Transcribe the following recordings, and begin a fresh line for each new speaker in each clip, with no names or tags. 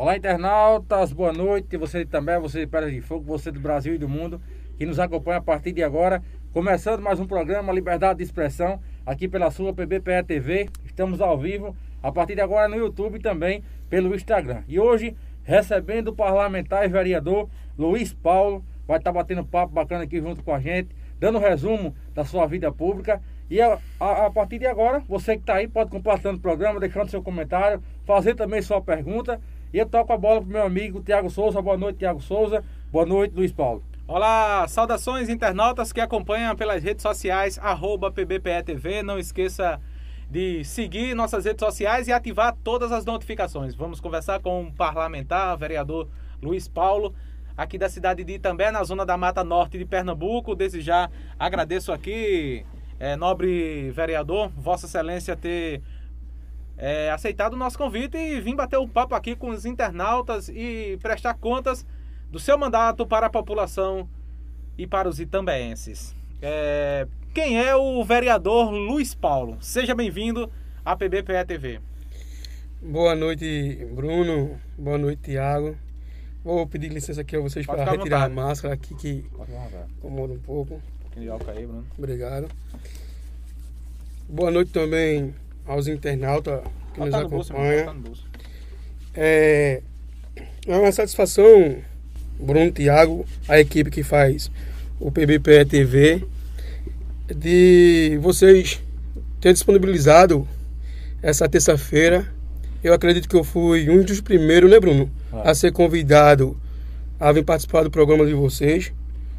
Olá, internautas, boa noite. Você também, você de Pedra de Fogo, você do Brasil e do mundo, que nos acompanha a partir de agora. Começando mais um programa Liberdade de Expressão, aqui pela sua PBPE TV. Estamos ao vivo, a partir de agora no YouTube e também pelo Instagram. E hoje, recebendo o parlamentar e vereador Luiz Paulo, vai estar batendo papo bacana aqui junto com a gente, dando um resumo da sua vida pública. E a, a, a partir de agora, você que está aí pode compartilhar o programa, deixando seu comentário, fazer também sua pergunta. E eu toco a bola pro meu amigo Tiago Souza. Boa noite, Tiago Souza. Boa noite, Luiz Paulo.
Olá, saudações internautas que acompanham pelas redes sociais, arroba PBPE Não esqueça de seguir nossas redes sociais e ativar todas as notificações. Vamos conversar com o parlamentar, vereador Luiz Paulo, aqui da cidade de Itambé, na zona da Mata Norte de Pernambuco. Desde já agradeço aqui, é, nobre vereador, Vossa Excelência ter é, aceitado o nosso convite e vir bater um papo aqui com os internautas e prestar contas do seu mandato para a população e para os itambeenses. É, quem é o vereador Luiz Paulo? Seja bem-vindo à PBPE TV.
Boa noite, Bruno. Boa noite, Tiago. Vou pedir licença aqui a vocês Pode para retirar a máscara aqui que incomoda um pouco. Um
pouquinho de álcool aí, Bruno.
Obrigado. Boa noite também aos internautas que nos acompanham. É, é uma satisfação, Bruno Tiago, a equipe que faz o PBPE TV, de vocês ter disponibilizado essa terça-feira. Eu acredito que eu fui um dos primeiros, né, Bruno, ah. a ser convidado a vir participar do programa de vocês.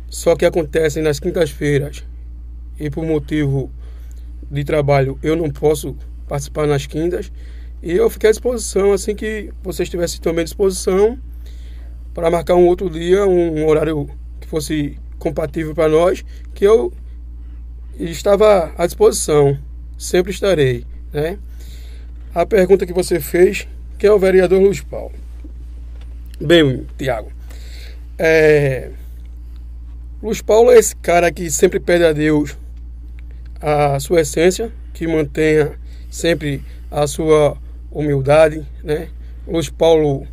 Só que acontecem nas quintas-feiras e por motivo de trabalho eu não posso participar nas quintas. E eu fiquei à disposição, assim que vocês tivessem também à disposição, para marcar um outro dia, um horário que fosse compatível para nós, que eu estava à disposição, sempre estarei. Né? A pergunta que você fez, quem é o vereador Luiz Paulo? Bem, Tiago, é... Luiz Paulo é esse cara que sempre pede a Deus a sua essência, que mantenha sempre a sua humildade, né? Luiz Paulo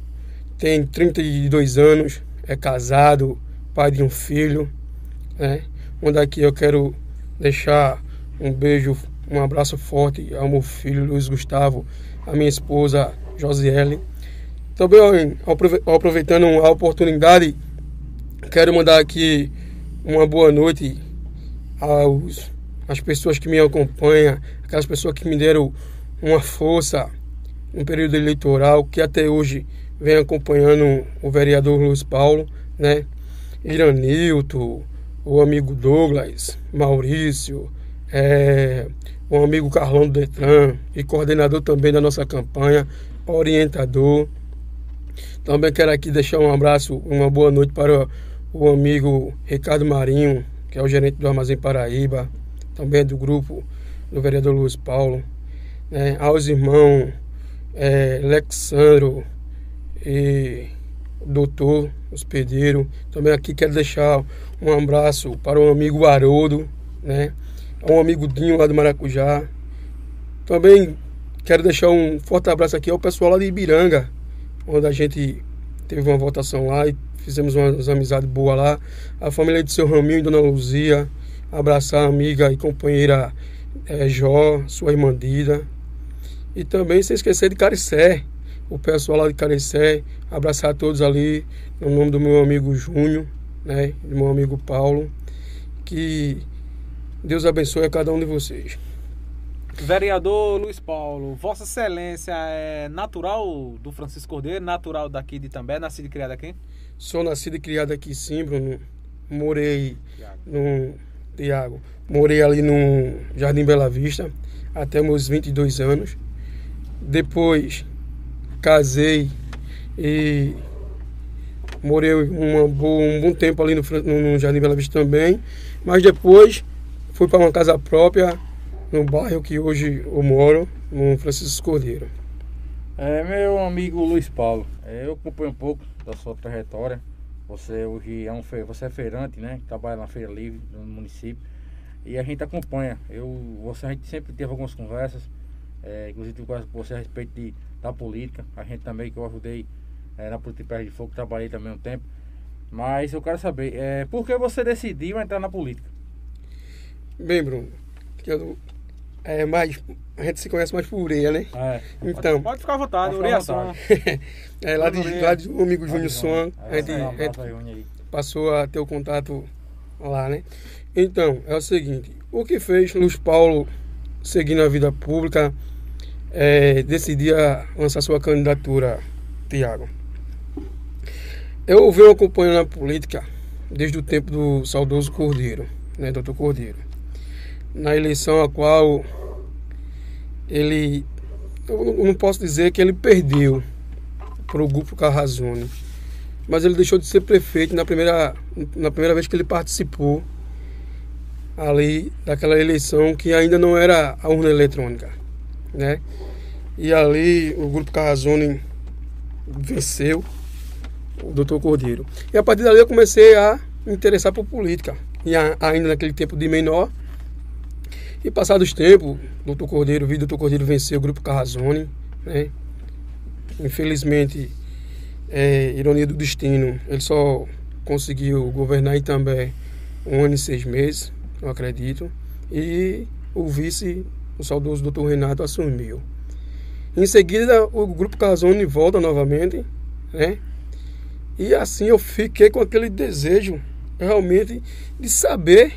tem 32 anos, é casado, pai de um filho, né? Onde aqui eu quero deixar um beijo, um abraço forte ao meu filho Luiz Gustavo, a minha esposa Josiele. Também aproveitando a oportunidade, quero mandar aqui uma boa noite aos as pessoas que me acompanham, aquelas pessoas que me deram uma força no período eleitoral, que até hoje vem acompanhando o vereador Luiz Paulo, né? Iranilton, o amigo Douglas, Maurício, é, o amigo Carlão Detran e coordenador também da nossa campanha, orientador. Também quero aqui deixar um abraço, uma boa noite para o amigo Ricardo Marinho, que é o gerente do Armazém Paraíba, também do grupo do vereador Luiz Paulo né, aos irmãos é, Alexandro e doutor hospedeiro. Também aqui quero deixar um abraço para o amigo Haroldo, né, um amigo Dinho lá do Maracujá. Também quero deixar um forte abraço aqui ao pessoal lá de Ibiranga, onde a gente teve uma votação lá e fizemos umas amizades boas lá. A família de seu Raminho e Dona Luzia, abraçar a amiga e companheira é, Jó, sua irmã Dida, e também sem esquecer de Caricé, o pessoal lá de Caricé, abraçar todos ali, no nome do meu amigo Júnior, né, do meu amigo Paulo, que Deus abençoe a cada um de vocês.
Vereador Luiz Paulo, Vossa Excelência é natural do Francisco Cordeiro, natural daqui de També, nascido e criado aqui?
Sou nascido e criado aqui sim, Bruno. Morei no. Tiago. Morei ali no Jardim Bela Vista até meus 22 anos. Depois casei e morei uma um bom tempo ali no, no Jardim Bela Vista também. Mas depois fui para uma casa própria no bairro que hoje eu moro, no Francisco Cordeiro.
É, meu amigo Luiz Paulo, é, eu acompanho um pouco da sua trajetória. Você hoje é um você é feirante, né? Trabalha na Feira Livre no município. E a gente acompanha. Eu, você, a gente sempre teve algumas conversas é, inclusive com você a respeito de, da política. A gente também que eu ajudei é, na Política de Fogo, trabalhei também um tempo. Mas eu quero saber, é, por que você decidiu entrar na política?
Bem, Bruno, eu, é mais, a gente se conhece mais por Ureia, né?
É, então, pode, pode ficar à vontade, Ureia Som.
é, lá de, lá de um amigo Júnior Som, a gente, a gente passou a ter o contato lá, né? Então, é o seguinte, o que fez Luiz Paulo seguir na vida pública é, decidir lançar sua candidatura, Tiago? Eu venho acompanhando a política desde o tempo do saudoso Cordeiro, né, doutor Cordeiro. Na eleição a qual ele, eu não posso dizer que ele perdeu para o grupo Carrazone, mas ele deixou de ser prefeito na primeira, na primeira vez que ele participou ali daquela eleição que ainda não era a urna eletrônica, né? E ali o grupo Carrazone venceu o doutor Cordeiro. E a partir dali eu comecei a me interessar por política. E a, ainda naquele tempo de menor. E passados tempos, doutor Cordeiro, vi doutor Cordeiro vencer o grupo Carrazone, né? Infelizmente, é, ironia do destino, ele só conseguiu governar também um ano e seis meses, eu acredito. E o vice, o saudoso doutor Renato, assumiu. Em seguida, o grupo Carrazone volta novamente, né? E assim eu fiquei com aquele desejo realmente de saber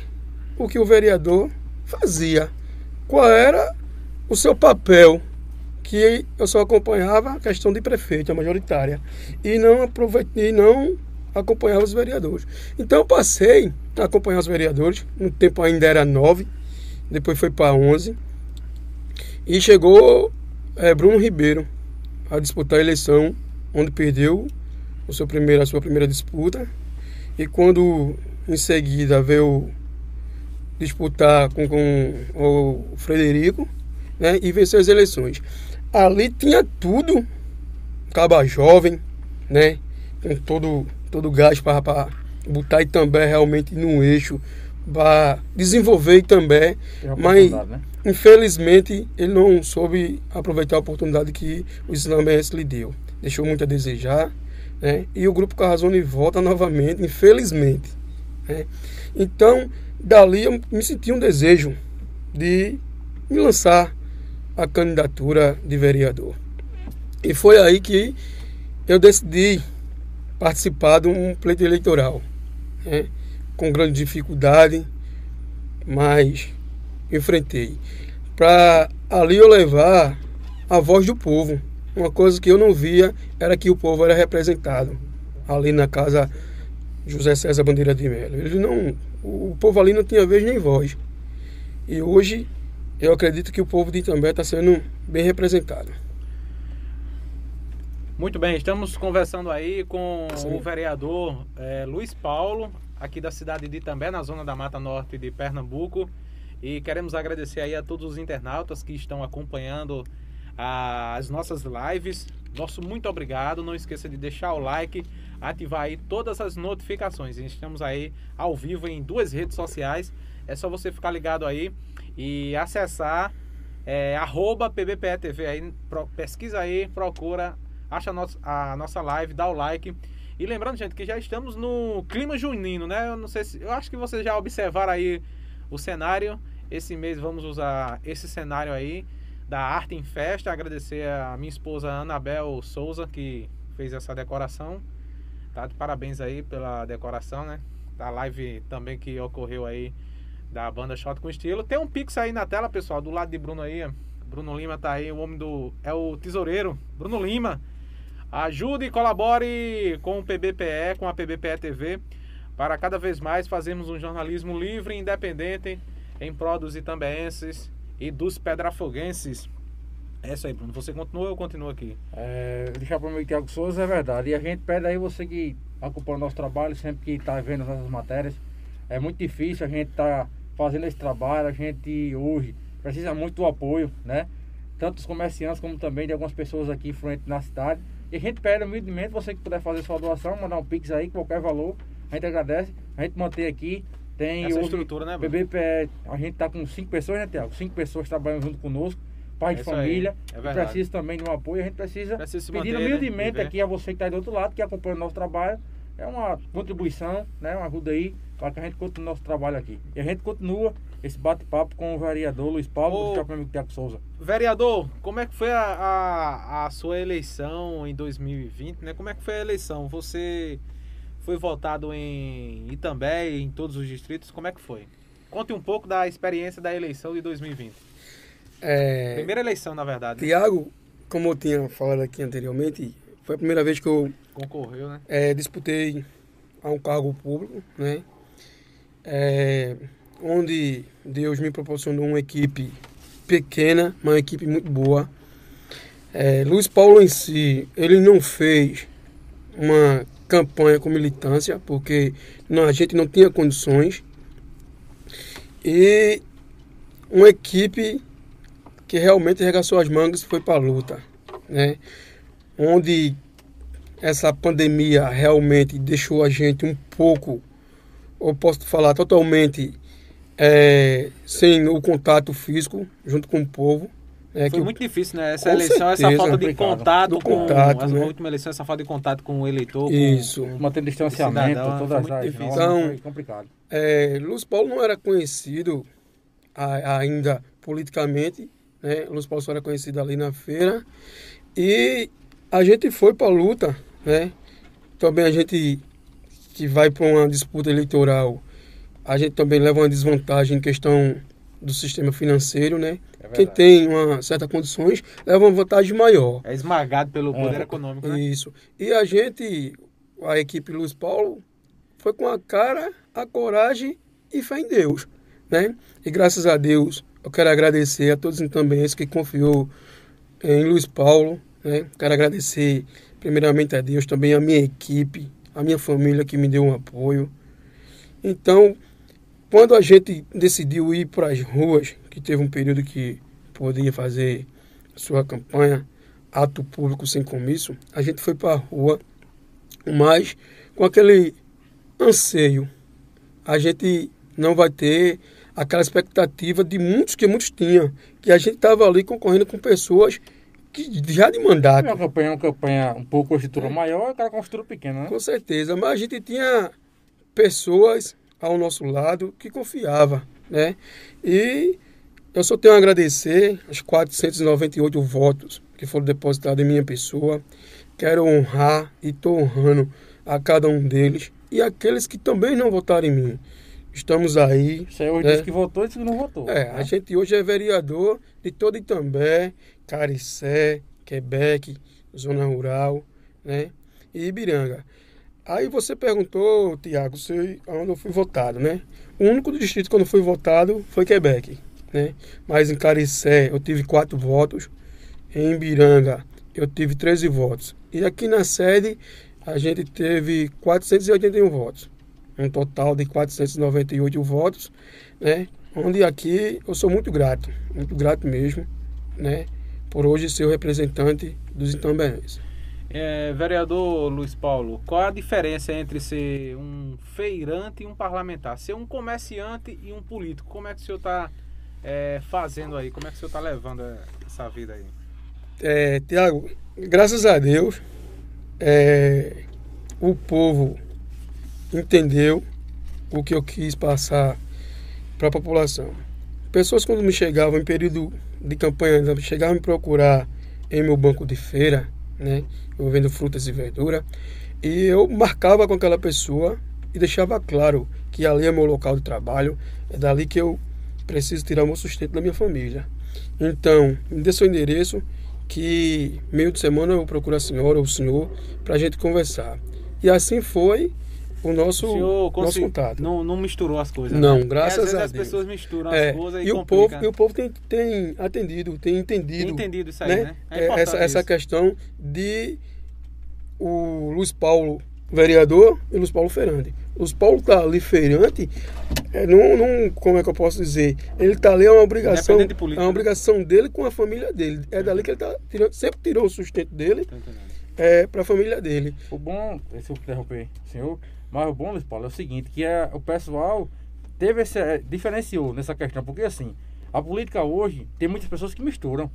o que o vereador fazia. Qual era o seu papel, que eu só acompanhava a questão de prefeito, a majoritária, e não aproveitei, não acompanhava os vereadores. Então eu passei a acompanhar os vereadores, no tempo ainda era nove, depois foi para onze, e chegou é, Bruno Ribeiro a disputar a eleição, onde perdeu o seu primeiro, a sua primeira disputa. E quando em seguida veio disputar com, com o Frederico né, e venceu as eleições. Ali tinha tudo, caba jovem, né, com todo, todo gás para botar também realmente no eixo, para desenvolver também, mas né? infelizmente ele não soube aproveitar a oportunidade que o Islamense lhe deu. Deixou muito a desejar né? e o Grupo Carrazone volta novamente, infelizmente. Né? Então, dali eu me senti um desejo de me lançar a candidatura de vereador. E foi aí que eu decidi participar de um pleito eleitoral, né? com grande dificuldade, mas enfrentei. Para ali eu levar a voz do povo uma coisa que eu não via era que o povo era representado ali na casa José César Bandeira de Melo. Ele não, o povo ali não tinha vez nem voz. E hoje eu acredito que o povo de Itambé está sendo bem representado.
Muito bem, estamos conversando aí com Sim. o vereador é, Luiz Paulo, aqui da cidade de Itambé, na zona da Mata Norte de Pernambuco. E queremos agradecer aí a todos os internautas que estão acompanhando as nossas lives. Nosso muito obrigado. Não esqueça de deixar o like, ativar aí todas as notificações. Estamos aí ao vivo em duas redes sociais. É só você ficar ligado aí e acessar é, arroba PBPETV aí, pro, pesquisa aí, procura, acha a nossa, a nossa live, dá o like. E lembrando, gente, que já estamos no clima junino, né? Eu não sei se. Eu acho que vocês já observaram aí o cenário. Esse mês vamos usar esse cenário aí da Arte em Festa. Agradecer a minha esposa Anabel Souza, que fez essa decoração. Tá de parabéns aí pela decoração, né? Da live também que ocorreu aí da banda Shot com Estilo. Tem um pix aí na tela, pessoal, do lado de Bruno aí. Bruno Lima tá aí, o homem do. É o tesoureiro, Bruno Lima. Ajude e colabore com o PBPE, com a PBPE TV, para cada vez mais fazermos um jornalismo livre e independente em prol dos itambenses e dos pedrafoguenses. É isso aí, Bruno. Você continua ou eu continuo aqui?
É, deixar para o meu Thiago Souza é verdade. E a gente pede aí você que acompanha o nosso trabalho, sempre que está vendo as nossas matérias. É muito difícil a gente estar tá fazendo esse trabalho. A gente hoje precisa muito do apoio, né? Tanto dos comerciantes como também de algumas pessoas aqui influentes na cidade. E a gente pede humildemente, você que puder fazer sua doação, mandar um pix aí, qualquer valor. A gente agradece. A gente mantém aqui tem
Essa hoje, estrutura, né, Bruno?
BBPE, a gente tá com cinco pessoas, né, Tiago? Cinco pessoas trabalhando junto conosco pai de família, é precisa também de um apoio. A gente precisa, precisa pedir né? humildemente aqui a você que está do outro lado, que acompanha o nosso trabalho. É uma contribuição, né? Uma ajuda aí para que a gente continue o nosso trabalho aqui. E a gente continua esse bate-papo com o vereador Luiz Paulo, Ô, do amigo Tiago Souza.
Vereador, como é que foi a, a, a, sua eleição em 2020, né? Como é que foi a eleição? Você foi votado em Itambé, em todos os distritos, como é que foi? Conte um pouco da experiência da eleição de 2020. É... Primeira eleição, na verdade.
Né? Tiago, como eu tinha falado aqui anteriormente, foi a primeira vez que eu...
Concorreu, né?
É, disputei a um cargo público, né? É, onde Deus me proporcionou uma equipe pequena, uma equipe muito boa. É, Luiz Paulo em si, ele não fez uma campanha com militância, porque não, a gente não tinha condições. E uma equipe que realmente regaçou as mangas foi para a luta, né? Onde essa pandemia realmente deixou a gente um pouco, ou posso falar totalmente, é, sem o contato físico junto com o povo.
É, Foi que, muito difícil, né? Essa eleição, certeza, essa falta de contato com. Contato, né? A última eleição, essa falta de contato com o eleitor.
Isso.
Com, mantendo distanciamento, todas as difícil.
Então, foi complicado. É, Luz Paulo não era conhecido a, ainda politicamente, né? Luz Paulo só era conhecido ali na feira. E a gente foi para a luta, né? Também a gente que vai para uma disputa eleitoral, a gente também leva uma desvantagem em questão do sistema financeiro, né? É Quem tem uma certa condições leva uma vantagem maior.
É esmagado pelo poder é, econômico, né?
Isso. E a gente, a equipe Luiz Paulo, foi com a cara, a coragem e fé em Deus, né? E graças a Deus, eu quero agradecer a todos também que confiou em Luiz Paulo, né? Quero agradecer primeiramente a Deus, também a minha equipe, a minha família que me deu um apoio. Então, quando a gente decidiu ir para as ruas, que teve um período que podia fazer sua campanha, ato público sem comício, a gente foi para a rua, mas com aquele anseio. A gente não vai ter aquela expectativa de muitos que muitos tinham, que a gente estava ali concorrendo com pessoas que já de mandato.
É uma campanha, uma campanha um pouco com estrutura é. maior e o cara com estrutura pequena, né?
Com certeza, mas a gente tinha pessoas ao nosso lado que confiava, né? E eu só tenho a agradecer os 498 votos que foram depositados em minha pessoa. Quero honrar e estou honrando a cada um deles e aqueles que também não votaram em mim. Estamos aí.
Você hoje né? disse que votou e disse que não votou.
É, né? a gente hoje é vereador de todo Itambé, Caricé, Quebec, Zona Rural, né? E Ibiranga. Aí você perguntou, Tiago, onde eu fui votado, né? O único distrito que eu não fui votado foi Quebec, né? Mas em Caricé eu tive quatro votos, em Ibiranga eu tive 13 votos. E aqui na sede a gente teve 481 votos. Um total de 498 votos, né? Onde aqui eu sou muito grato, muito grato mesmo, né? Por hoje ser o representante dos itambenses.
É, vereador Luiz Paulo, qual a diferença entre ser um feirante e um parlamentar? Ser um comerciante e um político? Como é que o senhor está é, fazendo aí? Como é que o senhor está levando essa vida aí?
É, Tiago, graças a Deus, é, o povo entendeu o que eu quis passar para a população. Pessoas quando me chegavam em período de campanha, chegavam me procurar em meu banco de feira, né? Eu vendo frutas e verdura. E eu marcava com aquela pessoa e deixava claro que ali é meu local de trabalho, é dali que eu preciso tirar o meu sustento da minha família. Então, me dê seu endereço que meio de semana eu procuro a senhora ou o senhor para a gente conversar. E assim foi o nosso, o nosso contato.
Não, não misturou as coisas.
Não, né? graças a
Deus.
as
pessoas misturam é, as coisas e,
e o povo E o povo tem, tem atendido, tem entendido. Tem
entendido isso aí, né? né?
É é essa, essa questão de o Luiz Paulo vereador e Luiz Paulo Ferrante. Luiz Paulo está ali feirante, é, não, não, como é que eu posso dizer? Ele está ali, é uma obrigação, é uma obrigação dele com a família dele. É dali que ele tá tirando, sempre tirou o sustento dele é, para a família dele.
O bom, se eu interromper, senhor, mas o bom, Luiz Paulo, é o seguinte, que é, o pessoal teve esse, é, diferenciou nessa questão, porque assim, a política hoje tem muitas pessoas que misturam.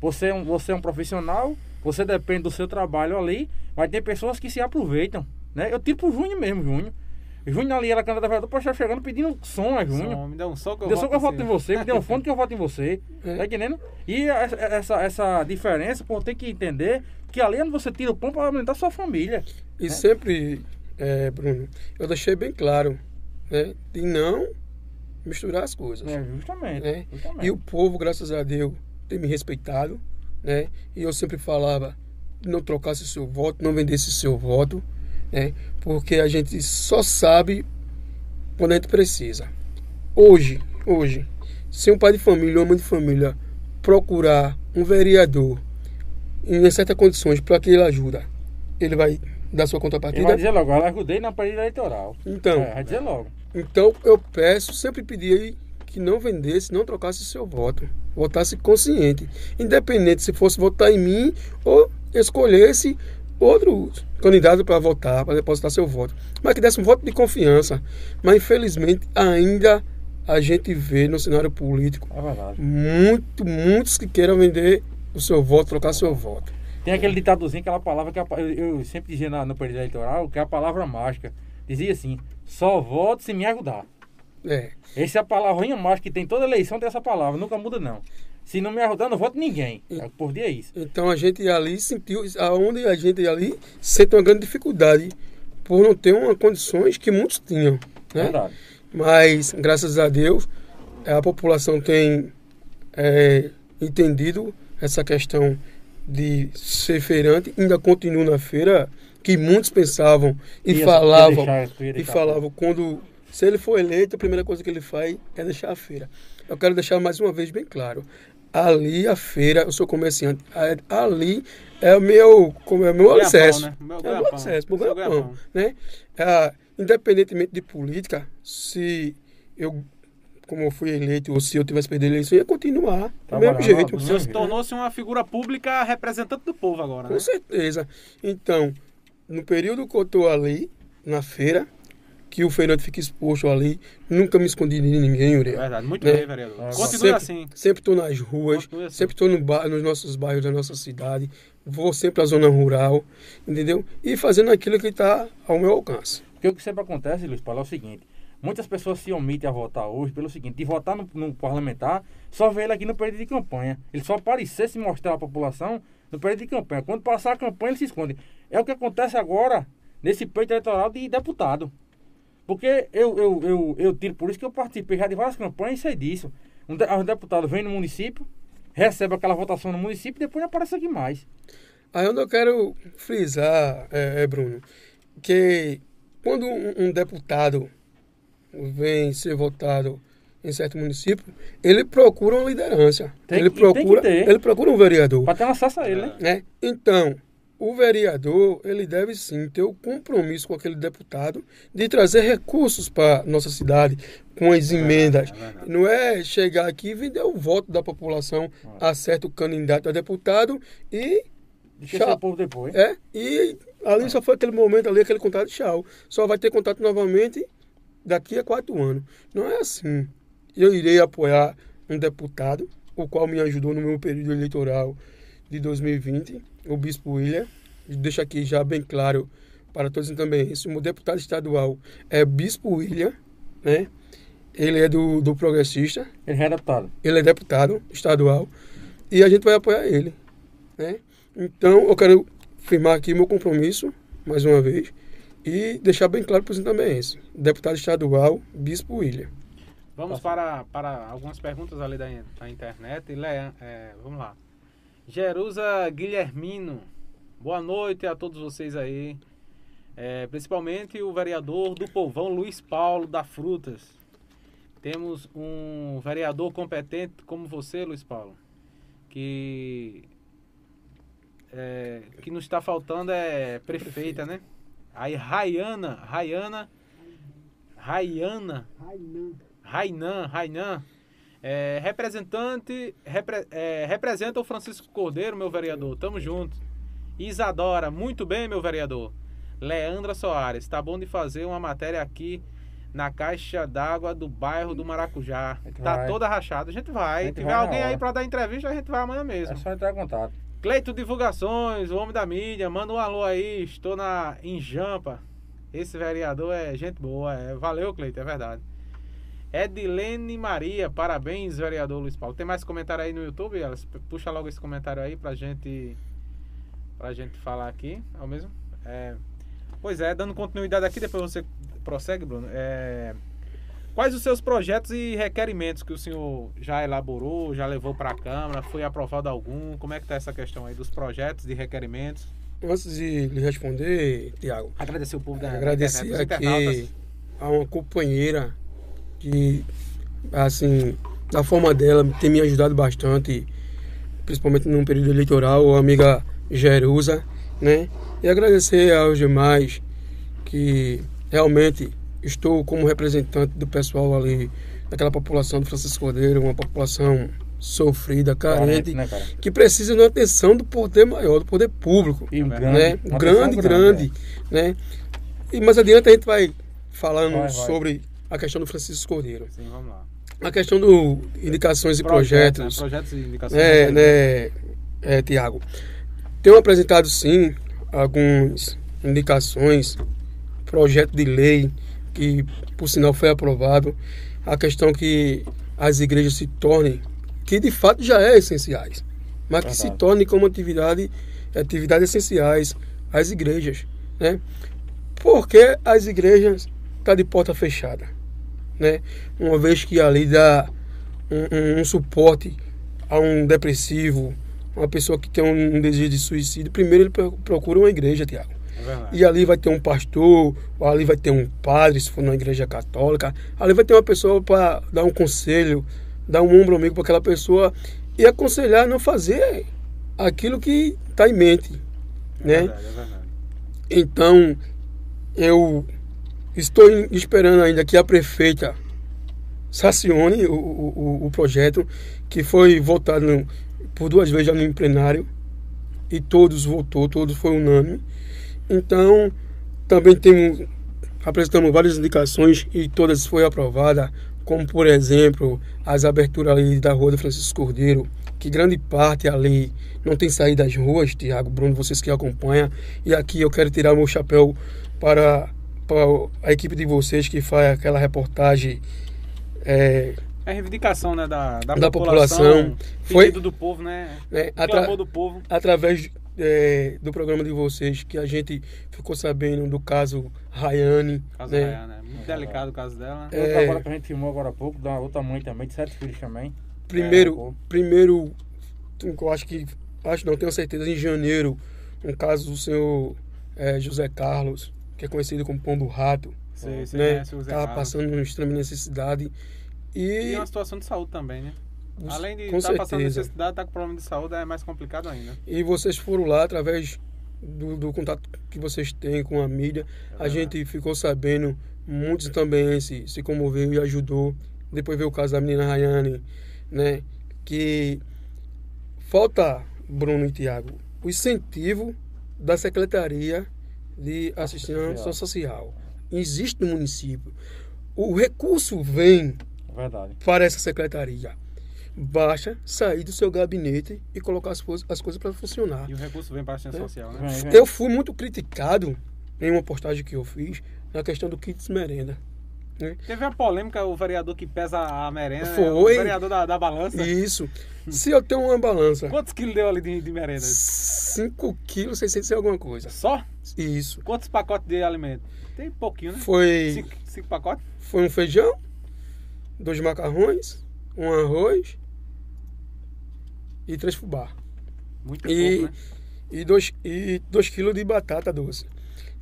Você é um, você é um profissional, você depende do seu trabalho ali, mas tem pessoas que se aproveitam. Né? Eu tipo o Júnior mesmo, Júnior. Júnior ali era candidato a vereador, estar chegando pedindo som a Júnior. Som,
me dá um som que eu,
deu
voto,
som que eu voto em você, me dê um fone que eu voto em você. É. Tá entendendo? E essa, essa diferença, por ter que entender que ali é onde você tira o pão para alimentar sua família.
E né? sempre, é, Bruno, eu deixei bem claro, né? De não misturar as coisas.
É, justamente,
né?
justamente.
E o povo, graças a Deus, tem me respeitado, né? E eu sempre falava, não trocasse seu voto, não vendesse seu voto, né? Porque a gente só sabe quando a gente precisa. Hoje, hoje, se um pai de família ou uma mãe de família procurar um vereador em certas condições para que ele ajuda, ele vai dar sua contrapartida. Ele
vai dizer logo, eu ajudei na parede eleitoral.
Então,
é, vai dizer logo.
Então eu peço, sempre pedi que não vendesse, não trocasse seu voto, votasse consciente, independente se fosse votar em mim ou escolhesse outro candidato para votar, para depositar seu voto, mas que desse um voto de confiança. Mas infelizmente ainda a gente vê no cenário político
é
muito, muitos que queiram vender o seu voto, trocar seu voto.
Tem aquele ditadozinho, aquela palavra que eu, sempre dizia no período eleitoral, que é a palavra mágica. Dizia assim: só voto se me ajudar.
É.
Essa é a palavrinha mágica que tem toda eleição, tem essa palavra, nunca muda não. Se não me ajudar, não voto ninguém. E, por dia é isso.
Então a gente ali sentiu, aonde a gente ali sente uma grande dificuldade por não ter uma condições que muitos tinham. Né?
Verdade.
Mas, graças a Deus, a população tem é, entendido essa questão de ser feirante, ainda continua na feira, que muitos pensavam e ia, falavam, ia deixar, e falavam quando se ele for eleito, a primeira coisa que ele faz é deixar a feira. Eu quero deixar mais uma vez bem claro. Ali a feira, eu sou comerciante, ali é o meu, como é o meu acesso. Né? Meu é o meu acesso, meu ganha-pão. Né? É, independentemente de política, se eu como eu fui eleito, ou se eu tivesse perdido a eleição, ia continuar do mesmo jeito.
O senhor tornou-se uma figura pública representante do povo agora, né?
Com certeza. Então, no período que eu estou ali, na feira, que o Fernando fica exposto ali, nunca me escondi de ninguém, Uriel.
Verdade, muito né? bem, vereador. É, Continue
sempre,
assim.
Sempre estou nas ruas, assim. sempre estou no nos nossos bairros da nossa cidade, vou sempre à zona rural, entendeu? E fazendo aquilo que está ao meu alcance.
Porque o que sempre acontece, Luiz Paulo, é o seguinte, Muitas pessoas se omitem a votar hoje pelo seguinte, de votar no, no, parlamentar, só vê ele aqui no período de campanha. Ele só aparecer se mostrar à população no período de campanha. Quando passar a campanha, ele se esconde. É o que acontece agora nesse peito eleitoral de deputado. Porque eu, eu, eu, eu tiro por isso que eu participei já de várias campanhas e sei disso. Um, de, um deputado vem no município, recebe aquela votação no município e depois aparece aqui mais.
Aí onde eu quero frisar, é, é Bruno, que quando um, um deputado vem ser votado em certo município, ele procura uma liderança.
Tem,
ele procura, ele procura um vereador.
Para ter um acesso a ele, né?
né? Então, o vereador, ele deve sim ter o compromisso com aquele deputado de trazer recursos para nossa cidade com as emendas. É Não é chegar aqui e vender o voto da população a certo candidato a deputado e
Deixa o povo depois.
É, e ali só foi aquele momento ali, aquele contato, tchau. Só vai ter contato novamente daqui a quatro anos. Não é assim. Eu irei apoiar um deputado, o qual me ajudou no meu período eleitoral de 2020, o Bispo William. Deixa aqui já bem claro para todos também. Esse meu deputado estadual é Bispo William, né? Ele é do, do Progressista.
Ele é deputado.
Ele é deputado estadual. E a gente vai apoiar ele. Né? Então, eu quero firmar aqui meu compromisso, mais uma vez, e deixar bem claro para os também Deputado estadual, Bispo William.
Vamos para, para algumas perguntas ali da, da internet. Leia, é, vamos lá. Jerusa Guilhermino. Boa noite a todos vocês aí. É, principalmente o vereador do Povão, Luiz Paulo da Frutas. Temos um vereador competente como você, Luiz Paulo, que é, que nos está faltando é prefeita, né? Aí Rayana, Rayana, Rayana, Rainan, Rainan, é, representante, repre, é, representa o Francisco Cordeiro, meu vereador, tamo junto. Isadora, muito bem, meu vereador. Leandra Soares, tá bom de fazer uma matéria aqui na caixa d'água do bairro do Maracujá. Tá
vai.
toda rachada. A gente vai.
A
Se
gente
tiver
vai
alguém aí pra dar entrevista, a gente vai amanhã mesmo.
É só entrar em contato.
Cleito Divulgações, o homem da mídia, manda um alô aí. Estou na em Jampa. Esse vereador é gente boa. É. Valeu, Cleito, é verdade. Edilene Maria, parabéns, vereador Luiz Paulo. Tem mais comentário aí no YouTube, Elas? Puxa logo esse comentário aí pra gente pra gente falar aqui, é o mesmo? É, pois é, dando continuidade aqui, depois você prossegue, Bruno. É, quais os seus projetos e requerimentos que o senhor já elaborou, já levou para a Câmara, foi aprovado algum? Como é que tá essa questão aí dos projetos e requerimentos?
Antes de lhe responder, Tiago,
Agradecer o povo da
agradecer
da
aqui a uma companheira que, assim, da forma dela, tem me ajudado bastante, principalmente num período eleitoral, a amiga Jerusa, né? E agradecer aos demais que realmente estou como representante do pessoal ali, daquela população do Francisco Cordeiro, uma população sofrida, carente,
né, cara?
que precisa de uma atenção do poder maior, do poder público
E
Né?
grande,
né? grande, grande, né? E mais adiante a gente vai falando
Vai, vai.
sobre a questão do Francisco Cordeiro.
Sim, vamos lá.
A questão do indicações e projetos,
né? Projetos e indicações.
né, né, é, Tiago? Tenho apresentado sim algumas indicações, projeto de lei que por sinal foi aprovado, a questão que as igrejas se tornem, que de fato já é essenciais, mas que se tornem como atividade, atividades essenciais às igrejas, né? Porque as igrejas estão de porta fechada, né? Uma vez que ali dá um, um- um suporte a um depressivo, uma pessoa que tem um, um desejo de suicídio, primeiro ele pro- procura uma igreja, Tiago.
É.
E ali vai ter um pastor, ou ali vai ter um padre, se for numa igreja católica. Ali vai ter uma pessoa para dar um conselho, dar um ombro amigo para aquela pessoa e aconselhar a não fazer aquilo que está em mente,
É
né?
verdade, é verdade.
Então, eu estou esperando ainda que a prefeita sacione o, o, o- o projeto que foi votado no- por duas vezes já no plenário e todos votou, todos foi unânime. Então, também temos apresentamos várias indicações e todas foi aprovada, como por exemplo, as aberturas ali da Rua do Francisco Cordeiro, que grande parte ali não tem saído das ruas, Tiago, Bruno, vocês que acompanham. E aqui eu quero tirar meu chapéu para, para a equipe de vocês que faz aquela reportagem é,
É reivindicação, né, da, da,
Da
população,
população. Foi-
do povo, né?
né, atra-
do povo.
através é, do programa de vocês que a gente ficou sabendo do caso Rayane,
Caso
né?
Raia, né? Muito delicado o caso dela.
É.
Outra agora que a gente filmou agora há pouco, da outra mãe também, de sete filhos também.
Primeiro,
É,
primeiro, eu acho que, acho não, tenho certeza, em janeiro, um caso do senhor eh, José Carlos, que é conhecido como Pombo Rato,
você
né?
Zé
Estava passando uma extrema necessidade.
E
E,
uma situação de saúde também, né? Além de estar passando
certeza.
necessidade, estar com problema de saúde, é mais complicado ainda.
E vocês foram lá através do, do contato que vocês têm com a mídia.
É
a gente ficou sabendo, muitos também se, se comoveu e ajudou. Depois veio o caso da menina Rayane, né? Que falta, Bruno e Tiago, o incentivo da Secretaria de Assistência Social. Existe no município. O recurso vem
verdade.
para essa secretaria. Basta sair do seu gabinete e colocar as, coisas- as coisas para funcionar.
E o recurso vem para a assistência
É.
social, né?
Vem, vem.
Eu fui muito criticado em uma postagem que eu fiz na questão do kits merenda.
Teve uma polêmica, o vereador que pesa a merenda, né?
Foi.
o vereador da, da balança.
Isso. Se eu tenho uma balança,
Quantos quilos deu ali de, de merenda?
5 quilos, 600 e alguma coisa.
Só?
Isso.
Quantos pacotes de alimento? Tem pouquinho, né?
Foi,
Cinco, cinco pacotes?
foi um feijão, dois macarrões, um arroz e três fubá.
Muito
E,
pouco, né?
e, dois, e dois quilos de batata doce.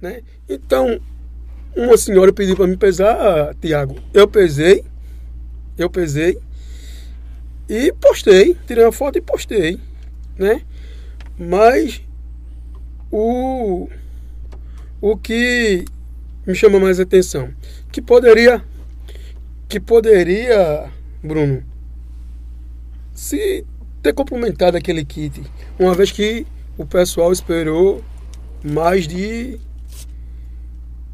Né? Então, uma senhora pediu para me pesar, Tiago. Eu pesei, eu pesei e postei, tirei uma foto e postei, né? Mas o, o que me chama mais atenção, que poderia, que poderia, Bruno, se ter complementado aquele kit, uma vez que o pessoal esperou mais de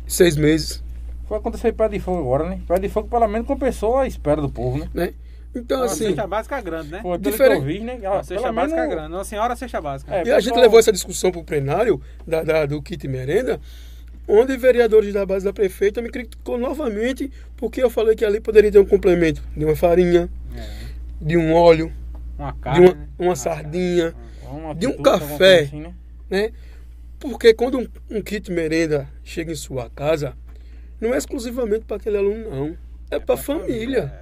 seis meses
Foi acontecer Pé de Fogo agora, né? Pé de Fogo, pelo menos, compensou a espera do povo, né?
né? Então,
Uma
assim.
cesta básica grande, né?
Pô,
Diferente-.
Vi, né?
Uma
Ah,
cesta básica
menos-
grande. Uma senhora cesta básica.
É,
E a gente levou essa discussão para o plenário da, da- do kit merenda, onde vereadores da base da prefeita me criticou novamente porque eu falei que ali poderia ter um complemento de uma farinha,
É.
de um óleo,
Uma
de
carne.
uma,
né?
uma sardinha,
Uma
de um café.
assim, né?
né? Porque quando um, um kit merenda chega em sua casa, não é exclusivamente para aquele aluno, não. É, para a família.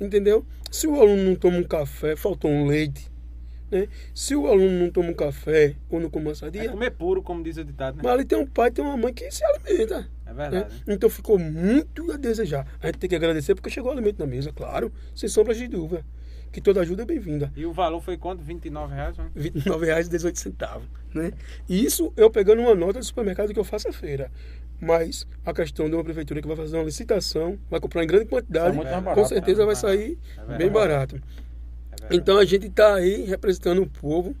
É.
Entendeu? Se o aluno não toma um café, faltou um leite. Né? Se o aluno não toma um café ou não come uma
É
sardinha,
comer puro, como diz o ditado, né?
mas ali tem um pai, tem uma mãe que se alimenta.
É
né?
verdade.
Então ficou muito a desejar. A gente tem que agradecer porque chegou o alimento na mesa, claro, sem sombras de dúvida. Que toda ajuda é bem-vinda.
E o valor foi quanto? 29 reais, né?
R$ 29,18. Né? E isso eu pegando uma nota do supermercado que eu faço a feira. Mas a questão de uma prefeitura que vai fazer uma licitação, vai comprar em grande quantidade,
muito mais
com
barato,
certeza
né?
vai sair
É
bem barato.
É.
Então a gente está aí representando o povo.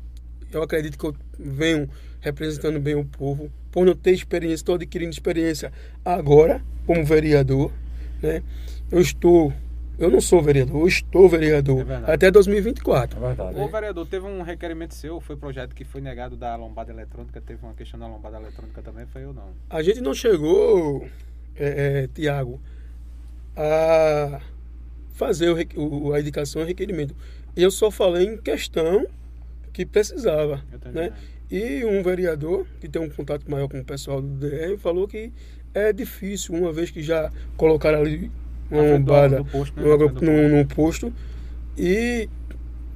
Eu acredito que eu venho representando bem o povo. Por não ter experiência, estou adquirindo experiência agora como vereador. Né? Eu estou, eu não sou vereador, eu estou vereador
É
até 2024.
É verdade.
Ô, vereador, teve um requerimento seu, foi projeto que foi negado da lombada eletrônica, teve uma questão da lombada eletrônica também, foi eu não.
A gente não chegou, é, é, Tiago, a fazer o, o- a indicação e requerimento. Eu só falei em questão que precisava. Né? E um vereador que tem um contato maior com o pessoal do DR falou que é difícil, uma vez que já colocaram ali uma
do-
lombada
posto, né?
no posto e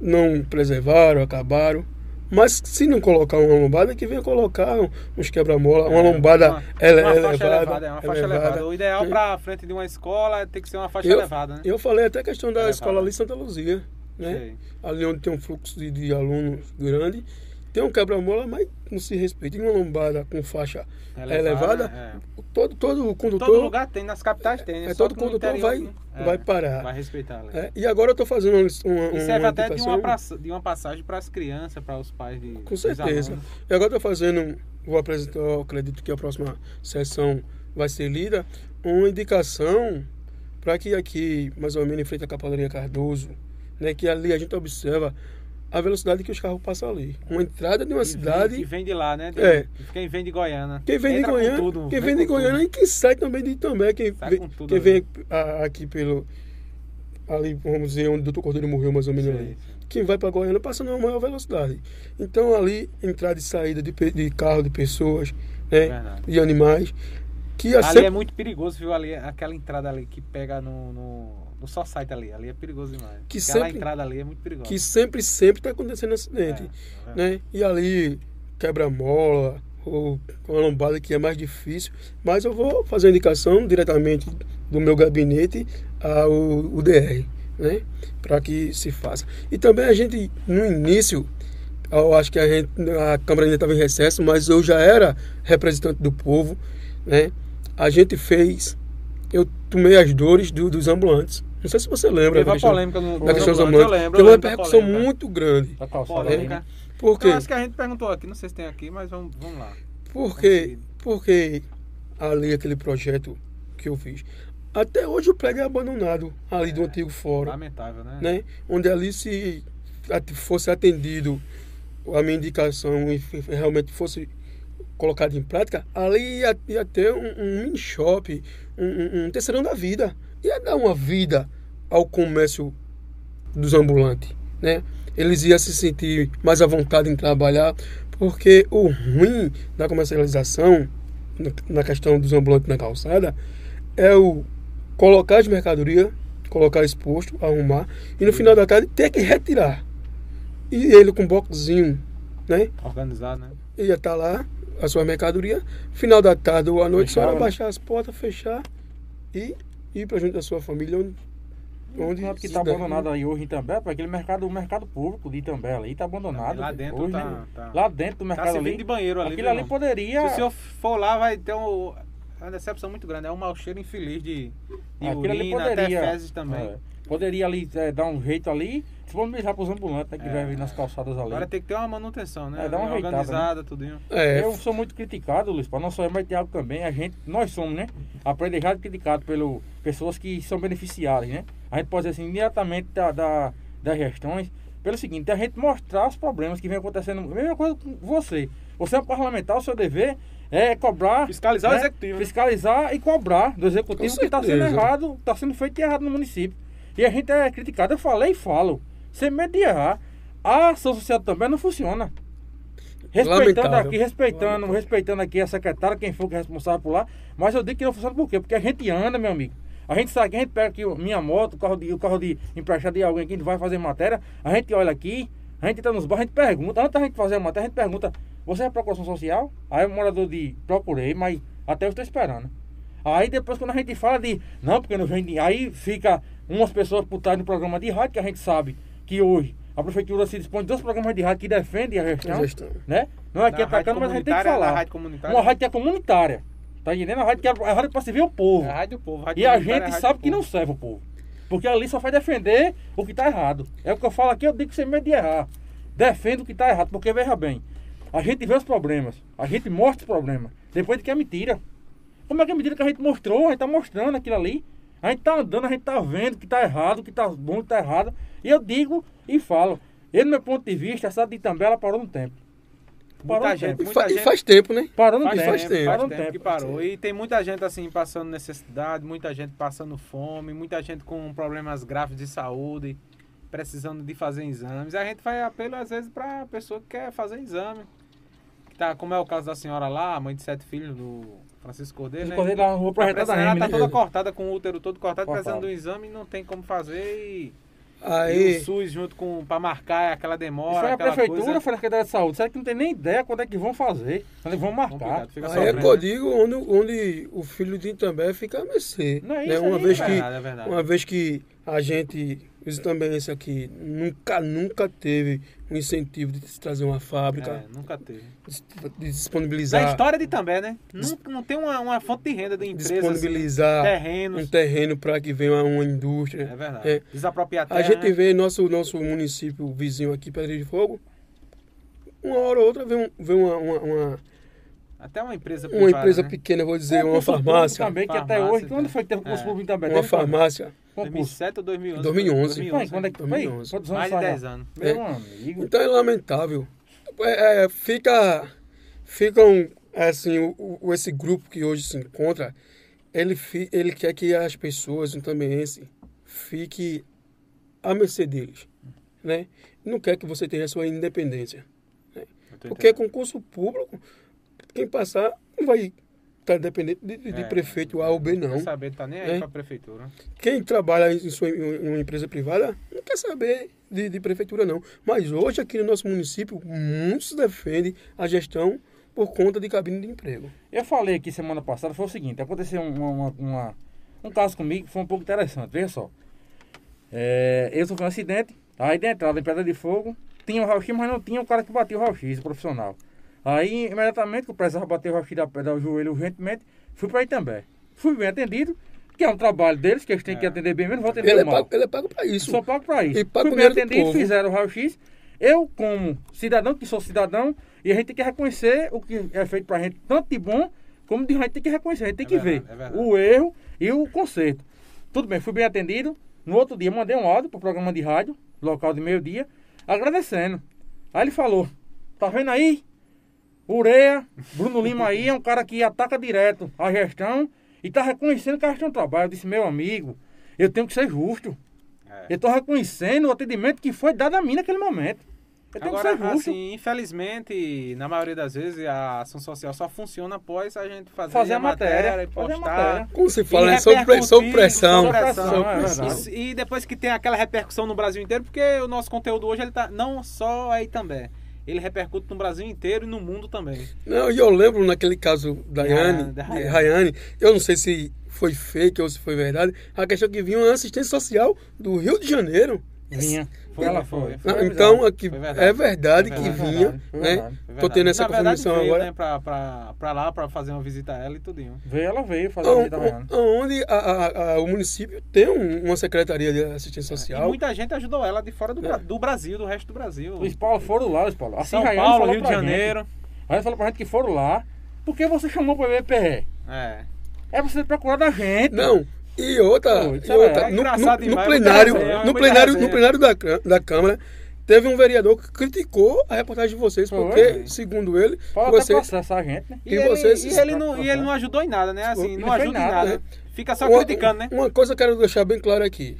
não preservaram, acabaram. Mas se não colocar uma lombada, que venha colocar uns quebra-mola, uma
É,
lombada
uma-
ele-
uma faixa
elevada.
elevada, é uma faixa elevada. O ideal
É.
para frente de uma escola é ter que ser uma faixa
Eu,
elevada, né?
eu falei até a questão da
Elevada.
escola ali em Santa Luzia, né?
Sei.
Ali onde tem um fluxo de, de alunos grande. Tem um quebra-mola, mas não se respeita. E uma lombada com faixa elevada,
é.
todo, todo condutor,
Todo lugar tem, nas capitais tem. né?
é, todo condutor
interior
vai,
é,
vai parar.
Vai respeitar.
É, e agora eu estou fazendo uma, uma,
E
uma
serve até de uma, praça- de uma passagem para as crianças, para os pais de.
Com certeza. E agora estou fazendo, vou apresentar, acredito que a próxima sessão vai ser lida, uma indicação para que aqui, mais ou menos em frente à Capelaria Cardoso, né, que ali a gente observa a velocidade que os carros passam ali. Uma entrada de uma cidade.
Vem, que vem de lá, né? De-
É.
Quem vem de Goiânia.
Quem vem de
Entra
Goiânia,
tudo,
quem vem de Goiânia
tudo.
e quem sai também de Itambé, quem, vem,
tudo
quem vem a- aqui pelo ali, vamos dizer, onde o Doutor Cordeiro morreu mais ou menos
Sei,
ali.
sei.
Quem vai para Goiânia passa numa maior velocidade. Então ali entrada e saída de, de carro, de pessoas, né,
Verdade.
de animais, que a
Ali
sempre-
é muito perigoso, viu? Ali, aquela entrada ali que pega no, no, no só site ali. Ali é perigoso demais.
Que
aquela
sempre-
entrada ali é muito perigosa.
que sempre sempre está acontecendo acidente,
É, é.
né? E ali quebra-mola ou uma lombada que é mais difícil, mas eu vou fazer a indicação diretamente do meu gabinete ao UDR, né? Para que se faça. E também a gente no início eu acho que a, gente, a Câmara ainda estava em recesso, mas eu já era representante do povo, né? A gente fez, eu tomei as dores do- dos ambulantes. Não sei se você lembra
Teve uma
questão,
polêmica no,
da questão dos
lembro.
Teve uma repercussão
polêmica.
muito grande.
Da calçada
Polêmica.
aí?
Por quê?
Eu acho que a gente perguntou aqui, não sei se tem aqui, mas vamos, vamos lá.
Porque, porque ali aquele projeto que eu fiz. Até hoje o prédio é abandonado ali do
É,
antigo fórum,
Lamentável, né?
né? Onde ali se fosse atendido a minha indicação e realmente fosse colocado em prática, ali ia, ia ter um, um mini shop, um, um, um terceirão da vida. Ia dar uma vida ao comércio dos ambulantes, né? Eles iam se sentir mais à vontade em trabalhar, porque o ruim da comercialização, na- questão dos ambulantes na calçada, é o colocar as mercadorias, colocar exposto, arrumar, e no final da tarde ter que retirar. E ele com um boxzinho, né?
Organizado, né?
Ia estar lá, a sua mercadoria, final da tarde ou à noite, só
Fechava,
era baixar as portas, fechar e ir para junto da sua família, onde, onde
que tá
der.
abandonado aí hoje em Itambé, para aquele mercado, o mercado público de Itambé ali tá abandonado.
Lá dentro
hoje,
tá-
né?
tá-
Lá dentro do
Tá
mercado
servindo
ali.
de banheiro ali.
Aquilo ali
irmão?
poderia.
Se o senhor for lá, vai ter um, uma decepção muito grande. É um mau cheiro infeliz de, de
aquilo ali
urina,
poderia.
até fezes também.
é. Poderia ali é, dar um jeito ali, disponibilizar para os ambulantes né, que é. vir nas calçadas ali.
Agora tem que ter uma manutenção, né? É, dar uma organizada, né? tudinho.
É. Eu sou muito criticado, Luiz, para não só eu, mas Thiago também. A gente, nós somos, né? Aprendizado criticado pelas pessoas que são beneficiárias, né? A gente pode dizer assim, diretamente da, da, das gestões, pelo seguinte, a gente mostrar os problemas que vem acontecendo. A mesma coisa com você. Você é um parlamentar, o seu dever é cobrar.
Fiscalizar né? o executivo.
Fiscalizar e cobrar do executivo que está sendo errado, está sendo feito errado no município. E a gente é criticado. Eu falei e falo. Sem errar. A ação social também não funciona. Respeitando Lamentável. aqui, respeitando, Lamentável. respeitando aqui a secretária, quem for que é responsável por lá. Mas eu digo que não funciona por quê? Porque a gente anda, meu amigo. A gente sabe, a gente pega aqui minha moto, o carro de, o carro de emprestado de alguém que a gente vai fazer matéria, a gente olha aqui, a gente entra nos bairros, a gente pergunta, antes da gente fazer a matéria, a gente pergunta, você é procuração social? Aí o morador de procurei, mas até eu estou esperando. Aí depois quando a gente fala de, não, porque não vem, aí fica umas pessoas por trás do programa de rádio, que a gente sabe que hoje a prefeitura se dispõe de dois programas de rádio que defendem a gestão, gestão. né? Não é que atacando, mas a gente tem que falar. Rádio uma rádio que é comunitária. Tá entendendo? A rádio que é a rádio para servir o povo. É
a rádio do povo.
Rádio e a gente sabe que não serve o povo. Porque ali só vai defender o que está errado. É o que eu falo aqui, eu digo sem medo de errar. Defendo o que está errado, porque veja bem, a gente vê os problemas, a gente mostra os problemas, depois de que é mentira. Como é que é mentira que a gente mostrou? A gente está mostrando aquilo ali. A gente está andando, a gente está vendo que está errado, que está bom, que está errado. E eu digo e falo. Ele, do meu ponto de vista, essa de Itambela parou no tempo.
Muita gente, muita
e
gente.
faz tempo, né?
Parou no faz tempo. Faz tempo, faz tempo, tempo que parou. E tem muita gente assim passando necessidade, muita gente passando fome, muita gente com problemas graves de saúde, precisando de fazer exames. E a gente faz apelo às vezes para pessoa que quer fazer exame. Tá, como é o caso da senhora lá, mãe de sete filhos do Francisco Cordeiro, né?
Cordeiro da rua
tá ela tá toda cortada com o útero todo cortado, precisando de um exame e não tem como fazer e Aí... E o SUS junto com para marcar aquela demora. Isso
é a prefeitura, coisa... foi a Secretaria de Saúde. Será que não tem nem ideia quando é que vão fazer? Quando é vão marcar.
Aí é que eu digo onde, onde o filho de Itambé fica a mercê.
Não é né? isso né?
uma, aí, vez é que, verdade, é verdade. uma vez que a gente isso também esse aqui nunca, nunca teve um incentivo de se trazer uma fábrica.
É, nunca teve.
De, disponibilizar.
Na história de também, né? Não, não tem uma, uma fonte de renda de empresas.
Disponibilizar
terrenos.
um terreno para que venha uma, indústria.
É verdade. É. Desapropriar terra,
A gente né? vê nosso, nosso município vizinho aqui, Pedra de Fogo, uma hora ou outra vem, vem uma, uma, uma
até uma empresa privada,
Uma empresa
né?
pequena, vou dizer, uma farmácia.
Também, que até hoje, quando foi que teve concurso é. público também?
Uma farmácia.
2007 ou 2011?
2011.
2011. Quando é que 2011.
Foi? Mais de 10 anos.
É. Meu amigo. Então é lamentável. É, é, fica, ficam, assim, o, o, esse grupo que hoje se encontra, ele, ele quer que as pessoas, o tambeense, fique à mercê deles, né? Não quer que você tenha sua independência. Né? Porque concurso público, quem passar não vai estar tá dependente de, de é, prefeito A ou B, não. Não
quer saber, tá nem aí é. para a prefeitura.
Quem trabalha em, sua, em uma empresa privada não quer saber de, de, prefeitura, não. Mas hoje, aqui no nosso município, muitos defendem a gestão por conta de cabine de emprego.
Eu falei aqui semana passada, foi o seguinte, aconteceu uma, uma, uma, um caso comigo que foi um pouco interessante, veja só. É, eu sofri um acidente, aí de entrada em Pedra de Fogo, tinha o raio-x, mas não tinha o cara que batia o raio-x, o profissional. Aí, imediatamente, que eu precisava bater o raio da pedra ao joelho urgentemente, fui para também. Fui bem atendido, que é um trabalho deles, que eles têm é. que atender bem mesmo, vou atender
ele
é mal.
É pago, ele é pago para isso.
Sou pago para isso.
E
Fui bem atendido, fizeram o raio-x. Eu, como cidadão, que sou cidadão, e a gente tem que reconhecer o que é feito para a gente, tanto de bom, como de a gente tem que reconhecer, a gente tem é que verdade, ver é o erro e o conserto. Tudo bem, fui bem atendido. No outro dia, mandei um áudio para o programa de rádio, local de meio-dia, agradecendo. Aí ele falou: Tá vendo aí? Ureia, Bruno Lima aí é um cara que ataca direto a gestão e está reconhecendo que a gestão trabalha. Eu disse, meu amigo, eu tenho que ser justo. É. Eu estou reconhecendo o atendimento que foi dado a mim naquele momento. Eu tenho
Agora,
que ser justo.
assim, infelizmente, na maioria das vezes, a ação social só funciona após a gente fazer,
fazer
a,
matéria,
matéria e postar. Matéria.
Como se fala, é sob pressão. pressão.
pressão, é e, e, depois que tem aquela repercussão no Brasil inteiro, porque o nosso conteúdo hoje ele tá não só aí também ele repercute no Brasil inteiro e no mundo também.
Não, e eu lembro naquele caso da Rayane, ah, Rayane, eu não sei se foi fake ou se foi verdade, a questão que vinha uma assistência social do Rio de Janeiro.
Vinha. Foi, ela foi.
foi, foi então, aqui, verdade. é verdade que verdade. vinha, né? Tô tendo essa confirmação agora. Né,
pra, pra, pra lá, pra fazer uma visita a ela e tudinho.
Veio, ela veio fazer uma visita a ela.
Onde a, a, a, o município tem um, uma secretaria de assistência social. E
muita gente ajudou ela de fora do, é. do Brasil, do resto do Brasil.
Luiz Paulo foram lá, Luiz Paulo.
Assim, São Paulo, Rio de Janeiro.
A gente falou pra gente que foram lá. Por que você chamou pro BPE? É. É você procurar da gente.
Não, e outra, Pô, e outra é no, no, no, plenário, é no plenário, no plenário da, da Câmara, teve um vereador que criticou a reportagem de vocês, Foi, porque, segundo ele,
Pode vocês, processar a gente, né?
E, ele, vocês, e, ele não, e ele não ajudou em nada, né? Assim, não, não ajuda nada, em nada. Né? Fica só uma, criticando, né?
Uma coisa que eu quero deixar bem claro aqui.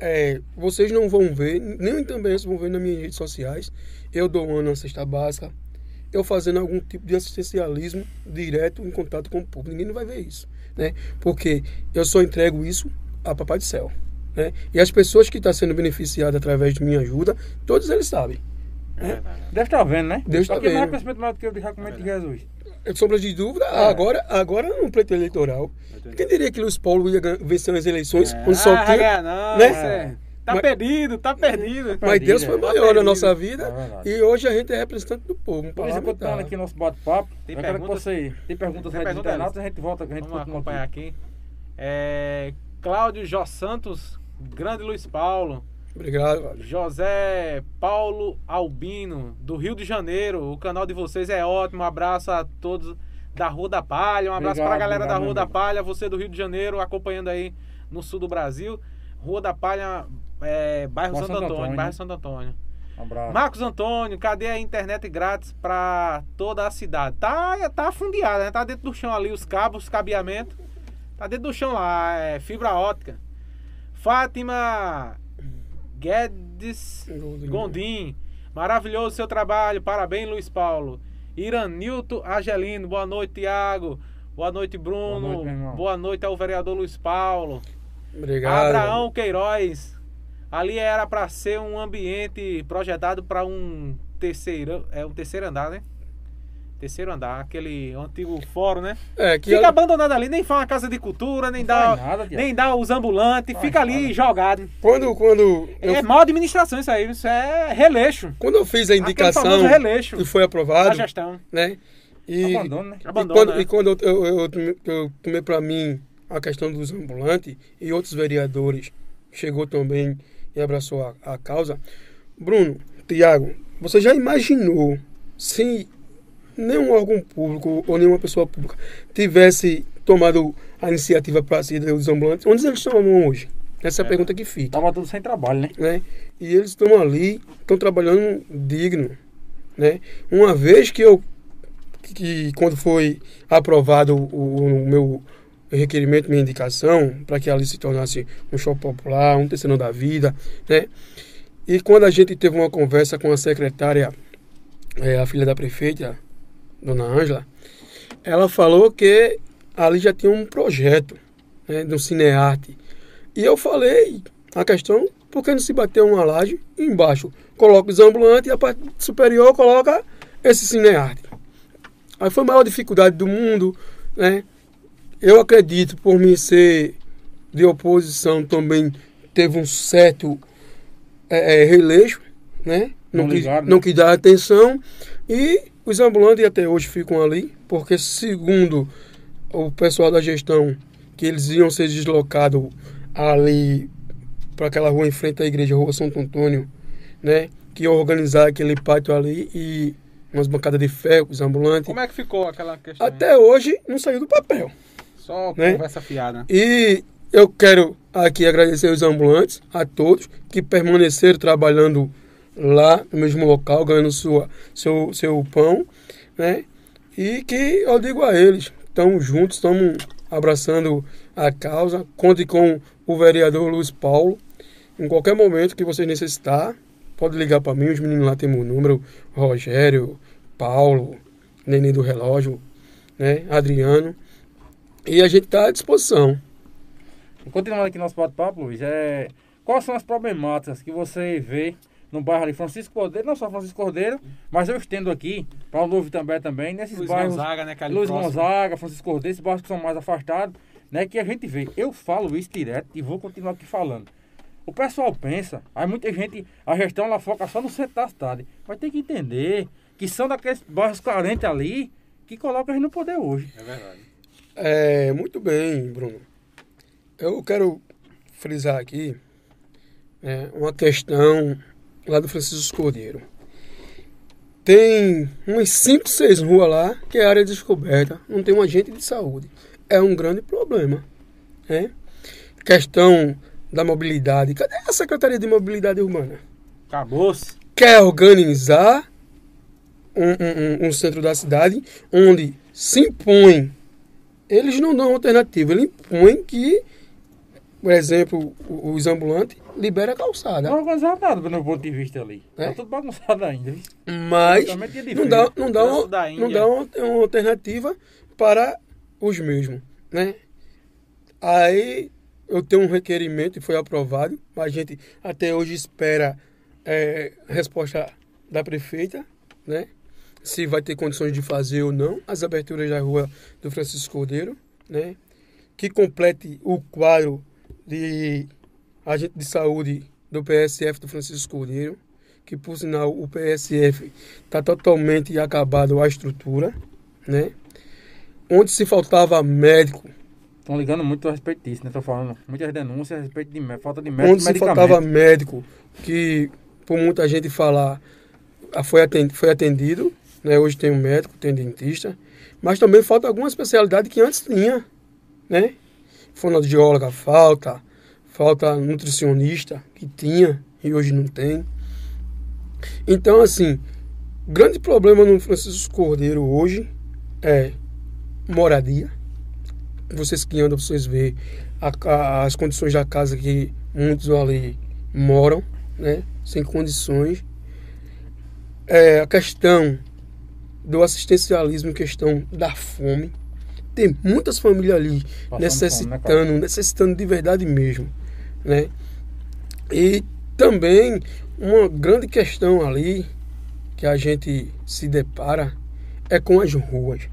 É, vocês não vão ver, nem também vão ver nas minhas redes sociais, eu doando uma cesta básica, eu fazendo algum tipo de assistencialismo direto em contato com o público. Ninguém não vai ver isso né? Porque eu só entrego isso a Papai do Céu, né? E as pessoas que estão sendo beneficiadas através de minha ajuda, todos eles sabem.
Né? Deve estar vendo, né?
Deve estar vendo.
mais conhecimento maior do que eu de Jacumento de Jesus.
É sombra de dúvida, é. agora, agora no pleito eleitoral. Quem diria que Luiz Paulo ia vencer as eleições
é. quando só ah, tinha. Não, né? É. Tá mas, perdido, tá perdido.
Mas Deus foi maior tá na nossa vida é e hoje a gente é representante do povo.
Por isso, continuando aqui nosso bate-papo, tem perguntas, você, tem perguntas aí dos a gente volta, a gente
Vamos acompanhar aqui. aqui. É, Cláudio Jó Santos, grande Luiz Paulo.
Obrigado.
José Paulo Albino, do Rio de Janeiro. O canal de vocês é ótimo. Um abraço a todos da Rua da Palha. Um abraço para a galera da Rua da Palha. Você do Rio de Janeiro, acompanhando aí no sul do Brasil. Rua da Palha, é, bairro Santo, Santo Antônio, Antônio, bairro Santo Antônio. Um abraço. Marcos Antônio, cadê a internet grátis para toda a cidade? Tá, tá afundiada, né? Tá dentro do chão ali os cabos, cabeamento. Tá dentro do chão lá, é fibra ótica. Fátima Guedes Gondim. Maravilhoso seu trabalho. Parabéns, Luiz Paulo. Iranilto Agelino. Boa noite, Tiago. Boa noite, Bruno. Boa noite, Boa noite ao vereador Luiz Paulo.
Obrigado.
Abraão Queiroz. Ali era para ser um ambiente projetado para um terceiro, é um terceiro andar, né? Terceiro andar, aquele antigo fórum, né? É, que fica eu... abandonado ali, nem faz uma casa de cultura, nem dá, nada, nem dá os ambulantes, fica ali nada. jogado.
Quando, quando
eu... É mal administração isso aí, isso é releixo.
Quando eu fiz a indicação releixo e foi aprovado, a
gestão,
né?
E, Abandono, né?
Abandono, e quando, né? e quando eu, eu, eu, eu tomei para mim a questão dos ambulantes e outros vereadores chegou também e abraçou a, a causa. Bruno, Tiago, você já imaginou se nenhum órgão público ou nenhuma pessoa pública tivesse tomado a iniciativa para ser dos ambulantes, onde eles estão hoje? Essa é a pergunta que fica.
Tava tudo sem trabalho, né?
né? E eles estão ali, estão trabalhando digno, né? Uma vez que eu que quando foi aprovado o, o meu requerimento, minha indicação, para que ali se tornasse um shopping popular, um terceiro da vida, né? E quando a gente teve uma conversa com a secretária, é, a filha da prefeita, dona Ângela, ela falou que ali já tinha um projeto né, do cinearte. E eu falei a questão, por que não se bater uma laje embaixo? Coloca os ambulantes e a parte superior coloca esse cinearte. Aí foi a maior dificuldade do mundo, né? Eu acredito, por mim ser de oposição, também teve um certo é, é, releixo, né? Não, não, quis, né? não quis dar atenção. E os ambulantes até hoje ficam ali, porque segundo o pessoal da gestão, que eles iam ser deslocados ali para aquela rua em frente à igreja, Rua Santo Antônio, né? Que ia organizar aquele pátio ali e umas bancadas de ferro, os ambulantes.
Como é que ficou aquela questão?
Até hoje não saiu do papel.
Só né? conversa fiada.
E eu quero aqui agradecer os ambulantes, a todos que permaneceram trabalhando lá no mesmo local, ganhando sua, seu, seu pão, né? E que eu digo a eles, estamos juntos, estamos abraçando a causa. Conte com o vereador Luiz Paulo. Em qualquer momento que você necessitar, pode ligar para mim, os meninos lá têm meu número, Rogério, Paulo, Neném do Relógio, né? Adriano. E a gente está à disposição.
Continuando aqui nosso bate-papo, Luiz, é, quais são as problemáticas que você vê no bairro ali Francisco Cordeiro, não só Francisco Cordeiro, mas eu estendo aqui para o Novo também também, nesses
Luiz
bairros.
Gonzaga, né,
Luiz Gonzaga, Francisco Cordeiro, esses bairros que são mais afastados, né, que a gente vê. Eu falo isso direto e vou continuar aqui falando. O pessoal pensa, aí muita gente, a gestão ela foca só no centro da cidade. Mas tem que entender que são daqueles bairros carentes ali que colocam a gente no poder hoje.
É verdade.
É, muito bem, Bruno. Eu quero frisar aqui né, uma questão lá do Francisco Cordeiro. Tem umas 5, 6 ruas lá que é área descoberta, não tem um agente de saúde. É um grande problema. Né? Questão da mobilidade. Cadê a Secretaria de Mobilidade Urbana?
Acabou-se.
Quer organizar um, um, um, centro da cidade onde se impõe. Eles não dão alternativa, eles impõem que, por exemplo, os ambulantes libera a calçada.
Não organizado nada do meu ponto de vista ali. É? Tá tudo bagunçado ainda.
Mas não dá, não dá, uma, não dá uma, uma alternativa para os mesmos, né? Aí eu tenho um requerimento e foi aprovado. A gente até hoje espera é, resposta da prefeita, né? Se vai ter condições de fazer ou não as aberturas da rua do Francisco Cordeiro, né? Que complete o quadro de agente de saúde do PSF do Francisco Cordeiro, que por sinal o PSF está totalmente acabado a estrutura, né? Onde se faltava médico,
Estão ligando muito a respeito disso, né? Estou falando muitas denúncias a respeito de falta de médico.
Onde se faltava médico, que por muita gente falar, foi atendido, foi atendido né? Hoje tem um médico, tem um dentista, mas também falta alguma especialidade que antes tinha, né? Fonoaudióloga falta, falta nutricionista que tinha e hoje não tem. Então, assim, grande problema no Francisco Cordeiro hoje é moradia vocês que andam, vocês a, as condições da casa que muitos ali moram, né? Sem condições. É, a questão do assistencialismo, questão da fome. Tem muitas famílias ali Passando necessitando, fome, né, necessitando de verdade mesmo, né? E também uma grande questão ali que a gente se depara é com as ruas.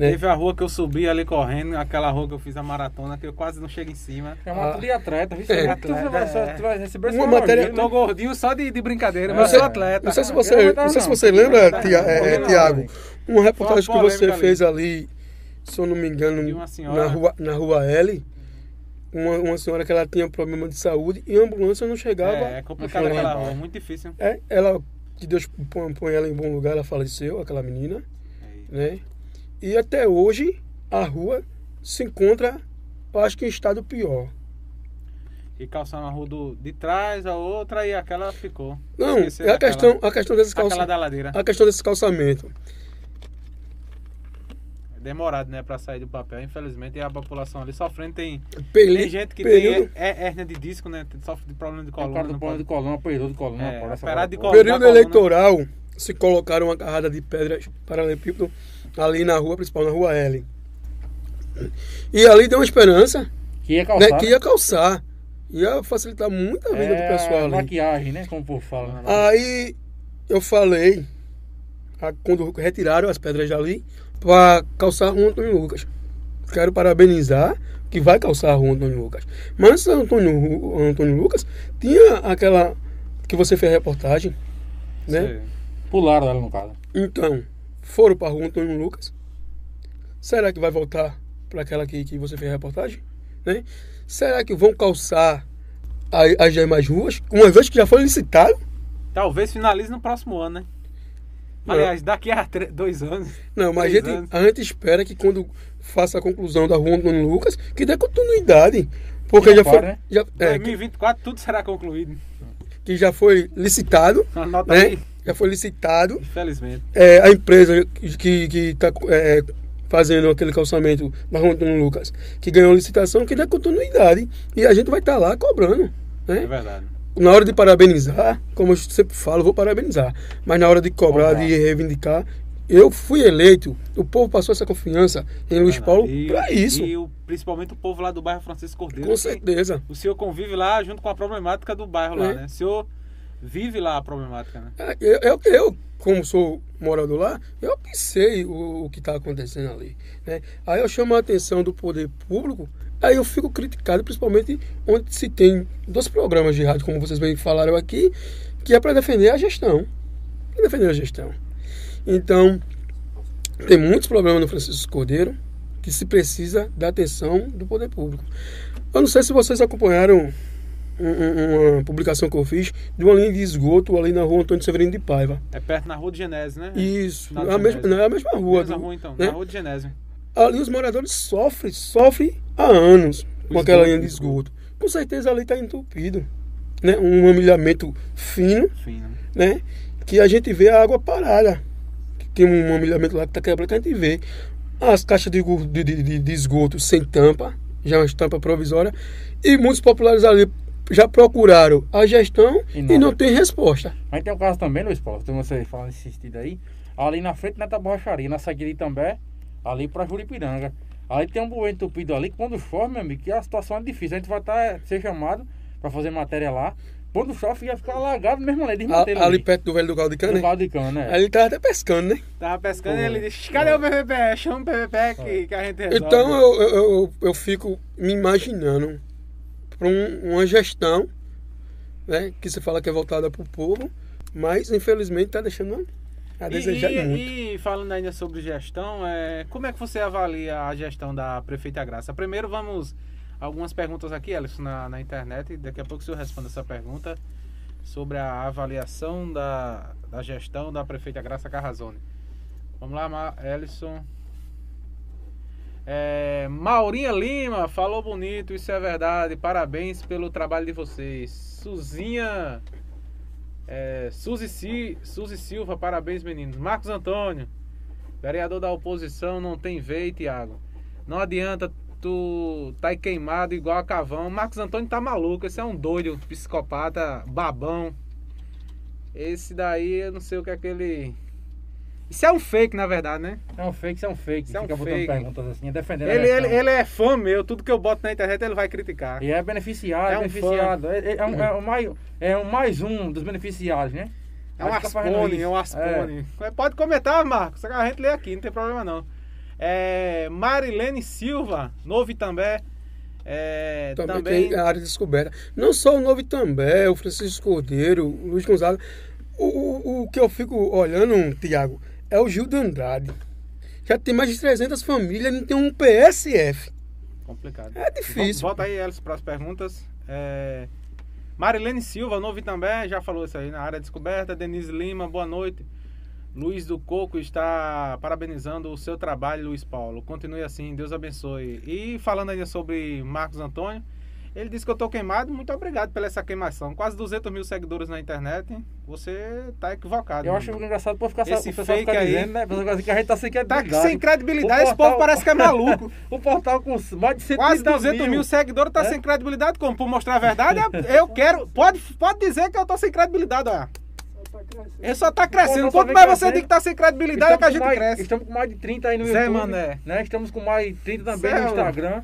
Né? Teve a rua que eu subi ali correndo, aquela rua que eu fiz a maratona, que eu quase não chego em cima.
É uma ah, de atleta, viu? É, atleta, tu, vai, é. tu vai receber
uma matéria. Eu tô gordinho só de, de brincadeira, mas é. sou atleta.
Não sei se você, não, sei se você lembra, tia, é, Tiago, uma reportagem que você fez ali, se eu não me engano, na rua, na rua L. Uma, uma senhora que ela tinha problema de saúde e a ambulância não chegava. É,
é complicado aquela rua, muito difícil.
É, ela, que Deus põe, põe ela em bom lugar, ela faleceu, aquela menina, é né? E até hoje a rua se encontra, eu acho que em estado pior.
E calçando a rua do, de trás, a outra e aquela ficou.
Não, é a questão, a questão desses
calçamentos.
A questão desse calçamento.
É demorado, né, para sair do papel, infelizmente, e a população ali sofrendo tem, tem gente que período, tem é, hérnia de disco, né, sofre de problema de coluna.
Tem pode... de coluna, período de coluna,
é, de
coluna. Período eleitoral, se colocaram uma carrada de pedras paralelepípedo ali na rua principal, na rua L. E ali deu uma esperança
que ia calçar.
Né, que ia calçar. Ia facilitar muito a vida é, do pessoal ali.
Maquiagem, né? Como o povo fala. Né?
Aí eu falei, quando retiraram as pedras dali, para calçar a rua Antônio Lucas. Quero parabenizar que vai calçar a rua Antônio Lucas. Mas Antônio, Antônio Lucas tinha aquela que você fez a reportagem, né? Sim.
Pularam ela no caso.
Então, foram para a rua Antônio Lucas. Será que vai voltar para aquela que, que você fez a reportagem? Né? Será que vão calçar as demais ruas, uma vez que já foi licitado?
Talvez finalize no próximo ano, né? Aliás, daqui a dois anos.
Não, mas a gente, a gente espera que quando faça a conclusão da rua Antônio Lucas, que dê continuidade. Porque já, foi. Né? Já,
é, 2024 tudo será concluído.
Que já foi licitado. Anota né? aí já foi licitado.
Infelizmente.
É, a empresa que está é, fazendo aquele calçamento na Rua Antônio Lucas, que ganhou licitação, que dá continuidade. E a gente vai estar tá lá cobrando. Né?
É verdade.
Na hora de parabenizar, como eu sempre falo, vou parabenizar. Mas na hora de cobrar, de reivindicar, eu fui eleito, o povo passou essa confiança em Luiz Paulo para isso.
E o, principalmente o povo lá do bairro Francisco Cordeiro.
Com certeza.
O senhor convive lá junto com a problemática do bairro é. lá, né? O senhor vive lá a problemática, né? É,
eu, eu, eu, como sou morador lá, eu pensei o, o que está acontecendo ali. Né? Aí eu chamo a atenção do poder público Aí eu fico criticado, principalmente onde se tem dois programas de rádio, como vocês bem falaram aqui, que é para defender a gestão. Defender a gestão. Então, tem muitos problemas no Francisco Cordeiro que se precisa da atenção do poder público. Eu não sei se vocês acompanharam uma publicação que eu fiz de uma linha de esgoto ali na rua Antônio Severino de Paiva.
É perto na rua de Genésio, né?
Isso, é a mesma, não é a mesma rua.
Mesma rua então, né? na rua de Genésio.
Ali os moradores sofrem, sofrem há anos com aquela linha de esgoto. Com certeza ali está entupido. Né? Um amilhamento fino, fino, né? Que a gente vê a água parada. Tem um amilhamento lá que está quebrado que a gente vê. As caixas de, de, de, de esgoto sem tampa, já uma tampa provisória, e muitos populares ali já procuraram a gestão e, e não tem resposta.
Mas tem um caso também, Luiz Paulo, tem você falando nesse sentido aí, ali na frente da borracharia, na Saguiri também, ali para Juripiranga. Ali tem um bueiro entupido ali, quando chove, meu amigo, que a situação é difícil. A gente vai estar, tá, ser chamado para fazer matéria lá. Quando chove, ia ficar alagado mesmo ali,
ali, ali perto do velho do caldo de cana,
Do caldo de cana, né?
Aí ele tava até pescando, né?
Tava pescando Pô. e ele disse, cadê o PVP? Chama o PVP que, que a gente resolve.
Então eu, eu, eu, eu fico me imaginando para um, uma gestão né, que se fala que é voltada para o povo, mas infelizmente está deixando a desejar
e,
muito.
E falando ainda sobre gestão, é, como é que você avalia a gestão da Prefeita Graça? Primeiro vamos algumas perguntas aqui, Alisson, na, na internet, e daqui a pouco o senhor responde essa pergunta sobre a avaliação da, da gestão da Prefeita Graça Carrazone. Vamos lá, Ellison. É, Maurinha Lima falou bonito, isso é verdade. Parabéns pelo trabalho de vocês. Suzinha. É, Suzy, Suzy Silva, parabéns meninos. Marcos Antônio, vereador da oposição, não tem veio, Tiago. Não adianta tu tá queimado igual a Cavão. Marcos Antônio tá maluco, esse é um doido, psicopata, babão. Esse daí eu não sei o que é que ele isso é um fake, na verdade, né?
É um fake, isso é um fake. Isso é um fica fake. botando perguntas assim, defendendo
ele, ele, ele, é fã meu, tudo que eu boto na internet ele vai criticar.
E é beneficiado, é, um beneficiado. É, é, é, um, é, um mais, é um mais um dos beneficiados, né?
É um Aspone, é um Aspone. É. Pode comentar, Marcos, a gente lê aqui, não tem problema não. É, Marilene Silva, novo Itambé. É,
também, também tem a área de descoberta. Não só o Novo Itambé, o Francisco Cordeiro, o Luiz Gonzaga. O, o, o que eu fico olhando, Tiago, é o Gil de Andrade. Já tem mais de 300 famílias, não tem um PSF.
Complicado.
É difícil.
Volta aí, Elcio, para as perguntas. É... Marilene Silva, novo também, já falou isso aí na área descoberta. Denise Lima, boa noite. Luiz do Coco está parabenizando o seu trabalho, Luiz Paulo. Continue assim, Deus abençoe. E falando ainda sobre Marcos Antônio, ele disse que eu tô queimado. Muito obrigado pela essa queimação. Quase 200 mil seguidores na internet. Você tá equivocado.
Eu acho engraçado por ficar esse fake ficar aí, dizendo, né? Que a gente tá sem credibilidade.
Tá sem credibilidade. Esse povo parece que é maluco.
o portal com mais de 130
Quase 200 mil, mil seguidores tá é? sem credibilidade. Como? Por mostrar a verdade? eu quero. Pode, pode dizer que eu tô sem credibilidade, olha. Ele só tá crescendo. Quanto mais você tem que tá sem credibilidade, é que a gente
mais,
cresce.
Estamos com mais de 30 aí no
Zé
YouTube.
Mané.
Né? Estamos com mais de 30 também Zé no Instagram.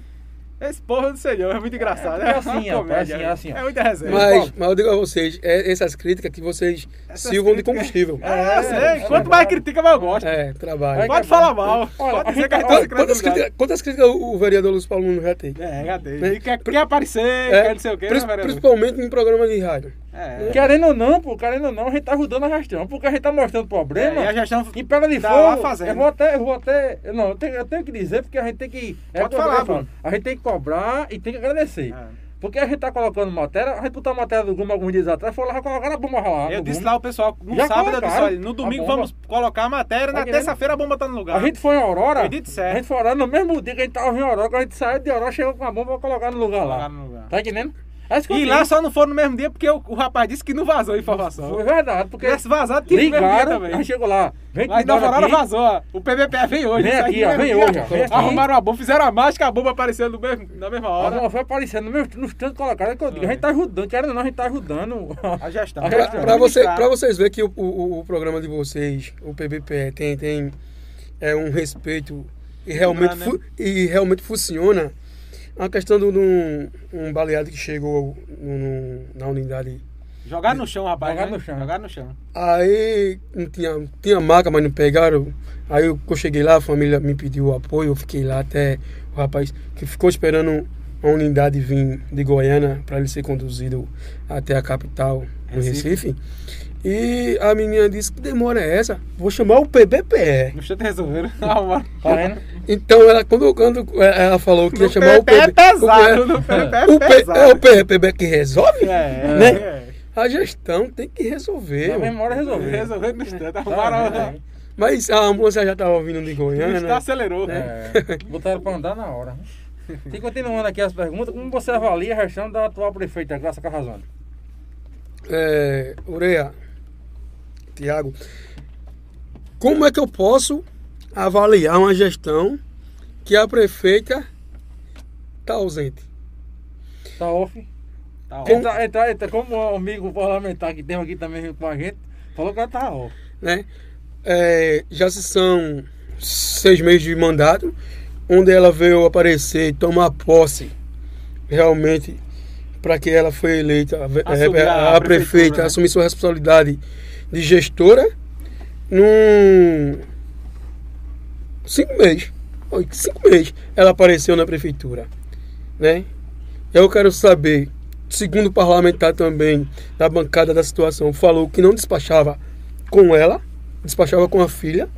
Esse porra do senhor é muito engraçado.
É, é assim, é, comédia, é assim, é assim.
É muita resenha.
Mas, mas eu digo a vocês, é, essas críticas que vocês essas sirvam críticas... de combustível.
É, eu sei. Quanto mais critica, mais eu gosto.
É, trabalho.
Pode falar mal. Olha, Pode dizer que a gente tá
quantas, críticas, quantas críticas o vereador Luiz Paulo Nuno já tem?
É, já tem. E quer, quer aparecer, quer não sei o quê,
né, Principalmente em programa de rádio.
É. Querendo ou não, pô, querendo ou não, a gente tá ajudando a gestão, porque a gente tá mostrando problema. É,
e a gestão
em Pedra de tá Fogo. Fazendo. Eu vou até, eu vou até, não, eu tenho, eu tenho que dizer, porque a gente tem que.
É Pode falar, pô.
A gente tem que cobrar e tem que agradecer. É. Porque a gente tá colocando matéria, a gente botou a matéria do Guma alguns dias atrás, foi lá colocar a bomba lá.
Eu disse lá o pessoal, no Já sábado eu disse, olha, no domingo vamos colocar a matéria, tá na terça-feira a bomba tá no lugar.
A gente foi em Aurora,
certo.
a gente foi em Aurora, no mesmo dia que a gente tava em Aurora, quando a gente saiu de Aurora, chegou com a bomba pra colocar no lugar lá. No lugar. Tá entendendo?
E lá só não foram no mesmo dia porque o, o rapaz disse que não vazou a informação.
Foi verdade, porque.
Tivesse vazado, tinha
ligaram, também. Aí chegou lá.
Vem Mas na Aurora vazou, ó. O PBPE vem hoje.
Vem aqui, ó, vem hoje. Vem aqui.
Arrumaram a bomba, fizeram a mágica, a bomba apareceu no mesmo, na mesma hora. A bomba
foi aparecendo no nos tantos colocados. É que eu digo, a gente tá ajudando, querendo ou não, a gente tá ajudando.
A gestão.
A gestão. Pra, pra, você, pra vocês verem que o, o, o, programa de vocês, o PBPE, tem, tem é, um respeito e realmente, né? e realmente funciona a questão de um, um baleado que chegou no, na unidade.
Jogar no chão, rapaz.
Jogar
né?
no chão.
Jogar no chão.
Aí não tinha, tinha maca, mas não pegaram. Aí eu, eu cheguei lá, a família me pediu apoio, eu fiquei lá até o rapaz que ficou esperando uma unidade vir de Goiânia para ele ser conduzido até a capital, no Recife. Recife. E a menina disse que demora é essa? Vou chamar o PBPE.
Deixa eu te resolver.
Tá? Então, ela, quando, quando ela falou que ia chamar o
PBPE. É pesado, o, PBPE
o, pesado. É o PBPE que resolve? É, né? É. A gestão tem que resolver.
A memória resolver.
Resolver no instante. Tá,
Mas a ambulância já estava vindo de Goiânia.
Está acelerou.
Né? É, botaram para andar na hora. E continuando aqui as perguntas, como você avalia a gestão da atual prefeita Graça Carrazone?
É, Ureia, Tiago, como é que eu posso avaliar uma gestão que a prefeita está ausente?
Está off? Tá off. Entra, entra, entra, como o amigo parlamentar que tem aqui também com a gente, falou que ela está off.
Né? É, já se são seis meses de mandato onde ela veio aparecer, tomar posse realmente para que ela foi eleita a, a, a, prefeita, né? assumir sua responsabilidade de gestora num cinco meses. Cinco meses ela apareceu na prefeitura. Né? Eu quero saber, segundo o parlamentar também da bancada da situação, falou que não despachava com ela, despachava com a filha,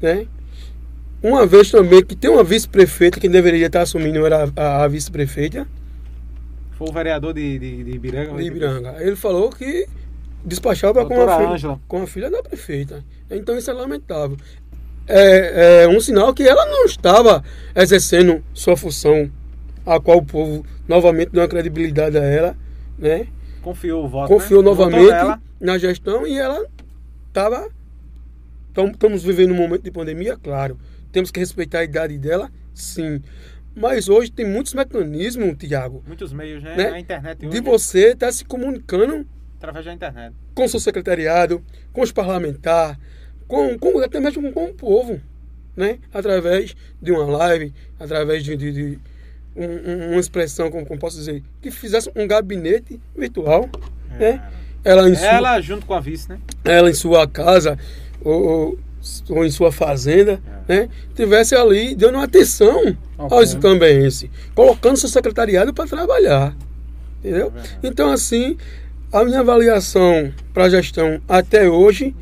né? Uma vez também que tem uma vice-prefeita que deveria estar assumindo era a, a vice-prefeita.
Foi o vereador de, de, de Ibiranga?
De Ibiranga. Ele falou que despachava com a, filha, com a filha da prefeita. Então isso é lamentável. É, é um sinal que ela não estava exercendo sua função, a qual o povo novamente deu uma credibilidade a ela, né?
Confiou o voto.
Confiou né? novamente na gestão e ela estava. Estamos vivendo um momento de pandemia, claro temos que respeitar a idade dela, sim. Mas hoje tem muitos mecanismos, Tiago.
Muitos meios, né? né? A internet
hoje. De você estar tá se comunicando.
Através da internet.
Com o seu secretariado, com os parlamentares, com, com, até mesmo com o povo. Né? Através de uma live, através de, de, de um, uma expressão, como, como, posso dizer, que fizesse um gabinete virtual. É. Né?
Ela, ela junto com a vice, né?
Ela em sua casa, ou, ou em sua fazenda, é. né, tivesse ali dando atenção okay. aos cambeenses, colocando seu secretariado para trabalhar. Entendeu? É então, assim, a minha avaliação para a gestão até hoje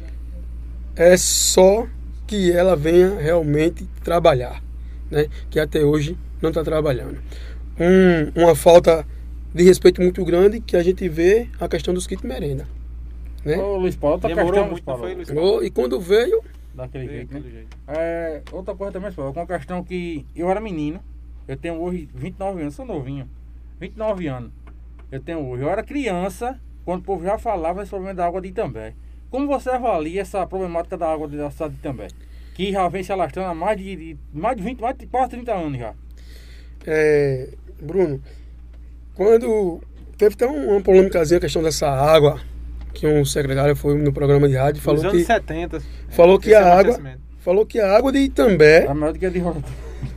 é só que ela venha realmente trabalhar, né? que até hoje não está trabalhando. Um, uma falta de respeito muito grande que a gente vê a questão dos kits merenda. Né?
Ô, Luiz Paulo, tá
Demorou questão, muito, Paulo. Foi, Luiz
Paulo. E quando veio,
daquele jeito, né? jeito. É, outra coisa também, pessoal, com a questão que eu era menino, eu tenho hoje 29 anos, sou novinho, 29 anos. Eu tenho hoje. Eu era criança, quando o povo já falava esse problema da água de Itambé. Como você avalia essa problemática da água da cidade de Itambé? Que já vem se alastrando há mais de, de, mais de 20, mais de quase 30 anos já.
É, Bruno, quando teve até uma polêmicazinha a questão dessa água que um secretário foi no programa de rádio falou Nos
que
70, falou que a é água falou que a água de Itambé
a maior do que a de Ronaldo.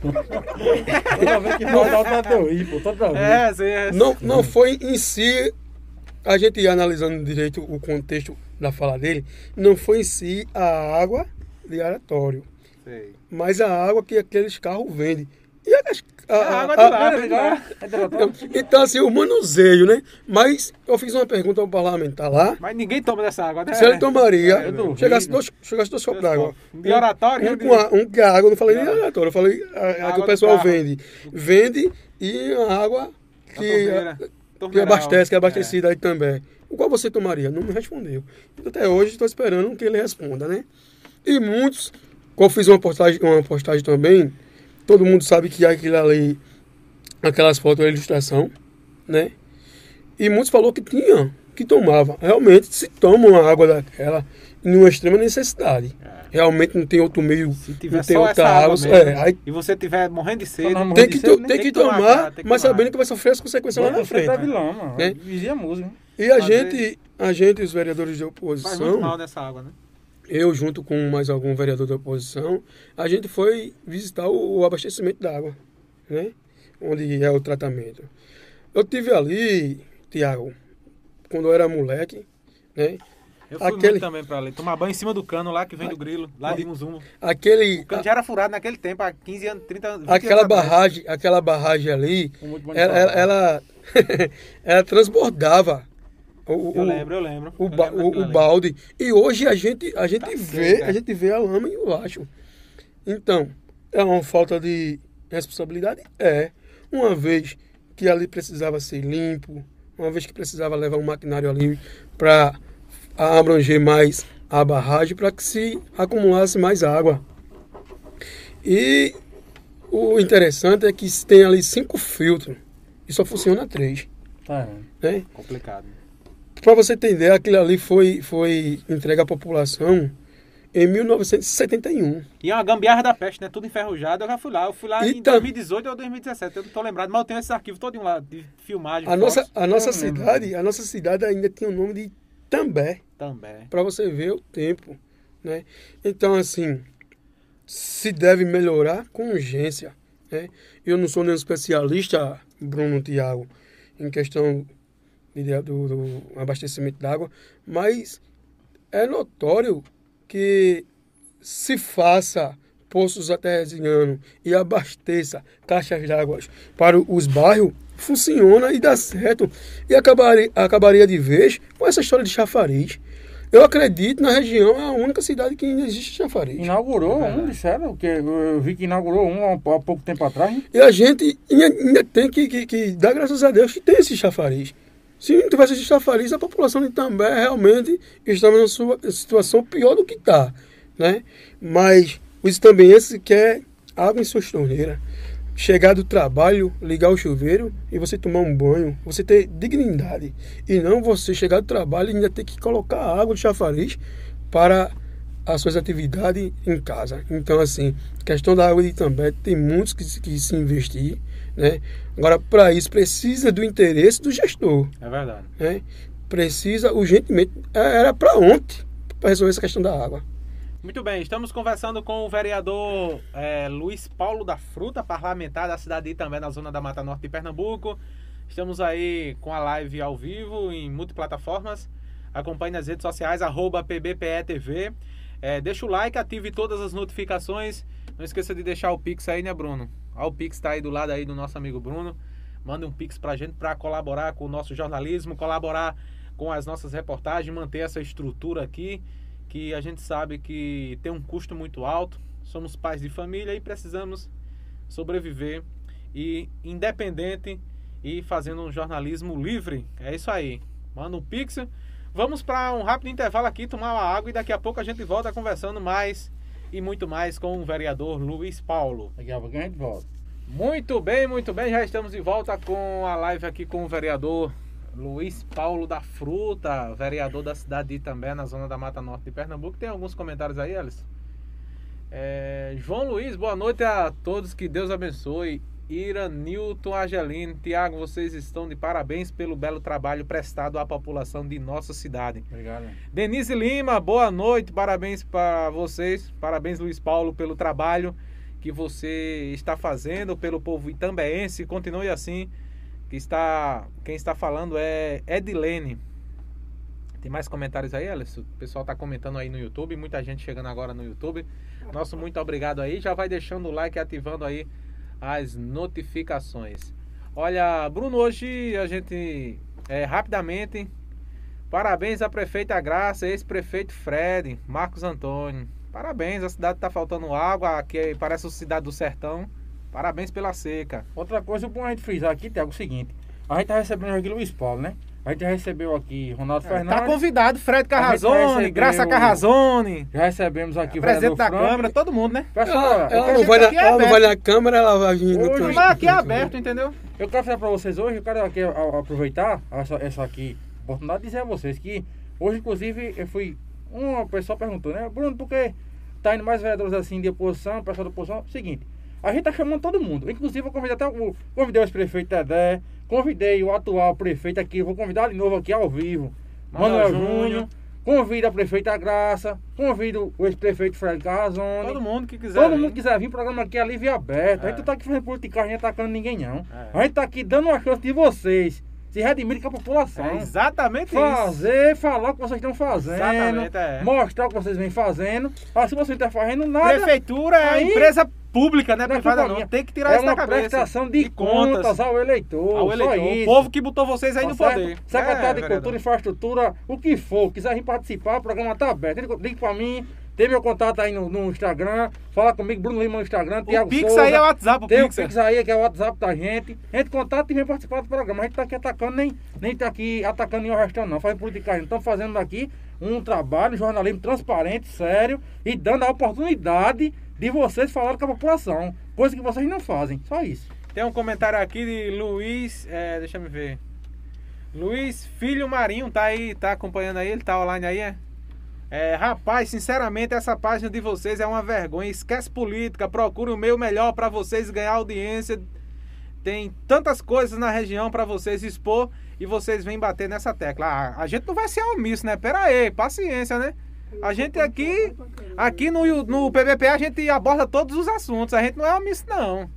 toda vez que Ronaldo deu hipo, toda vez.
É, sim, é. Não, não foi em si a gente analisando direito o contexto da fala dele, não foi em si a água de aratório. Sei. Mas a água que aqueles carros vendem. E as, a, é a, água de lá, né? é Então, assim, o manuseio, né? Mas eu fiz uma pergunta ao parlamentar lá.
Mas ninguém toma dessa água, né?
Se ele tomaria, é, chegasse, dois, chegasse dois copos d'água.
De oratório?
Um, com a, um que a água, não falei nem oratório, eu falei a, a que o pessoal vende. Vende e a água que, que abastece, que é abastecida é. aí também. O qual você tomaria? Não me respondeu. Até hoje estou esperando que ele responda, né? E muitos, eu fiz uma postagem, uma postagem também Todo mundo sabe que aquilo ali, aquelas fotos é ilustração, né? E muitos falou que tinha, que tomava. Realmente se toma uma água daquela em uma extrema necessidade. É. Realmente não tem outro meio,
se tiver
não tem
outra água. água é, aí, e você tiver morrendo de sede,
tem, que, sede, tem, que, tomar, tomar tem que mas tomar. sabendo que vai sofrer as consequências lá na frente.
Tá vilão, né? a música.
E a gente, a gente, os vereadores de oposição. Faz
muito mal nessa água, né?
eu junto com mais algum vereador da oposição, a gente foi visitar o, o abastecimento da água, né? Onde é o tratamento. Eu tive ali, Tiago, quando eu era moleque, né?
Eu fui aquele... muito também pra ali. Tomar banho em cima do cano lá que vem do grilo, lá de Muzumo.
Aquele...
O cano já era furado naquele tempo, há 15 anos, 30 anos.
Aquela barragem, aquela barragem ali, ela, ela, ela, ela transbordava.
O, eu lembro, eu lembro.
O,
eu lembro
o, o balde. E hoje a gente, a gente tá vê, a gente vê a lama embaixo. Então, é uma falta de responsabilidade? É. Uma vez que ali precisava ser limpo, uma vez que precisava levar um maquinário ali para abranger mais a barragem para que se acumulasse mais água. E o interessante é que tem ali cinco filtros e só funciona três.
Tá. Né? Complicado.
Para você entender, aquilo ali foi, foi entregue à população em 1971.
E é uma gambiarra da peste, né? Tudo enferrujado. Eu já fui lá. Eu fui lá então, em 2018 ou 2017. Eu não tô lembrado, mas eu tenho esses arquivos todos lá de filmagem.
A nossa, a nossa cidade, a nossa cidade ainda tinha o nome de També.
També.
Para você ver o tempo, né? Então assim, se deve melhorar com urgência, né? Eu não sou nenhum especialista, Bruno Tiago, em questão do, do abastecimento d'água, mas é notório que se faça poços artesianos e abasteça caixas d'água para os bairros, funciona e dá certo. E acabaria, acabaria de vez com essa história de chafariz. Eu acredito na região, é a única cidade que ainda existe chafariz.
Inaugurou um, disseram, que eu vi que inaugurou um há, pouco tempo atrás. Hein?
E a gente ainda, ainda tem que, que, que, dar graças a Deus que tem esse chafariz. Se não tivesse esse chafariz, a população de També realmente estava numa situação pior do que está. Né? Mas os tambéenses quer água em sua torneiras chegar do trabalho, ligar o chuveiro e você tomar um banho, você ter dignidade. E não você chegar do trabalho e ainda ter que colocar água de chafariz para as suas atividades em casa. Então, assim, questão da água de Itambé, tem muitos que, que se investir, né? Agora, para isso, precisa do interesse do gestor.
É verdade.
Né? Precisa urgentemente, é, era para ontem, para resolver essa questão da água.
Muito bem, estamos conversando com o vereador é, Luiz Paulo da Fruta, parlamentar da cidade de Itambé, na zona da Mata Norte de Pernambuco. Estamos aí com a live ao vivo em multiplataformas. Acompanhe nas redes sociais, arroba PBPETV. É, deixa o like, ative todas as notificações. Não esqueça de deixar o Pix aí, né, Bruno? Ó, o Pix está aí do lado aí do nosso amigo Bruno. Manda um Pix pra gente para colaborar com o nosso jornalismo, colaborar com as nossas reportagens, manter essa estrutura aqui que a gente sabe que tem um custo muito alto, somos pais de família e precisamos sobreviver e independente e fazendo um jornalismo livre. É isso aí. Manda um pixel. Vamos para um rápido intervalo aqui, tomar uma água e daqui a pouco a gente volta conversando mais e muito mais com o vereador Luiz Paulo.
Daqui a pouco a gente volta.
Muito bem, muito bem. Já estamos de volta com a live aqui com o vereador Luiz Paulo da Fruta, vereador da cidade de Itambé, na zona da Mata Norte de Pernambuco. Tem alguns comentários aí, Alisson? É, João Luiz, boa noite a todos, que Deus abençoe. Ira, Newton, Angelino, Tiago, vocês estão de parabéns pelo belo trabalho prestado à população de nossa cidade.
Obrigado.
Denise Lima, boa noite, parabéns para vocês, parabéns Luiz Paulo pelo trabalho que você está fazendo pelo povo itambeense, continue assim que está, quem está falando é Edilene. Tem mais comentários aí, Alisson? O pessoal está comentando aí no YouTube, muita gente chegando agora no YouTube. Nosso muito obrigado aí. Já vai deixando o like e ativando aí as notificações. Olha, Bruno, hoje a gente é, rapidamente parabéns à prefeita Graça, ex-prefeito Fred, Marcos Antônio. Parabéns, a cidade está faltando água, aqui parece a cidade do sertão. Parabéns pela seca.
Outra coisa bom a gente frisar aqui, Tiago, é o seguinte. A gente tá recebendo aqui Luiz Paulo, né? A gente recebeu aqui Ronaldo é, tá Fernandes.
Tá convidado Fred Carrazone, Graça Carrazone.
Já recebemos aqui
o presidente da Frank. Câmara, todo mundo, né?
Pessoal, ela, ela não, vai na, é ela não vai na Câmara, ela vai vindo.
Hoje, mas aqui é aberto, entendeu?
Eu quero falar pra vocês hoje, eu quero aqui aproveitar essa, essa aqui, oportunidade de dizer a vocês que hoje, inclusive, eu fui. Uma pessoa perguntou, né? Bruno, por que tá indo mais vereadores assim de oposição, pessoal da oposição? Seguinte. A gente tá chamando todo mundo. Inclusive, eu convidei até o. Convidei o ex-prefeito Tedé, convidei o atual prefeito aqui, vou convidar de novo aqui ao vivo. Manuel, Júnior. Convido a prefeita Graça, convido o ex-prefeito Fred Carrazone.
Todo mundo que quiser.
Todo vir. mundo quiser vir, o programa aqui é livre e aberto. É. A gente não tá aqui fazendo politicagem, nem atacando ninguém, não. É. A gente tá aqui dando uma chance de vocês se redimir com a população.
É exatamente
Fazer, isso. falar o que vocês estão fazendo.
Exatamente, é.
Mostrar o que vocês vêm fazendo. Ah, se você não está fazendo nada.
Prefeitura é aí, empresa pública, né? Privada não. Tem que tirar
é
isso da cabeça.
É uma prestação de, de contas, contas, ao eleitor.
Ao eleitor. O povo que botou vocês aí tá no certo? poder.
Secretário é, de. Cultura, Infraestrutura, o que for, quiser vir participar, o programa está aberto. Ligue para mim. Tem meu contato aí no, no, Instagram. Fala comigo, Bruno Lima no Instagram.
O Pix Souza. aí é o WhatsApp, o
Tem
Pix.
o Pix aí, que é o WhatsApp da gente. Entre contato e vem participar do programa. A gente tá aqui atacando, nem, nem tá aqui atacando nenhum restaurante, não. Fazendo politicagem. Estamos fazendo aqui um trabalho, um jornalismo transparente, sério e dando a oportunidade de vocês falarem com a população. Coisa que vocês não fazem. Só isso.
Tem um comentário aqui de Luiz. É, deixa eu ver. Luiz Filho Marinho tá aí, tá acompanhando aí? Ele tá online aí, é? É, rapaz, sinceramente, essa página de vocês é uma vergonha. Esquece política, procure o meio melhor para vocês ganhar audiência. Tem tantas coisas na região para vocês expor e vocês vêm bater nessa tecla. Ah, a gente não vai ser omisso, né? Pera aí, paciência, né? A gente aqui, aqui no, no PBP, a gente aborda todos os assuntos. A gente não é omisso, não.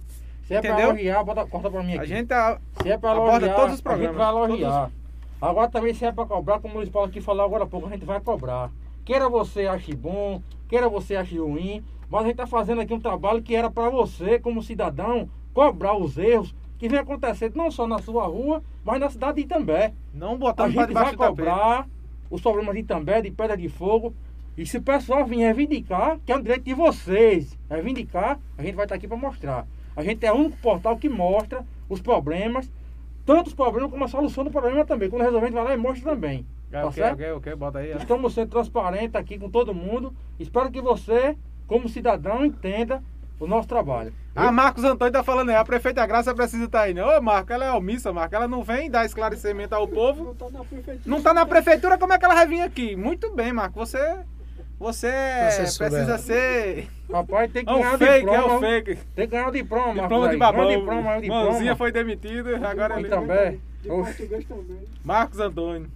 Se é Entendeu? pra elogiar, bota, corta pra mim aqui.
A gente a,
se é pra aborda todos os programas. A gente vai elogiar. Todos... Agora também se é pra cobrar, como o Luiz Paulo aqui falou agora há pouco, a gente vai cobrar. Queira você ache bom, queira você ache ruim, mas a gente está fazendo aqui um trabalho que era para você, como cidadão, cobrar os erros que vem acontecendo não só na sua rua, mas na cidade de Itambé.
Não botar
A gente vai cobrar os problemas de Itambé, de Pedra de Fogo. E se o pessoal vir reivindicar, que é um direito de vocês, reivindicar, a gente vai estar aqui para mostrar. A gente é o único portal que mostra os problemas, tanto os problemas como a solução do problema também. Quando resolver, a gente vai lá e mostra também.
É, tá ok, ok, ok, bota aí.
Estamos sendo transparentes aqui com todo mundo. Espero que você, como cidadão, entenda o nosso trabalho.
Ah, Marcos Antônio tá falando aí, a prefeita Graça precisa estar tá aí, né? Ô, Marcos, ela é omissa, Marcos, ela não vem dar esclarecimento ao povo. Não tá na prefeitura. Não tá na prefeitura, como é que ela vai vir aqui? Muito bem, Marcos, você... Você precisa ser.
Rapaz, tem que é ganhar fake, diploma. É o fake. Tem que ganhar o diploma.
Diploma de babão. Diploma, diploma. Mãozinha foi demitida, agora
ele. Também.
De português também.
Marcos Antônio.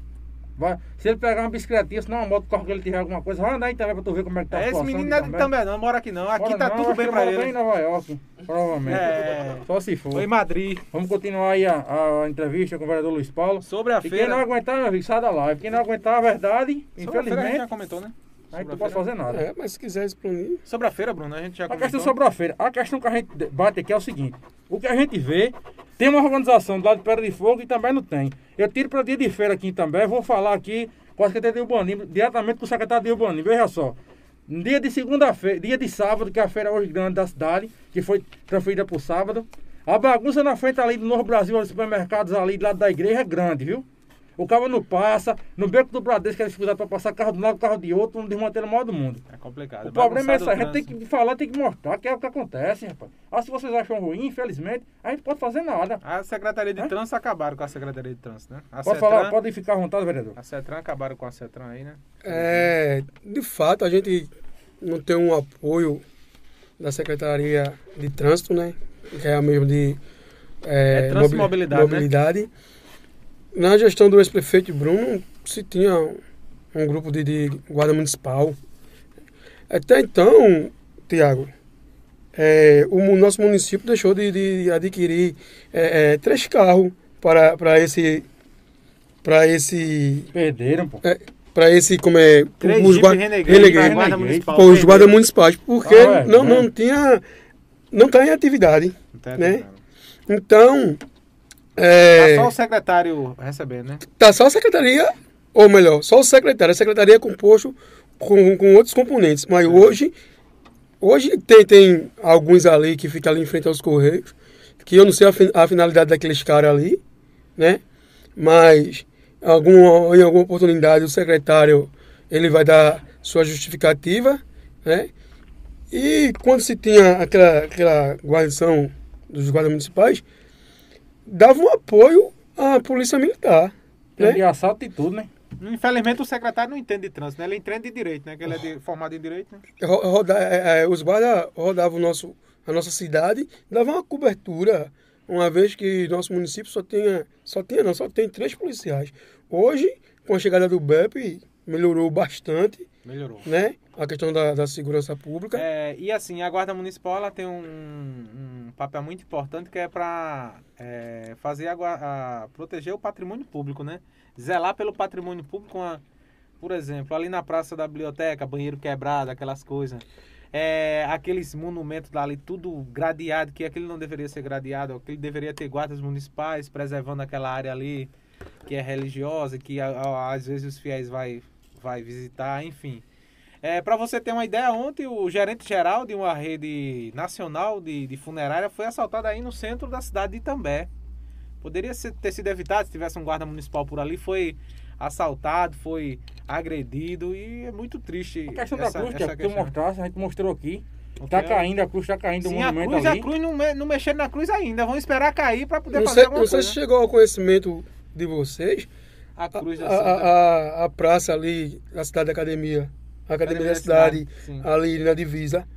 Vai, se ele pegar uma bicicletinha, se não uma moto, corre que ele tiver alguma coisa, vai andar aí também pra tu ver como é que tá
a Esse menino não é de também não, mora aqui não. Aqui mora tá não, tudo bem pra ele.
Bem em Nova York, provavelmente.
É.
Só se for.
Foi em Madrid.
Vamos continuar aí a, a, entrevista com o vereador Luiz Paulo.
Sobre a
e
feira.
quem não aguentar, meu amigo, sai da live. Quem não aguentar a verdade,
Sobre
infelizmente. A,
a gente já comentou, né?
Aí tu pode fazer nada.
É, mas se quiser explanar.
Sobre a feira, Bruno, a gente já comentou.
A questão sobre a feira. A questão que a gente bate aqui é o seguinte. O que a gente vê, tem uma organização do lado de Pedra de Fogo e também não tem. Eu tiro para dia de feira aqui também, vou falar aqui com a Secretaria de Urbanismo, diretamente com o secretário de Urbanismo. Veja só. Dia de segunda-feira, dia de sábado, que é a feira hoje grande da cidade, que foi transferida para o sábado. A bagunça na frente ali do Novo Brasil, os supermercados ali do lado da igreja é grande, viu? O carro não passa, no beco do Bradesco, que é dificuldade para passar carro de um lado, carro de outro, um desmantelo maior do mundo.
É complicado.
O problema é isso, a gente tem que falar, tem que mostrar que é o que acontece, rapaz. Ah, se vocês acham ruim, infelizmente, a gente pode fazer nada.
A Secretaria de é? Trânsito acabaram com a Secretaria de Trânsito, né? A
pode Cetran, falar, pode ficar à vontade, vereador.
A CETRAN acabaram com a CETRAN aí, né?
É, de fato, a gente não tem um apoio da Secretaria de Trânsito, né? Que é a mesmo de
é, é trânsito mobilidade.
mobilidade. Né? Na gestão do ex-prefeito Bruno, se tinha um grupo de, de guarda municipal. Até então, Tiago, é, o nosso município deixou de, de adquirir é, é, três carros para, para esse. Para esse.
Perderam, pô.
É, para esse, como é.
Três os guarda,
renegade, guarda municipal. Os guardas municipais, porque ah, é, não, é. não tinha. Não está em atividade. né? Então,
é... Tá só o secretário recebendo, né?
Tá só a secretaria, ou melhor, só o secretário. A secretaria é composto com, com outros componentes. Mas é. hoje, hoje tem, tem alguns ali que ficam ali em frente aos Correios, que eu não sei a, a finalidade daqueles caras ali, né? Mas algum, em alguma oportunidade o secretário ele vai dar sua justificativa, né? E quando se tinha aquela, aquela guarnição dos guardas municipais, dava um apoio à polícia militar.
Né? De assalto e tudo, né?
Infelizmente o secretário não entende de trânsito, né? Ele entende de direito, né? Que ele é de, formado em direito, né?
Roda, é, é, os guardas rodavam nosso, a nossa cidade, davam uma cobertura, uma vez que nosso município só tinha, só tinha não, só tem três policiais. Hoje, com a chegada do BEP, melhorou bastante. Melhorou. Né? A questão da, da segurança pública.
É, e assim, a Guarda Municipal ela tem um, um papel muito importante que é para é, fazer a, a, proteger o patrimônio público, né? Zelar pelo patrimônio público, uma, por exemplo, ali na Praça da Biblioteca, banheiro quebrado, aquelas coisas. É, aqueles monumentos ali, tudo gradeado, que aquele não deveria ser gradeado, aquele deveria ter guardas municipais preservando aquela área ali que é religiosa, que às vezes os fiéis vai, vai visitar, enfim. É, para você ter uma ideia, ontem o gerente geral de uma rede nacional de, de funerária foi assaltado aí no centro da cidade de Itambé. Poderia ser, ter sido evitado se tivesse um guarda municipal por ali. Foi assaltado, foi agredido e é muito triste.
A questão essa, da cruz, que tu mostrasse, a gente mostrou aqui. Está caindo, a cruz está caindo
Sim,
o monumento
a cruz,
ali.
a cruz não, não mexendo na cruz ainda. Vamos esperar cair para poder
não
fazer
sei,
alguma
não coisa. Não sei se chegou ao conhecimento de vocês.
A cruz
a, a, a, a, praça ali, a cidade da academia, a academia da cidade, ali na divisa.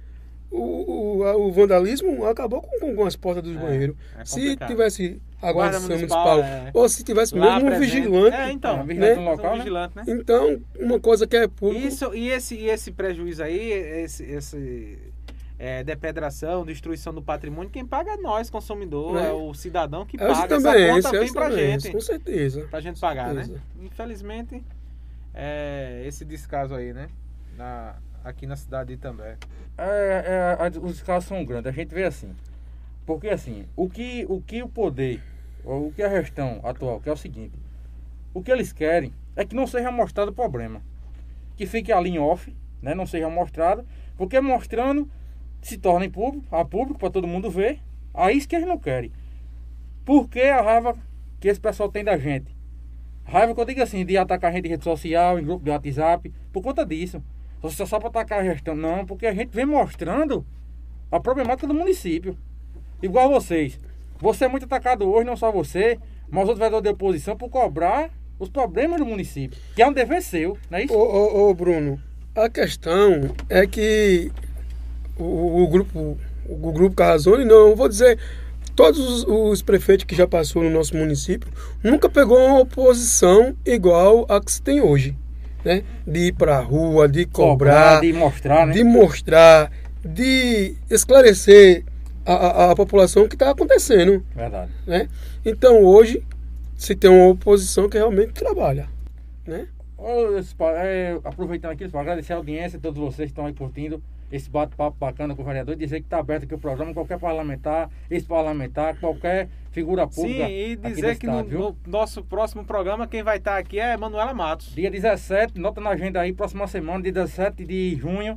O, o, o, vandalismo acabou com, com as portas dos é, banheiros. É se tivesse a guarda municipal, municipal é. ou se tivesse Lá mesmo um vigilante,
é, então,
né?
local, um vigilante, né?
Então, uma coisa que é público.
Isso, e esse, e esse prejuízo aí, esse, esse é, depredação, destruição do patrimônio, quem paga é nós, consumidor, é, é o cidadão que paga.
Também,
Essa conta
esse,
vem pra gente.
Com certeza.
Pra gente pagar, né? Infelizmente, é, esse descaso aí, né? Na, aqui na cidade também.
É, é, os descasos são grandes, a gente vê assim. Porque assim, o que o, que o poder, o que a gestão atual, que é o seguinte, o que eles querem é que não seja mostrado o problema. Que fique ali em off, né? Não seja mostrado, porque mostrando se torna em público, a público para todo mundo ver. Aí isso que eles não querem. Por que a raiva que esse pessoal tem da gente? Raiva que eu digo assim, de atacar a gente em rede social, em grupo de WhatsApp, por conta disso. Você só para atacar a gestão, não, porque a gente vem mostrando a problemática do município. Igual vocês. Você é muito atacado hoje, não só você, mas outros vereadores de oposição, por cobrar os problemas do município, que é um dever seu, não é isso?
Ô, ô, ô Bruno, a questão é que o, o grupo o grupo Carrazone, não, vou dizer, todos os, os, prefeitos que já passou no nosso município nunca pegou uma oposição igual a que se tem hoje, né? De ir para a rua, de cobrar, cobrar,
de mostrar, né?
de mostrar, de esclarecer a, a, a população o que está acontecendo.
Verdade.
Né? Então hoje se tem uma oposição que realmente trabalha, né?
É, aproveitando aqui, agradecer a audiência, todos vocês que estão aí curtindo esse bate-papo bacana com o vereador, dizer que está aberto aqui o programa, qualquer parlamentar, ex-parlamentar, qualquer figura pública.
Sim, e dizer que estado, no, no, nosso próximo programa, quem vai estar tá aqui é Manuela Matos.
Dia 17, nota na agenda aí, próxima semana, dia 17 de junho,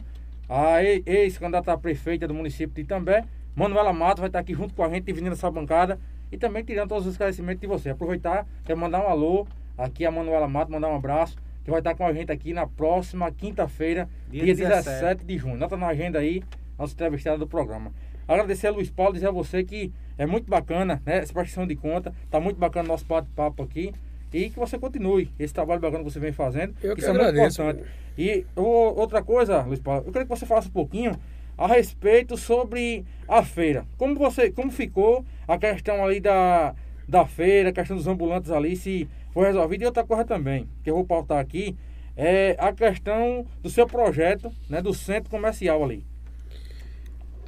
a ex-candidata prefeita do município de Itambé, Manuela Matos, vai estar tá aqui junto com a gente, dividindo essa bancada e também tirando todos os esclarecimentos de você. Aproveitar, quer mandar um alô aqui a Manuela Matos, mandar um abraço que vai estar com a gente aqui na próxima quinta-feira, dia, dia 17. 17 de junho. Nota na agenda aí, nossa entrevistada do programa. Agradecer a Luiz Paulo, dizer a você que é muito bacana, né? Essa prestação de conta, tá muito bacana o nosso bate-papo aqui. E que você continue esse trabalho bacana que você vem fazendo.
Eu isso é muito importante.
E outra coisa, Luiz Paulo, eu queria que você falasse um pouquinho a respeito sobre a feira. Como você, como ficou a questão ali da, da feira, a questão dos ambulantes ali, se foi resolvida. E outra coisa também, que eu vou pautar aqui, é a questão do seu projeto, né, do centro comercial ali.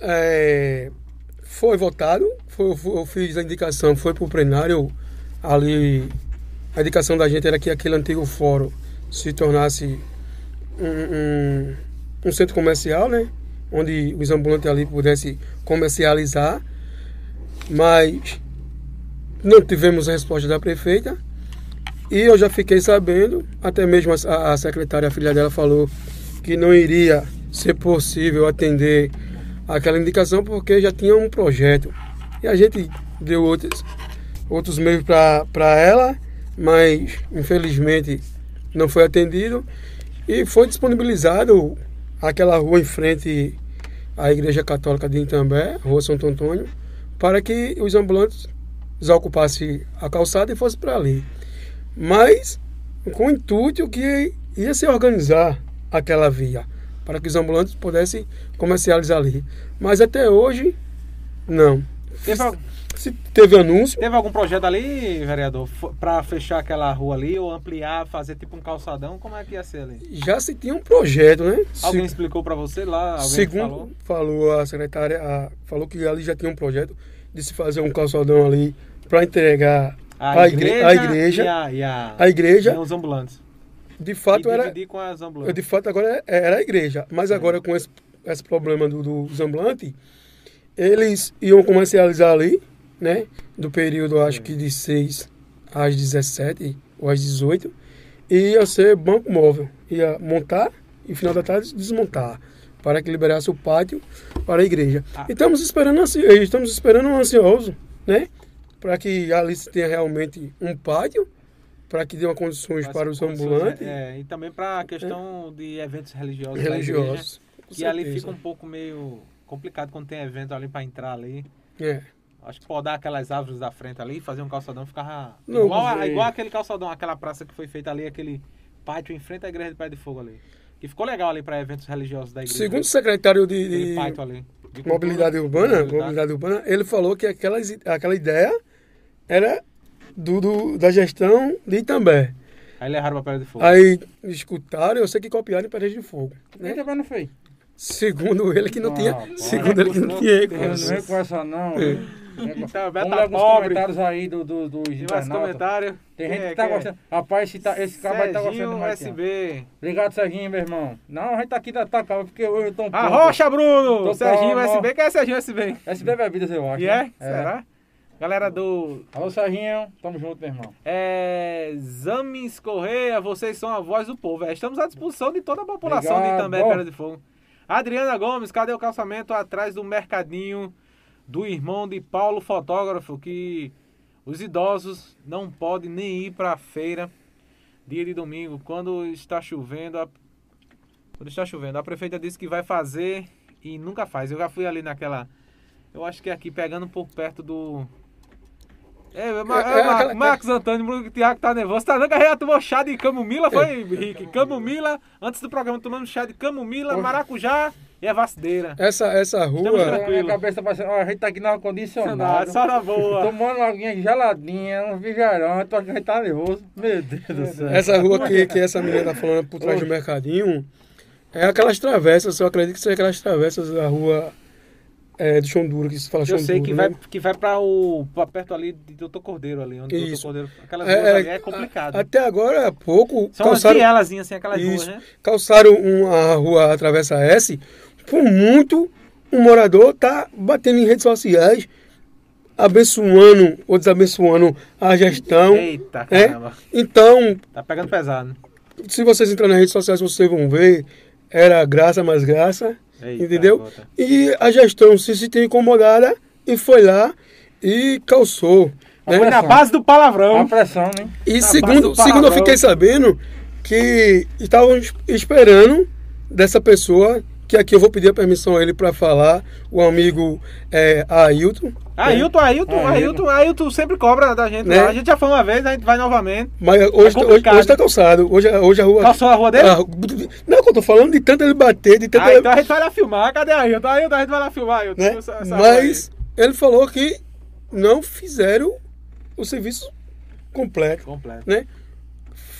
É, foi votado, foi, eu fiz a indicação, foi para o plenário ali. A indicação da gente era que aquele antigo fórum se tornasse um, um, um centro comercial, né? Onde os ambulantes ali pudessem comercializar. Mas não tivemos a resposta da prefeita. E eu já fiquei sabendo, até mesmo a, a secretária, a filha dela, falou que não iria ser possível atender aquela indicação porque já tinha um projeto. E a gente deu outros, outros meios para ela, mas infelizmente não foi atendido. E foi disponibilizado aquela rua em frente à Igreja Católica de Itambé, Rua Santo Antônio, para que os ambulantes desocupassem a calçada e fossem para ali mas com o intuito que ia se organizar aquela via para que os ambulantes pudessem comercializar ali. Mas até hoje, não. se teve anúncio.
Teve algum projeto ali, vereador, para fechar aquela rua ali ou ampliar, fazer tipo um calçadão? Como é que ia ser ali?
Já se tinha um projeto, né?
Alguém se... explicou para você lá?
Segundo falou? falou? a secretária, a, falou que ali já tinha um projeto de se fazer um calçadão ali para entregar a, a igreja, a igreja, e
a, e a,
a igreja,
os ambulantes.
De fato
e
era.
Com as ambulantes.
De fato agora é, era a igreja, mas agora com esse, esse problema do, dos ambulantes, eles iam comercializar ali né? Do período, acho que de 6 às 17 ou às 18. E ia ser banco móvel. Ia montar e final da tarde desmontar. Para que liberasse o pátio para a igreja. Ah. E estamos esperando, estamos esperando ansioso, né? Para que ali se tenha realmente um pátio para que dê uma condições para os ambulantes.
É, e também para a questão é. de eventos religiosos.
Religiosos.
Igreja, que ali fica um pouco meio complicado quando tem evento ali para entrar ali.
É.
Acho que podar aquelas árvores da frente ali, fazer um calçadão, ficava não, igual, a, igual aquele calçadão, aquela praça que foi feita ali, aquele pátio em frente à igreja de Pé de Fogo ali. Que ficou legal ali para eventos religiosos da igreja.
Segundo o secretário de, de, ali, de mobilidade, urbana, mobilidade. mobilidade urbana, ele falou que aquela, aquela ideia era do, do, da gestão de Itambé.
Aí levaram para Pé de Fogo.
Aí escutaram, eu sei que copiaram em Pé de Fogo.
Né? E também não fez.
Segundo ele que não, não tinha. Segundo ele que não, não tinha.
Não vem com essa não. É.
Então, Beto tá pobre.
comentários aí do, do, do
Tem
gente é, que tá é? gostando. Rapaz, esse, tá, esse cara vai estar tá gostando
mais. USB.
Obrigado, Serginho, meu irmão. Não, a gente tá aqui da tá, porque hoje eu tô um
pouco... Arrocha, Bruno! Tô Serginho calma. USB. Quem é Serginho USB?
USB Bebidas, eu acho.
E é? Né? é? Será? Galera do.
Alô, Serginho. Tamo junto, meu irmão.
É. Zames Correia, vocês são a voz do povo. É, estamos à disposição de toda a população Obrigado. de Itambé, Pedra de Fogo. Adriana Gomes, cadê o calçamento atrás do mercadinho? Do irmão de Paulo Fotógrafo, que os idosos não podem nem ir para a feira dia de domingo, quando está chovendo. A, quando está chovendo, a prefeita disse que vai fazer e nunca faz. Eu já fui ali naquela. Eu acho que é aqui pegando um pouco perto do é, é, é, é Marcos Antônio, o Thiago tá nervoso. Tá dando que tomou chá de camomila, foi, Rick? Camomila, antes do programa tomando chá de camomila, maracujá e a vacideira.
Essa, essa rua.
A minha cabeça tá ó, a gente tá aqui no ar-condicionado.
Só na boa.
Tomando uma aguinha geladinha, um vigarão, tô aqui, a gente tá nervoso. Meu Deus do céu.
Essa rua que, que essa menina tá falando por trás do mercadinho, é aquelas travessas, eu acredito que são aquelas travessas da rua é, do Chão Duro, que se fala
Eu sei que,
né?
vai, que vai para o pra perto ali de Doutor Cordeiro ali, onde Isso. Doutor Cordeiro. Aquelas é, ruas ali é complicado.
A, até agora, há pouco.
São calçaram, umas assim, aquelas isso, ruas, né?
Calçaram uma rua a Travessa S, por muito um morador tá batendo em redes sociais, abençoando ou desabençoando a gestão.
Eita, é? caramba.
Então.
Tá pegando pesado.
Se vocês entrarem nas redes sociais, vocês vão ver. Era graça mais graça. Eita, entendeu? Bota. E a gestão se sentiu incomodada e foi lá e calçou.
Né? Foi na base do palavrão.
A pressão, né?
E na segundo, segundo eu fiquei sabendo que estavam esperando dessa pessoa que aqui eu vou pedir a permissão a ele para falar, o amigo é, Ailton.
Ailton, Ailton, Ailton, Ailton sempre cobra da gente. Né? A gente já foi uma vez, a gente vai novamente.
Mas hoje, é hoje, hoje tá calçado. Hoje, hoje a rua.
Calçou a rua dele? Ah,
não, eu tô falando de tanto ele bater, de tanto
ah,
ele...
então a gente vai lá filmar. Cadê Ailton? Ailton, a gente vai lá filmar, Ailton.
Né? Mas ele falou que não fizeram o serviço completo.
Completo.
Né?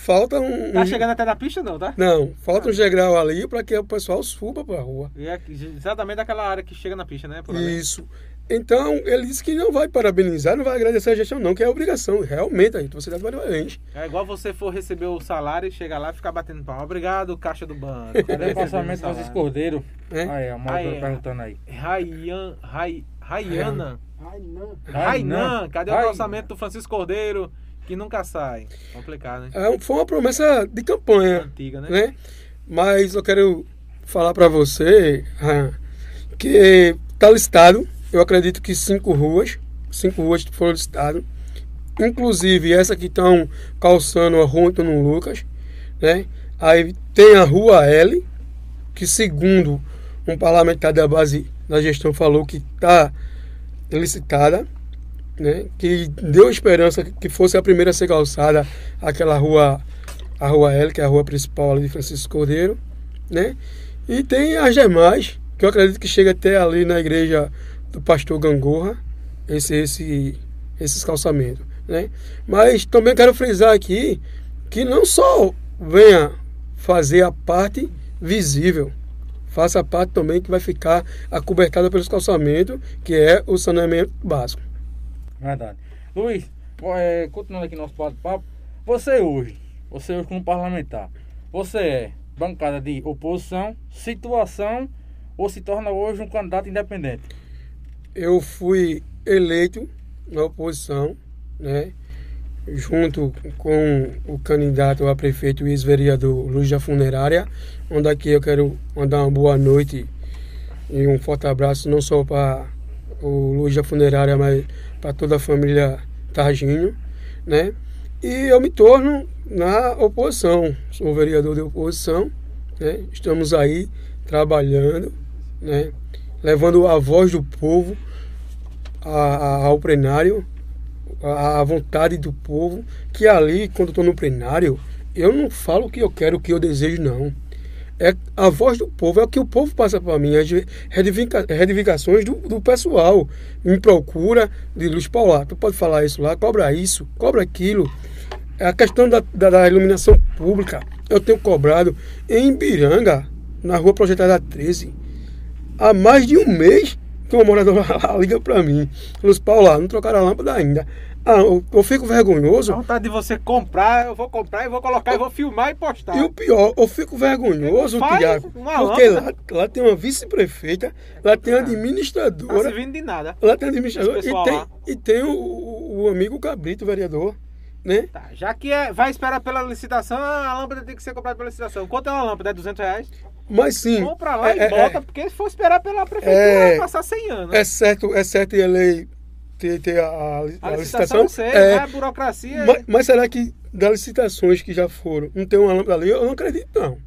Falta um.
Tá chegando até na pista, não, tá?
Não, falta ah. um degrau ali para que o pessoal suba para a rua.
E é exatamente daquela área que chega na pista, né?
Isso. Então, ele disse que não vai parabenizar, não vai agradecer a gestão, não, que é obrigação. Realmente, a gente, você dá parabéns.
É igual você for receber o salário e chegar lá e ficar batendo palma. Obrigado, caixa do banco.
Cadê o passamento do Francisco Cordeiro? É? Aí, a moto perguntando aí.
Raian, Rai, Raiana. Rainan. Rainan. Cadê o orçamento do Francisco Cordeiro? Que nunca sai. Complicado, né?
É, foi uma promessa de campanha.
Antiga, né?
né? Mas eu quero falar para você que está listado, eu acredito que cinco ruas, cinco ruas foram listadas, inclusive essa que estão calçando a rua Antônio Lucas, né? Aí tem a rua L, que segundo um parlamentar da base da gestão falou que está licitada né, que deu esperança que fosse a primeira a ser calçada aquela rua, a rua L, que é a rua principal de Francisco Cordeiro, né? E tem as demais, que eu acredito que chega até ali na igreja do pastor Gangorra, esse, esse, esses calçamentos. Né? Mas também quero frisar aqui que não só venha fazer a parte visível, faça a parte também que vai ficar acobertada pelos calçamentos, que é o saneamento básico.
Verdade. Luiz, é, continuando aqui nosso bate-papo, você hoje, você hoje como parlamentar, você é bancada de oposição, situação ou se torna hoje um candidato independente?
Eu fui eleito na oposição, né? junto com o candidato a prefeito e ex-vereador Luiz da Funerária, onde aqui eu quero mandar uma boa noite e um forte abraço não só para o Luiz da Funerária, mas para toda a família Targinho, né? E eu me torno na oposição, sou vereador de oposição, né? Estamos aí trabalhando, né? Levando a voz do povo ao plenário, a, vontade do povo, que ali, quando estou no plenário, eu não falo o que eu quero, o que eu desejo, não. É a voz do povo, é o que o povo passa para mim, as reivindicações do, do pessoal. Me procura de Luz Paula, tu pode falar isso lá, cobra isso, cobra aquilo. É a questão da, da, da iluminação pública, eu tenho cobrado em Ibiranga, na rua Projetada 13, há mais de um mês que uma moradora lá liga para mim. Luz Paula, não trocaram a lâmpada ainda. Ah, eu, eu fico vergonhoso.
A vontade de você comprar, eu vou comprar e vou colocar e vou filmar e postar.
E o pior, eu fico vergonhoso, Tiago, porque lá, lá, tem uma vice-prefeita, lá tem uma administradora. Não
tá servindo de nada.
Lá tem administradora e tem, e tem o, o, amigo Cabrito, vereador. Né?
Tá, já que é, vai esperar pela licitação, a lâmpada tem que ser comprada pela licitação. Quanto é uma lâmpada? É 200 reais?
Mas sim.
Compra lá é, e é, bota, é, porque se for esperar pela prefeitura, é, vai passar 100 anos.
É certo, é certo e a lei ter, ter a, a,
a, licitação. licitação sei, é, a burocracia.
Mas, mas, será que das licitações que já foram, não tem uma lâmpada ali? Eu não acredito, não.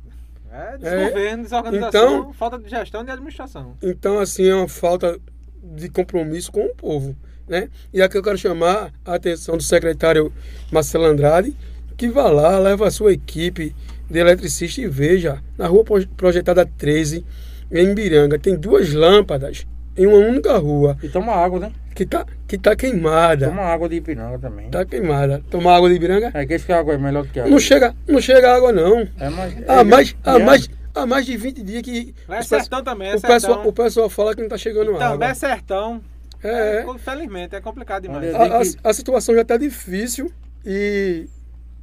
É, desgoverno, é, desorganização, então, falta de gestão e de administração.
Então, assim, é uma falta de compromisso com o povo. Né? E aqui eu quero chamar a atenção do secretário Marcelo Andrade, que vá lá, leva a sua equipe de eletricista e veja, na rua projetada 13, em Biranga, tem duas lâmpadas em uma única rua.
E toma água, né?
Que tá, que tá queimada.
Toma água de Ipiranga também.
Tá queimada. Toma água de Ibiranga?
É que esse que a água é melhor do que a água.
Não chega, não chega água, não.
É mais,
há, é, mais, há, é. mais, há mais de 20 dias que.
é sertão também, é
o, pessoal, o pessoal fala que não tá chegando
também
água.
Também é sertão.
É.
é. Infelizmente, é complicado demais.
A, a, a situação já tá difícil e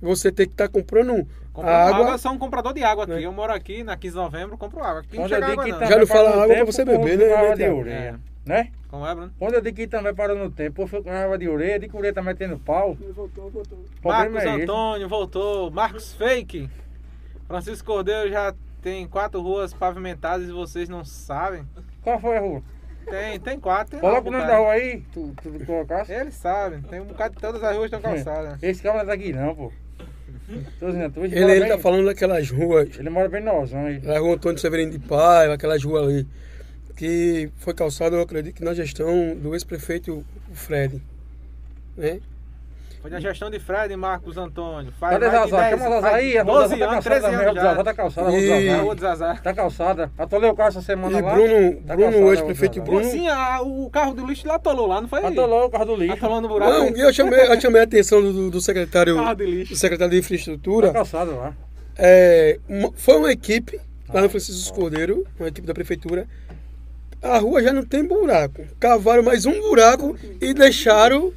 você tem que estar tá comprando água. água.
sou um comprador de água aqui. Né? Eu moro aqui na 15 de novembro, compro água. Aqui não chega água,
não. Já não fala água para você beber, né?
Né?
Como é, Bruno?
Quando eu digo que também parou no tempo, eu fui com água de ureia, de ureia também tendo pau.
Voltou, voltou.
Marcos é Antônio voltou. Marcos Fake. Francisco Cordeiro já tem quatro ruas pavimentadas e vocês não sabem.
Qual foi a rua?
Tem, tem quatro.
Coloca o nome da rua aí, tu, tu, colocasse.
Eles sabem, tem um bocado de todas as ruas estão calçadas.
Esse cara não é daqui não, pô.
Ele, ele bem, tá falando daquelas ruas.
Ele mora bem nozão aí.
Na rua Antônio Severino de Paiva, aquelas ruas ali. Que foi calçado, eu acredito que na gestão do ex-prefeito Fred. Né?
Foi na gestão de Fred e Marcos Antônio. Faz
Cadê Zazá? Chama Zazá aí. A
rua Zazá tá calçada mesmo.
Zazá tá calçada.
E... A rua Zazá.
Tá calçada. Atolei o carro essa semana
e
lá.
Bruno, tá Bruno o ex-prefeito Bruno.
Sim, a, o carro do lixo lá atolou lá, não foi?
Atolou o carro do lixo.
Atolou no buraco.
Não, eu chamei, eu chamei a atenção do, do secretário. Lixo. Do secretário de infraestrutura.
Tá calçada lá.
É, uma, foi uma equipe lá no Francisco Cordeiro, uma equipe da prefeitura. A rua já não tem buraco. Cavaram mais um buraco e deixaram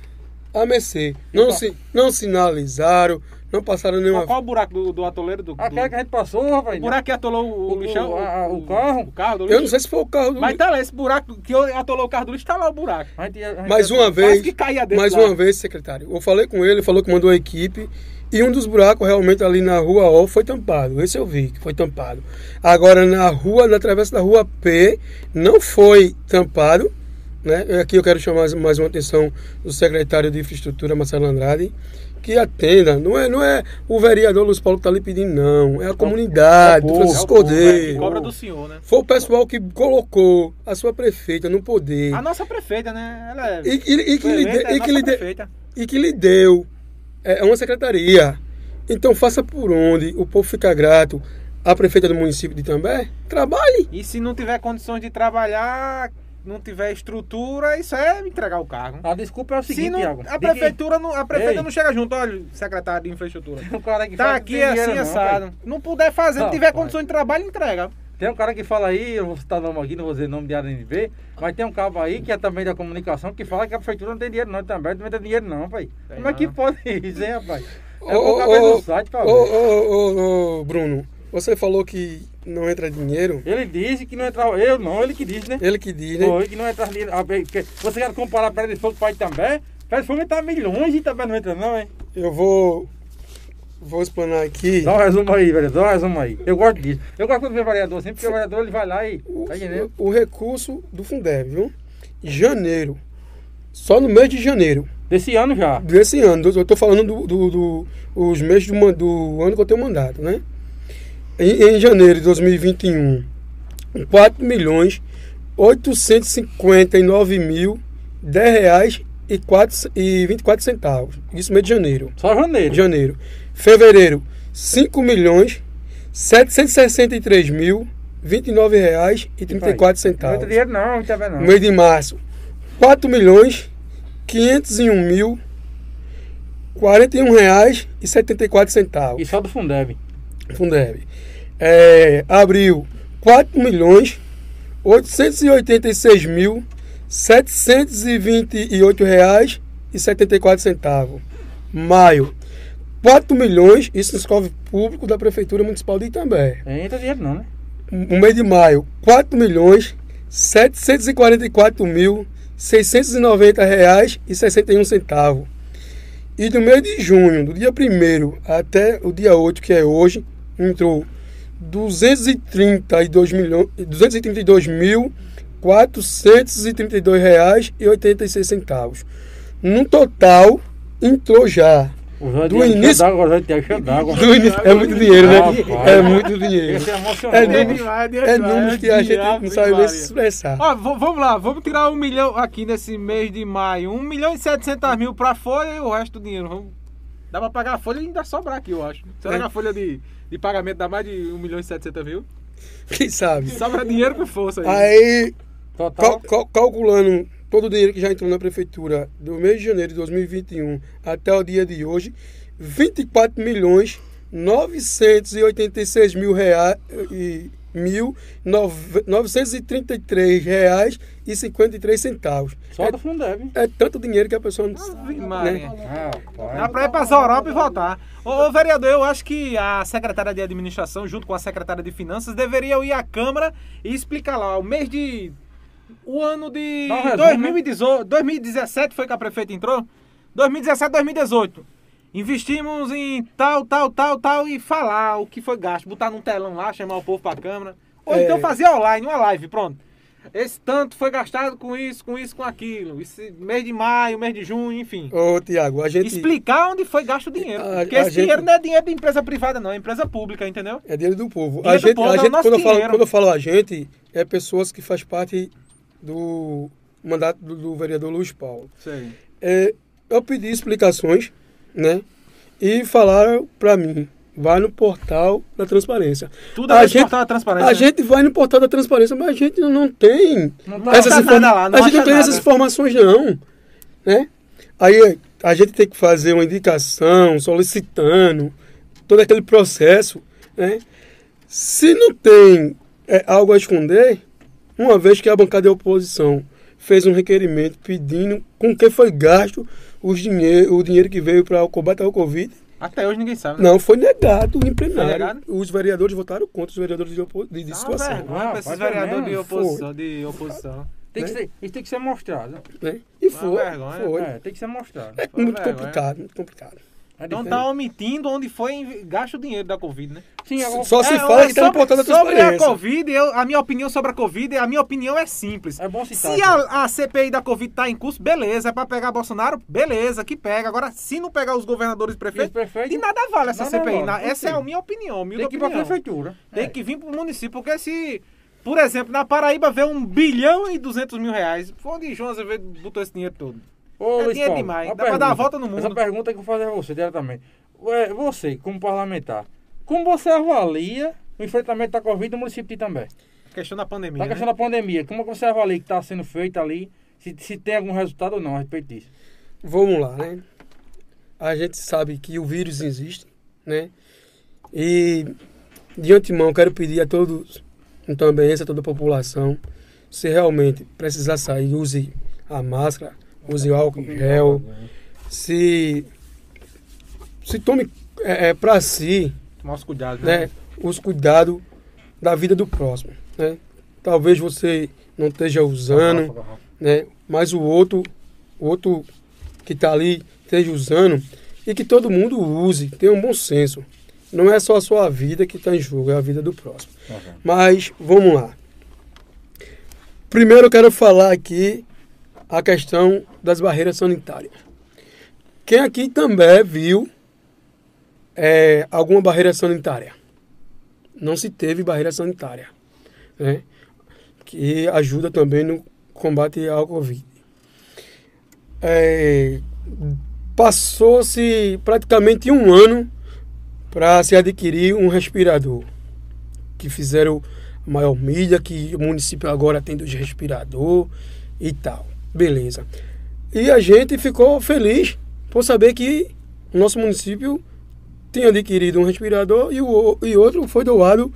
a mercê. Não, se, não sinalizaram, não passaram nenhuma.
Qual, qual o buraco do, do atoleiro? Do,
Aquela do... que a gente passou, rapaz.
O buraco que atolou o, o lixão?
O, a, o, carro?
O carro do lixo?
Eu não sei se foi o carro do
Mas tá lá, esse buraco que atolou o carro do lixo, tá lá o buraco.
A gente, a gente mais uma vez. Que caía mais lá. uma vez, secretário. Eu falei com ele, ele falou que mandou a equipe. E um dos buracos realmente ali na rua O foi tampado. Esse eu vi que foi tampado. Agora na rua, na travessa da rua P, não foi tampado. Né? Aqui eu quero chamar mais uma atenção do secretário de Infraestrutura, Marcelo Andrade, que atenda. Não é, não é o vereador Luiz Paulo que está lhe pedindo, não. É a comunidade, é o Francisco Cordeiro.
É cobra do senhor, né?
Foi o pessoal que colocou a sua prefeita no poder.
A nossa prefeita, né? Ela é.
E, e, e que, lhe, de, e, que lhe e que lhe deu é, é uma secretaria. Então faça por onde o povo fica grato. A prefeita do município de També, trabalhe.
E se não tiver condições de trabalhar, não tiver estrutura, isso é entregar o cargo.
A desculpa é o seguinte,
Se não,
Thiago.
a prefeitura, não, a prefeitura
Ei.
não chega junto, olha, secretário de infraestrutura.
Um cara que
Tá
que
aqui assim,
não,
assado.
pai.
Não puder fazer, não
Não,
tiver
pai.
condições de trabalho, entrega.
Tem um cara que fala aí, eu vou citar nome aqui, não vou dizer nome de ANV, mas tem um cabo aí que é também da comunicação que fala que a prefeitura não tem dinheiro não, também não tem dinheiro não, pai.
Tem
Como é que
não.
pode isso, hein, rapaz? É
Ô,
bom
ô, ô,
no site pra
Ô, ô, ô, ô, Bruno, você falou que não entra dinheiro.
Ele disse que não entrava, eu não, ele que disse, né?
Ele que diz, né?
Foi, que não entra dinheiro. Ah, Você quer comparar Pedra de Fogo com o pai também? Pedra de Fogo tá milhões e também não entra não, hein?
Eu vou. Vou explanar aqui.
Dá um resumo aí, vereador, dá um resumo aí. Eu gosto disso. Eu gosto quando vem vereador assim, porque o vereador ele vai lá e.
O,
Tá
o recurso do Fundeb, viu? Janeiro. Só no mês de janeiro
Desse ano já.
desse ano. Eu tô falando dos do, do, os meses do, do ano que eu tenho mandato, né? Em, em janeiro de 2021, 4 milhões 859 mil 10 reais e, 4, e 24 centavos. Isso mês de janeiro.
Só janeiro.
Janeiro. Fevereiro, 5 milhões 763 mil 29 reais e 34
Não entra
centavos.
dinheiro não, também não.
No mês de março, 4 milhões 501 mil 41 reais e 74 centavos.
E só do Fundeb.
Fundeb. É, abril, 4 milhões 886 mil 728 reais e 74 centavos. Maio, 4 milhões, isso nos cofre público da Prefeitura Municipal de Itambé.
Entra dinheiro não, né?
No mês de maio, 4 milhões 744 mil 690 reais e 61 centavos. E do mês de junho, do dia 1 até o dia 8, que é hoje, entrou 232 milhões, 232 mil 432 reais e 86 centavos. No total, entrou já. Do início-
Diego cheio d'água.
Do início- é muito dinheiro, né?
Rapaz.
É muito dinheiro.
Esse é
É
emocionante.
números, é números que a gente não sabe nem se expressar.
Ó, vamos lá, vamos tirar um milhão aqui nesse mês de maio. Um milhão e setecentos mil pra folha e o resto do dinheiro. Vamos... Dá pra pagar a folha e ainda sobrar aqui, eu acho. Será
É.
que a folha de, de pagamento dá mais de um milhão e setecentos mil?
Quem sabe?
Sobra dinheiro com força aí.
Aí,
Total.
cal- cal- calculando todo o dinheiro que já entrou na prefeitura do mês de janeiro de 2021 até o dia de hoje, 24 milhões 986 mil reais e mil nove- 933 reais e 53 centavos.
Só do Fundeb.
É tanto dinheiro que a pessoa não
Ave
né?
Dá pra ir pra Europa e voltar. Ô, ô, vereador, eu acho que a secretária de administração, junto com a secretária de finanças, deveriam ir à Câmara e explicar lá. O mês de. O ano de.
Um resumo,
2018, 2017 foi que a prefeita entrou? 2017, 2018. Investimos em tal, tal, tal, tal e falar o que foi gasto. Botar num telão lá, chamar o povo pra Câmara. Ou
É.
então fazer online, uma live, pronto. Esse tanto foi gastado com isso, com isso, com aquilo. Esse mês de maio, mês de junho, enfim.
Ô, Tiago, a gente.
Explicar onde foi gasto o dinheiro.
A-
porque
a
esse
gente-
dinheiro não é dinheiro de empresa privada, não, é empresa pública, entendeu?
É dinheiro do povo.
Dinheiro
a
do
gente,
povo,
a
é
gente
nosso
quando, eu falo, quando eu falo a gente, é pessoas que faz parte do mandato do, do vereador Luiz Paulo.
Sei.
É, eu pedi explicações, né? E falaram pra mim, vai no portal da transparência.
Tudo
a
é
gente,
portal da transparência.
a
né?
gente vai no portal da transparência, mas a gente não tem
Não
tá
essas,
lá, não
a gente não tem
nada.
essas informações não, né? Aí a gente tem que fazer uma indicação, solicitando todo aquele processo, né? Se não tem é, algo a esconder, uma vez que a bancada de oposição fez um requerimento pedindo com que foi gasto os dinheiro, o dinheiro que veio para o combate ao Covid,
Até hoje ninguém sabe. né?
não foi negado em plenário.
negado?
Os vereadores votaram contra os vereadores de, opo- de, de
uma
situação.
vergonha
Ah,
esses
é
vereadores de oposição. De oposição.
Tem que
né?
ser, isso tem que ser mostrado.
Né? E
Uma
foi,
vergonha.
foi.
É, tem que ser mostrado.
É
Foi
muito
vergonha.
complicado, muito complicado.
É
Então
diferente.
tá omitindo onde foi gasto o dinheiro da Covid, né?
Sim, agora-
Só se
É,
fala que no
sobre-
portal da
Sobre a
transparência.
Covid, eu- a minha opinião sobre a Covid, a minha opinião é simples.
É bom citar.
Se a, a CPI da Covid tá em curso, beleza. É pra pegar Bolsonaro, beleza, que pega. Agora, se não pegar os governadores e
Os
prefeitos,
prefeitos
de nada vale essa
Nada
CPI.
vale,
Na- essa é a minha opinião, humilde
tem que ir pra
opinião.
prefeitura.
Tem
É.
que vir pro município, porque se, por exemplo, na Paraíba vê um bilhão e duzentos mil reais, foi onde João Azevedo botou esse dinheiro todo.
Ô,
É
Luiz Paulo,
demais, dá pra dar a
pergunta.
volta no mundo.
Essa pergunta que eu vou fazer a você diretamente. Ué, Você, como parlamentar, como você avalia o enfrentamento da Covid no município de Itambé?
questão da pandemia.
A questão né? da pandemia. Como você avalia que está sendo feito ali? Se, se tem algum resultado ou não a respeito disso?
Vamos lá, né? A gente sabe que o vírus existe, né? E de antemão quero pedir a todos, também a toda a população, se realmente precisar sair, use a máscara, use o álcool gel. Se, se tome é, é para si
Tomar os cuidados, né?
né? Os cuidados da vida do próximo, né? Talvez você não esteja usando, né? Mas o outro, o outro que está ali esteja usando e que todo mundo use, tenha um bom senso. Não é só a sua vida que está em jogo, é a vida do próximo. Uhum. Mas vamos lá. Primeiro eu quero falar aqui a questão das barreiras sanitárias. Quem aqui também viu é, alguma barreira sanitária? Não se teve barreira sanitária, né? que ajuda também no combate ao Covid. É, Passou-se praticamente um ano para se adquirir um respirador, que fizeram maior mídia, que o município agora tem dos respirador e tal. Beleza. E a gente ficou feliz por saber que o nosso município tinha adquirido um respirador e, o, e outro foi doado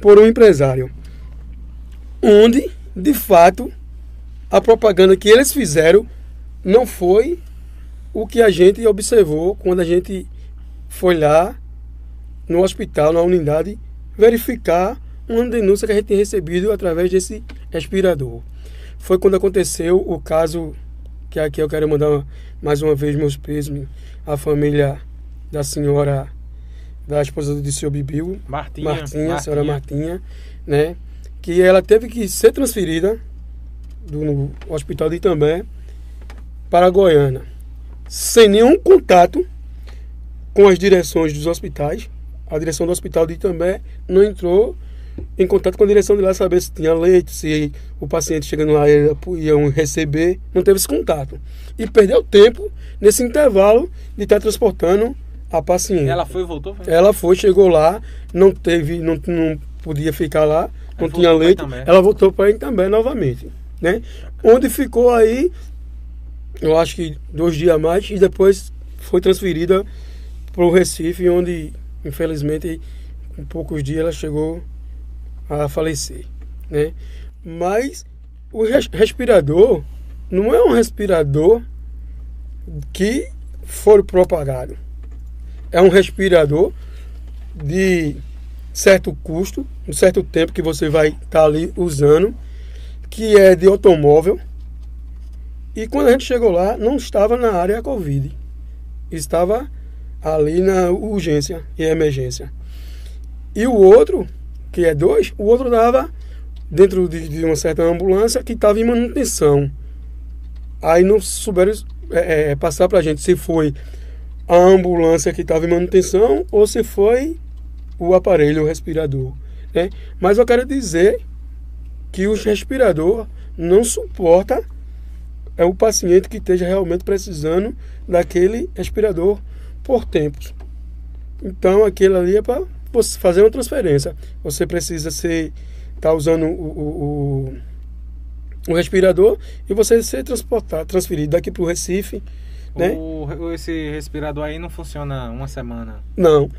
por um empresário. Onde, de fato, a propaganda que eles fizeram não foi o que a gente observou quando a gente foi lá no hospital, na unidade, verificar uma denúncia que a gente tinha recebido através desse respirador. Foi quando aconteceu o caso que aqui eu quero mandar mais uma vez meus pêsames à família da senhora, da esposa do seu Bibiu,
Martinha,
Martinha, Martinha, senhora Martinha, né? Que ela teve que ser transferida do hospital de Itambé para Goiânia, sem nenhum contato com as direções dos hospitais. A direção do hospital de Itambé não entrou em contato com a direção de lá saber se tinha leite, se o paciente chegando lá iam receber, não teve esse contato. E perdeu tempo nesse intervalo de estar transportando a paciente.
Ela foi e voltou? Foi?
Ela foi, chegou lá, não teve, não, não podia ficar lá, não tinha leite. Ela voltou para também novamente, né? Onde ficou aí, eu acho que dois dias a mais e depois foi transferida para o Recife, onde infelizmente em poucos dias ela chegou a falecer, né? Mas o respirador não é um respirador que for propagado. É um respirador de certo custo, um certo tempo que você vai estar tá ali usando, que é de automóvel. E quando a gente chegou lá, não estava na área Covid. Estava ali na urgência e emergência. E o outro que é dois, o outro dava dentro de, de uma certa ambulância que estava em manutenção. Aí não souberam é, é, passar para a gente se foi a ambulância que estava em manutenção ou se foi o aparelho o respirador. Né? Mas eu quero dizer que o respirador não suporta é o paciente que esteja realmente precisando daquele respirador por tempos. Então aquele ali é para fazer uma transferência, você precisa ser tá usando o, o, o, respirador e você ser transportado, transferido daqui para o Recife. Né?
O, esse respirador aí não funciona uma semana?
Não,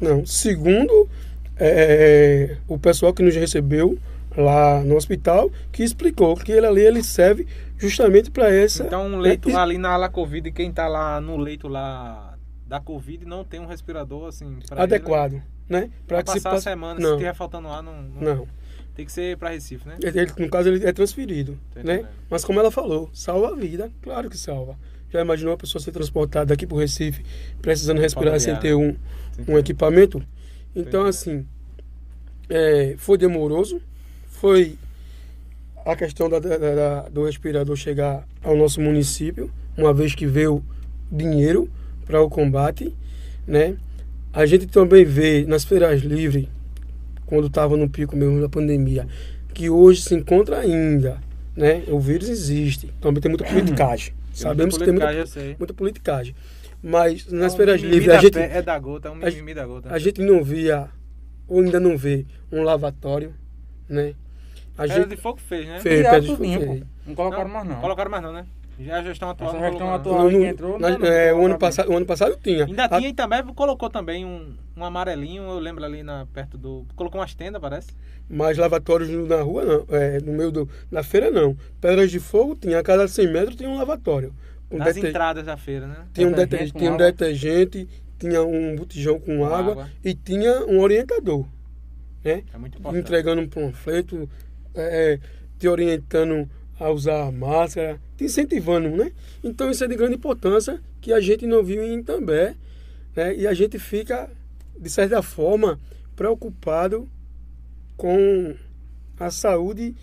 não. Segundo é, o pessoal que nos recebeu lá no hospital, que explicou que ele ali ele serve justamente para essa.
Então um leito é, ali na ala Covid, quem está lá no leito lá da Covid não tem um respirador assim
adequado. Ele né?
Para passar a semana, não. se estiver faltando ar, não,
não, não.
Tem que ser para Recife, né?
Ele, no caso, ele é transferido, né? Mas como ela falou, salva a vida, claro que salva. Já imaginou a pessoa ser transportada daqui para o Recife, precisando respirar sem ter um, um equipamento? Então, assim, é, foi demoroso, foi a questão da, da, da, do respirador chegar ao nosso município, uma vez que veio dinheiro para o combate, né? A gente também vê nas feiras livres, quando estava no pico mesmo da pandemia, que hoje se encontra ainda, né? O vírus existe, também tem muita politicagem. Sabemos que tem muita, muita politicagem. Mas nas é feiras livres a gente
é da gota, é um mimimi da gota.
A gente não via ou ainda não vê um lavatório, né?
A Pedra gente... de Fogo fez, né?
Fez, Pedra de Fogo fez. Não colocaram não, mais não.
Colocaram mais não, né? Já a gestão atual.
Essa gestão atual que entrou.
Na, é, o, ano passado, o ano passado tinha.
Ainda a... tinha e também colocou também um, um amarelinho, eu lembro ali na, perto do. Colocou umas tendas, parece.
Mas lavatórios na rua não. É, no meio do, da feira não. Pedras de Fogo tinha, a cada 100 metros tinha um lavatório.
Um Nas deter... entradas da feira, né?
Tinha um, deter... tinha um detergente, tinha um botijão com, com água, água, e tinha um orientador. Né?
É muito importante.
Entregando um panfleto, é, é te orientando a usar máscara, te incentivando, né? Então isso é de grande importância que a gente não viu em Itambé, né? E a gente fica, de certa forma, preocupado com a saúde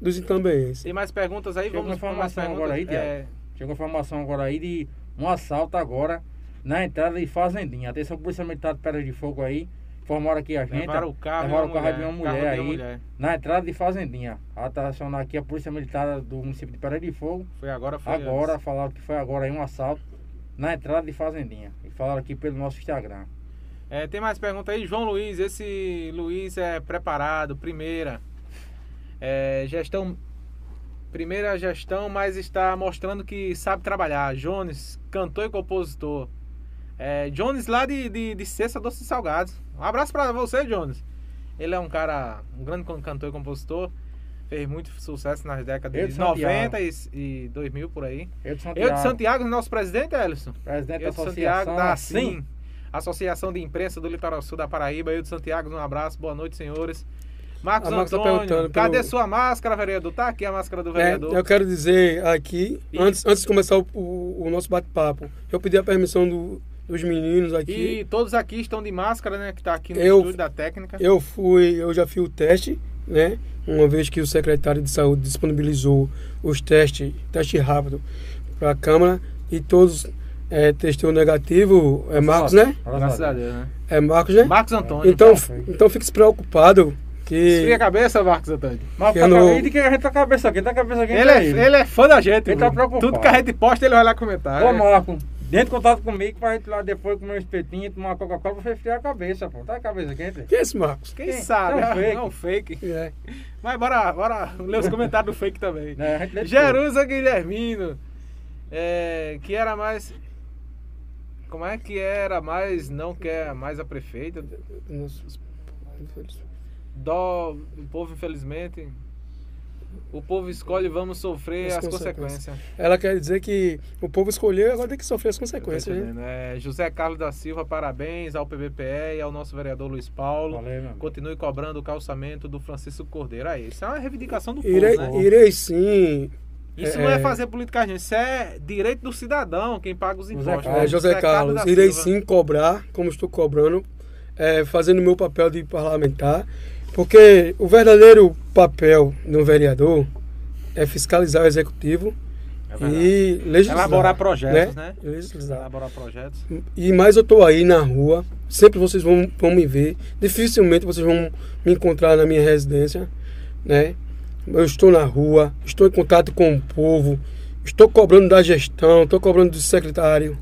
dos itambeenses.
Tem mais perguntas aí?
Chegou Vamos informação agora aí, é... Chegou informação agora aí de um assalto agora na entrada de Fazendinha. Atenção, Polícia Militar de Pedra de Fogo aí Informaram aqui a gente.
Levaram o carro,
levaram o carro de uma mulher aí. Mulher. Na entrada de Fazendinha. Ela tá aqui a Polícia Militar do município de Pereira de Fogo.
Foi agora, foi
Agora, antes. falaram que foi agora aí um assalto na entrada de Fazendinha. E falaram aqui pelo nosso Instagram.
É, tem mais pergunta aí, João Luiz. Esse Luiz é preparado, primeira. É, gestão. Primeira gestão, mas está mostrando que sabe trabalhar. Jones, cantor e compositor. É, Jones lá de, de, de Cessa Doces Salgados. Um abraço para você, Jones. Ele é um cara, um grande cantor e compositor. Fez muito sucesso nas décadas de, 90 e, e 2000 por aí.
Eu de Santiago. Eu de
Santiago, nosso presidente, Ellison.
Presidente
eu
da Santiago da
Sim. Associação de Imprensa do Litoral Sul da Paraíba. Eu de Santiago, um abraço. Boa noite, senhores. Marcos tá Antônio, cadê pelo... sua máscara, vereador? Tá aqui a máscara do é, vereador.
É, eu quero dizer aqui, antes, antes de começar o, o, o nosso bate-papo, eu pedi a permissão do, os meninos aqui.
E todos aqui estão de máscara, né? Que está aqui no eu, estúdio da técnica.
Eu fui, eu já fiz o teste, né? Uma vez que o secretário de saúde disponibilizou os testes, teste rápido para a Câmara e todos é, testou negativo. É Marcos, né?
Graças a Deus, né?
É Marcos, né?
Marcos Antônio.
Então, então fique preocupado que...
Esfria a cabeça, Marcos Antônio.
Mas tá não... e de a gente tá cabeça aqui? Tá a cabeça aqui.
Ele, é, ele é fã da gente.
Ele tá preocupado.
Tudo que a gente posta, ele vai lá comentar.
Ô, Marco, Dentro de contato comigo pra gente lá depois comer um espetinho, tomar uma Coca-Cola pra resfriar a cabeça, pô. Tá a cabeça quente?
Que é esse, Marcos?
Quem, Quem? sabe? É um fake. Não, fake.
É.
Mas bora, bora ler os comentários do fake também. É, Jerusa Guilhermino. É, que era mais. Como é que era mais. Não quer mais a prefeita? Dó, o povo, infelizmente. O povo escolhe vamos sofrer as, as consequências. consequências.
Ela quer dizer que o povo escolheu agora tem que sofrer as consequências. Né?
É, José Carlos da Silva, parabéns ao PBPE e ao nosso vereador Luiz Paulo.
Valeu,
Continue cobrando o calçamento do Francisco Cordeiro. Aí, isso é uma reivindicação do
irei,
povo. Né?
Irei sim.
Isso é, não é fazer política, gente. Isso é direito do cidadão, quem paga os impostos.
José, é, José, José Carlos, Carlos irei sim cobrar, como estou cobrando, é, fazendo o meu papel de parlamentar porque o verdadeiro papel do vereador é fiscalizar o executivo é e legislar.
Elaborar projetos, né? né? Legislar. Elaborar projetos.
E mais eu estou aí na rua, sempre vocês vão, vão me ver. Dificilmente vocês vão me encontrar na minha residência, né? Eu estou na rua, estou em contato com o povo, estou cobrando da gestão, estou cobrando do secretário,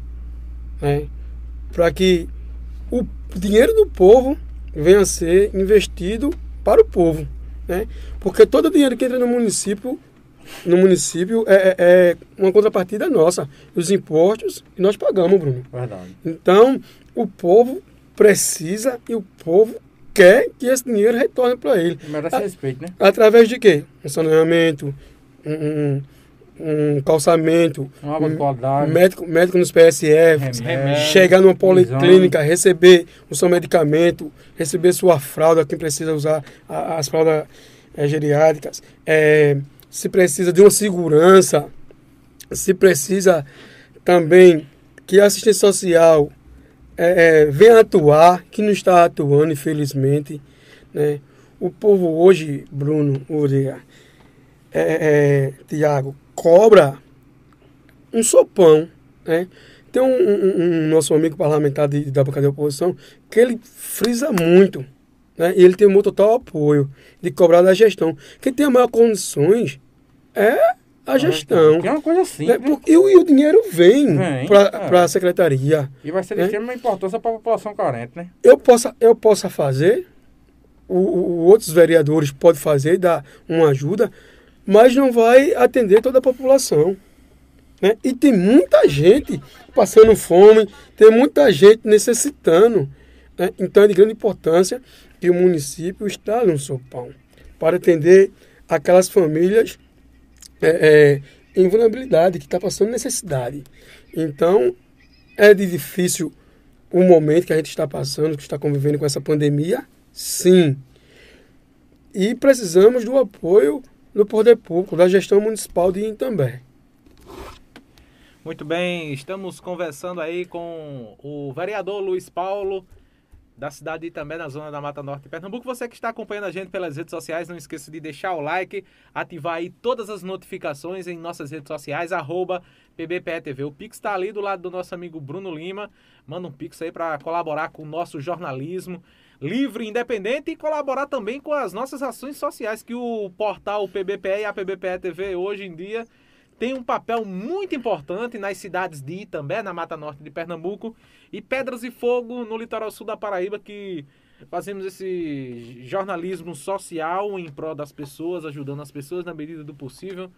né? Para que o dinheiro do povo venha a ser investido para o povo. Né? Porque todo o dinheiro que entra no município, no município é, é, é uma contrapartida nossa. Os impostos nós pagamos, Bruno.
Verdade.
Então, o povo precisa e o povo quer que esse dinheiro retorne para ele.
Merece respeito, né?
Através de quê? Um saneamento, um, um um calçamento, médico, médico nos PSF, remédio, chegar numa policlínica, exame. receber o seu medicamento, receber sua fralda, quem precisa usar as fraldas é, geriátricas, é, se precisa de uma segurança, se precisa também que a assistência social é, venha atuar, que não está atuando, infelizmente. Né? O povo hoje, Bruno, Uriah, é, é, Tiago, cobra um sopão, né? Tem um, um, um nosso amigo parlamentar de, da bancada de oposição que ele frisa muito, né? E ele tem o meu total apoio de cobrar da gestão. Quem tem a maior condições é a ah, gestão.
É uma coisa assim. Né?
E, o, e o dinheiro vem, vem para é. a secretaria.
E vai ser de né? extrema importância para a população carente, né?
Eu possa, eu possa fazer o, o, outros vereadores podem fazer, dar uma ajuda, mas não vai atender toda a população. Né? E tem muita gente passando fome, tem muita gente necessitando. Né? Então é de grande importância que o município instale um sopão para atender aquelas famílias é, é, em vulnerabilidade, que está passando necessidade. Então, é de difícil o momento que a gente está passando, que está convivendo com essa pandemia? Sim. E precisamos do apoio do poder público, da gestão municipal de Itambé.
Muito bem, estamos conversando aí com o vereador Luiz Paulo, da cidade e também na zona da Mata Norte de Pernambuco. Você que está acompanhando a gente pelas redes sociais, não esqueça de deixar o like, ativar aí todas as notificações em nossas redes sociais, arroba PBPETV. O Pix está ali do lado do nosso amigo Bruno Lima. Manda um Pix aí para colaborar com o nosso jornalismo livre, independente e colaborar também com as nossas ações sociais que o portal PBPE e a PBPE TV hoje em dia tem um papel muito importante nas cidades de Itambé, na Mata Norte de Pernambuco, e Pedras e Fogo, no litoral sul da Paraíba, que fazemos esse jornalismo social em prol das pessoas, ajudando as pessoas na medida do possível.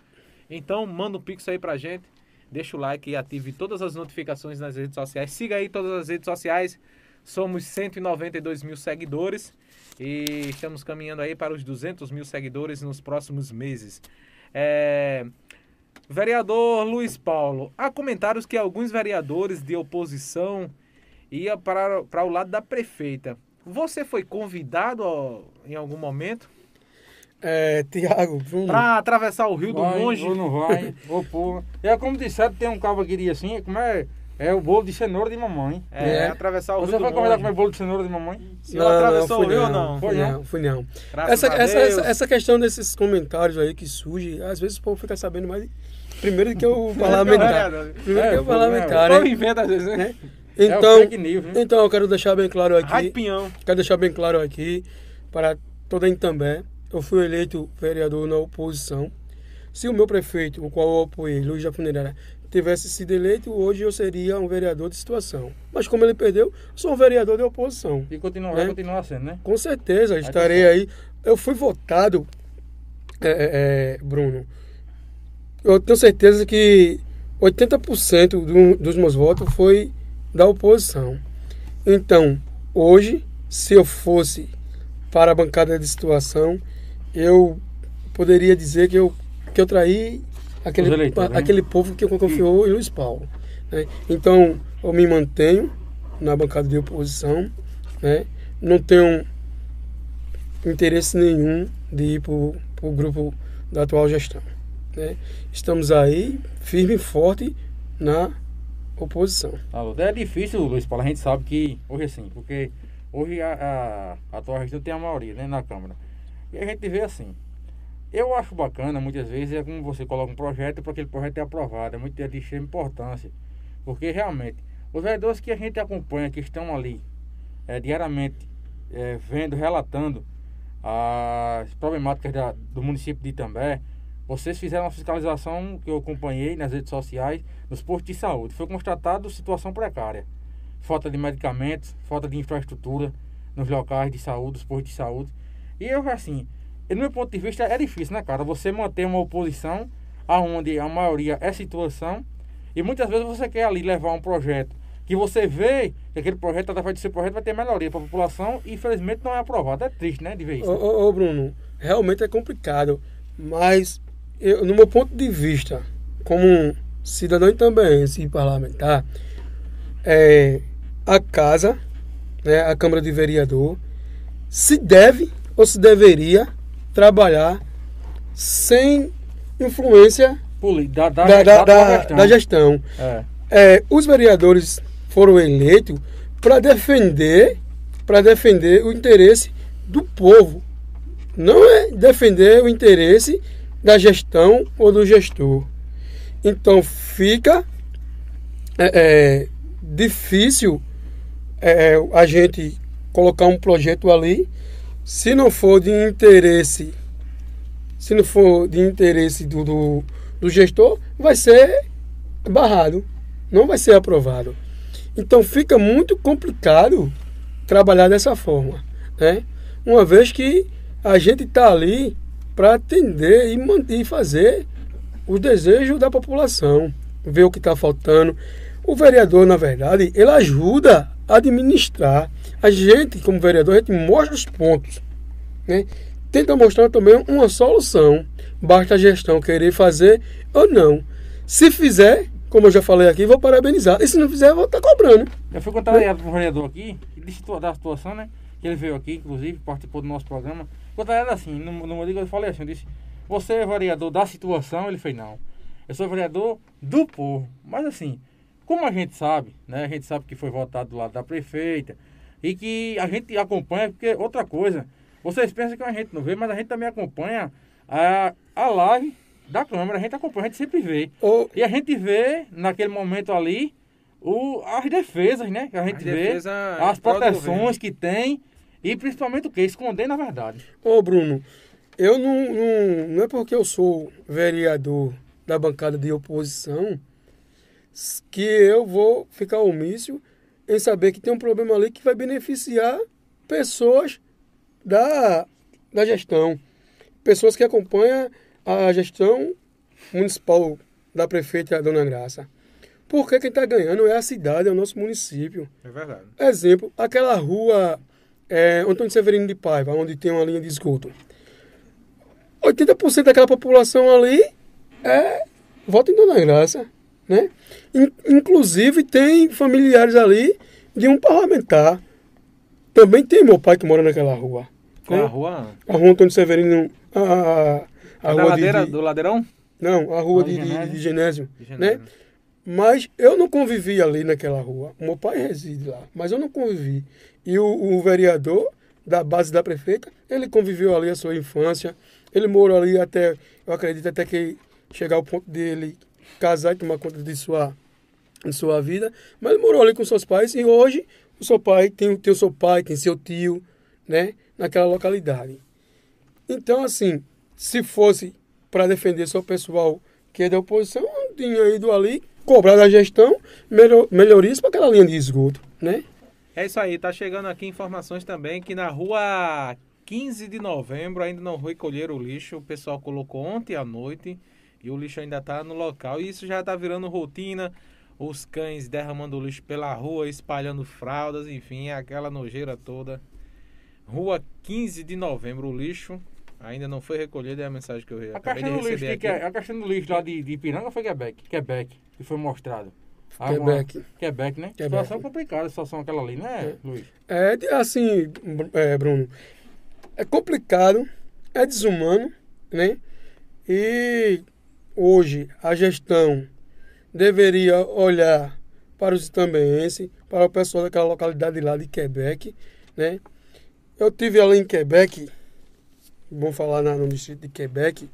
Então, manda um pix aí pra gente, deixa o like e ative todas as notificações nas redes sociais. Siga aí todas as redes sociais, somos 192 mil seguidores e estamos caminhando aí para os 200 mil seguidores nos próximos meses. É... Vereador Luiz Paulo, há comentários que alguns vereadores de oposição iam para, para o lado da prefeita. Você foi convidado ó, em algum momento?
É, Tiago,
Para atravessar o Rio
vai,
do Monge?
Ou não vai, ou. É como disseram, tem um cabo aqui assim, como é? É o bolo de cenoura de mamãe.
É, é. atravessar o
Você
Rio
foi convidado a comer bolo de cenoura de mamãe?
Se não, atravessou
não,
o Rio
ou
não?
Foi não, fui não. Essa, essa, essa, essa, questão desses comentários aí que surge, às vezes o povo fica sabendo mais Primeiro que o parlamentar. Primeiro que o parlamentar.
É, inventa às vezes, né?
Então,
é news, né?
então eu quero deixar bem claro aqui.
Raipinhão.
Quero deixar bem claro aqui para toda a Itambé. Eu fui eleito vereador na oposição. Se o meu prefeito, o qual eu apoiei, Luiz da Funerária, tivesse sido eleito, hoje eu seria um vereador de situação. Mas como ele perdeu, sou um vereador de oposição.
E continua, né? continuar sendo, né?
Com certeza, estarei aí. Eu fui votado, é, é, é Bruno, eu tenho certeza que 80% do, dos meus votos foi da oposição. Então, hoje, se eu fosse para a bancada de situação, eu poderia dizer que eu, que eu traí aquele, eleitores, né? aquele povo que confiou em Luiz Paulo. Né? Então, eu me mantenho na bancada de oposição, né? não tenho interesse nenhum de ir para o grupo da atual gestão. Né? Estamos aí, firme e forte na oposição.
Alô, é difícil, Luiz Paulo, a gente sabe que hoje assim, porque hoje a, a, a atual gestão tem a maioria né, na Câmara. E a gente vê assim. Eu acho bacana, muitas vezes, é como você coloca um projeto para aquele projeto é aprovado. É muito de extrema importância. Porque realmente, os vereadores que a gente acompanha, que estão ali é, diariamente é, vendo, relatando as problemáticas da, do município de Itambé, vocês fizeram uma fiscalização que eu acompanhei nas redes sociais nos postos de saúde. Foi constatado situação precária. Falta de medicamentos, falta de infraestrutura nos locais de saúde, os postos de saúde. E eu, assim, no meu ponto de vista, é difícil, né, cara? Você manter uma oposição aonde a maioria é situação e muitas vezes você quer ali levar um projeto que você vê que aquele projeto, através desse projeto, vai ter melhoria para a população e infelizmente não é aprovado. É triste, né, de ver isso. Ô,
ô, Bruno, realmente é complicado, mas eu, no meu ponto de vista, como cidadão também, se parlamentar, é, a casa, né, a Câmara de Vereador, se deve ou se deveria trabalhar sem influência
da, da, da, da,
da gestão. É. É, os vereadores foram eleitos para defender, para defender o interesse do povo. Não é defender o interesse da gestão ou do gestor. Então fica é, é, difícil é, a gente colocar um projeto ali se não for de interesse, se não for de interesse do, do, do gestor, vai ser barrado, não vai ser aprovado. Então fica muito complicado trabalhar dessa forma, né? Uma vez que a gente está ali para atender e, e fazer os desejos da população, ver o que está faltando. O vereador, na verdade, ele ajuda a administrar. A gente, como vereador, a gente mostra os pontos. Né? Tenta mostrar também uma solução. Basta a gestão querer fazer ou não. Se fizer, como eu já falei aqui, vou parabenizar. E se não fizer, vou estar tá cobrando.
Eu fui contar né? para o vereador aqui, da situação, né? Que ele veio aqui, inclusive, participou do nosso programa. Contar era assim, no, no eu falei assim, eu disse, você é vereador da situação? Ele fez, não. Eu sou vereador do povo. Mas assim, como a gente sabe, né? A gente sabe que foi votado do lado da prefeita e que a gente acompanha, porque outra coisa, vocês pensam que a gente não vê, mas a gente também acompanha a, a live da Câmara, a gente acompanha, a gente sempre vê. Oh. E a gente vê, naquele momento ali, o, as defesas, né? Que a gente as vê, as proteções que tem e principalmente o que? Esconder na verdade.
Ô Bruno, eu não, não, não é porque eu sou vereador da bancada de oposição que eu vou ficar omício em saber que tem um problema ali que vai beneficiar pessoas da, da gestão, pessoas que acompanham a gestão municipal da prefeita Dona Graça. Porque quem está ganhando é a cidade, é o nosso município.
É verdade.
Exemplo, aquela rua é, Antônio Severino de Paiva, onde tem uma linha de esgoto. 80% daquela população ali é vota em Dona Graça. Né? Inclusive tem familiares ali de um parlamentar. Também tem meu pai que mora naquela rua.
Qual né? a rua?
A rua Antônio Severino. A, a,
a rua ladeira, de, do Ladeirão?
Não, a rua de, de, de, Genésio. De Genésio. Né? Mas eu não convivi ali naquela rua. Meu pai reside lá, mas eu não convivi. E o, o, vereador da base da prefeita, ele conviveu ali a sua infância. Ele morou ali até, eu acredito, até que chegar ao ponto dele casar e tomar conta de sua, de sua vida. Mas ele morou ali com seus pais e hoje o seu pai tem, tem o seu pai, tem seu tio, né? Naquela localidade. Então, assim, se fosse para defender seu pessoal que é da oposição, tinha ido ali cobrar da gestão melhor, melhorias para aquela linha de esgoto, né?
É isso aí, tá chegando aqui informações também que na rua 15 de novembro ainda não recolheram o lixo, o pessoal colocou ontem à noite e o lixo ainda está no local e isso já está virando rotina, os cães derramando lixo pela rua, espalhando fraldas, enfim, aquela nojeira toda. Rua 15 de novembro, o lixo Ainda não foi recolhido, é a mensagem que eu
a acabei de receber lixo, que é, A caixa do lixo lá de, de Ipiranga foi Quebec? Quebec, que foi mostrado.
Quebec.
Quebec, né? Quebec. Situação complicada, a situação aquela ali, né, é. Luiz?
É, assim, é, Bruno, é complicado, é desumano, né? E hoje a gestão deveria olhar para os itambenses, para o pessoal daquela localidade lá de Quebec, né? Eu tive ali em Quebec vamos falar no distrito de Quebec,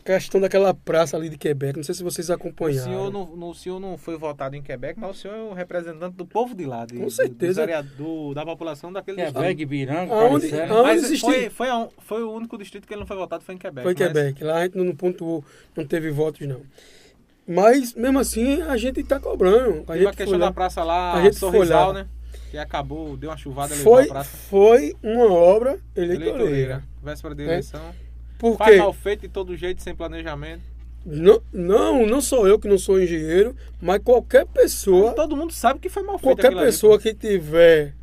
a questão daquela praça ali de Quebec, não sei se vocês acompanharam.
O senhor não, no, o senhor não foi votado em Quebec, mas o senhor é o representante do povo de lá. De,
Com certeza.
Do, do, da população daquele
Quebec, distrito. Biranga,
aonde, aonde
mas existe... foi, foi, foi, o único distrito que ele não foi votado, foi em Quebec.
Foi em mas... Quebec, lá a gente não pontuou, não teve votos não. Mas, mesmo assim, a gente está cobrando.
A, gente a questão da praça lá, a gente Sorrisal, né? Que acabou, deu uma chuvada
foi, a praça. Foi uma obra eleitoreira. eleitoreira.
Véspera de é. eleição. É.
Por
Faz mal feito de todo jeito, sem planejamento.
Não, não, não sou eu que não sou engenheiro, mas qualquer pessoa.
todo mundo sabe que foi mal feito.
Qualquer pessoa ali, que tiver.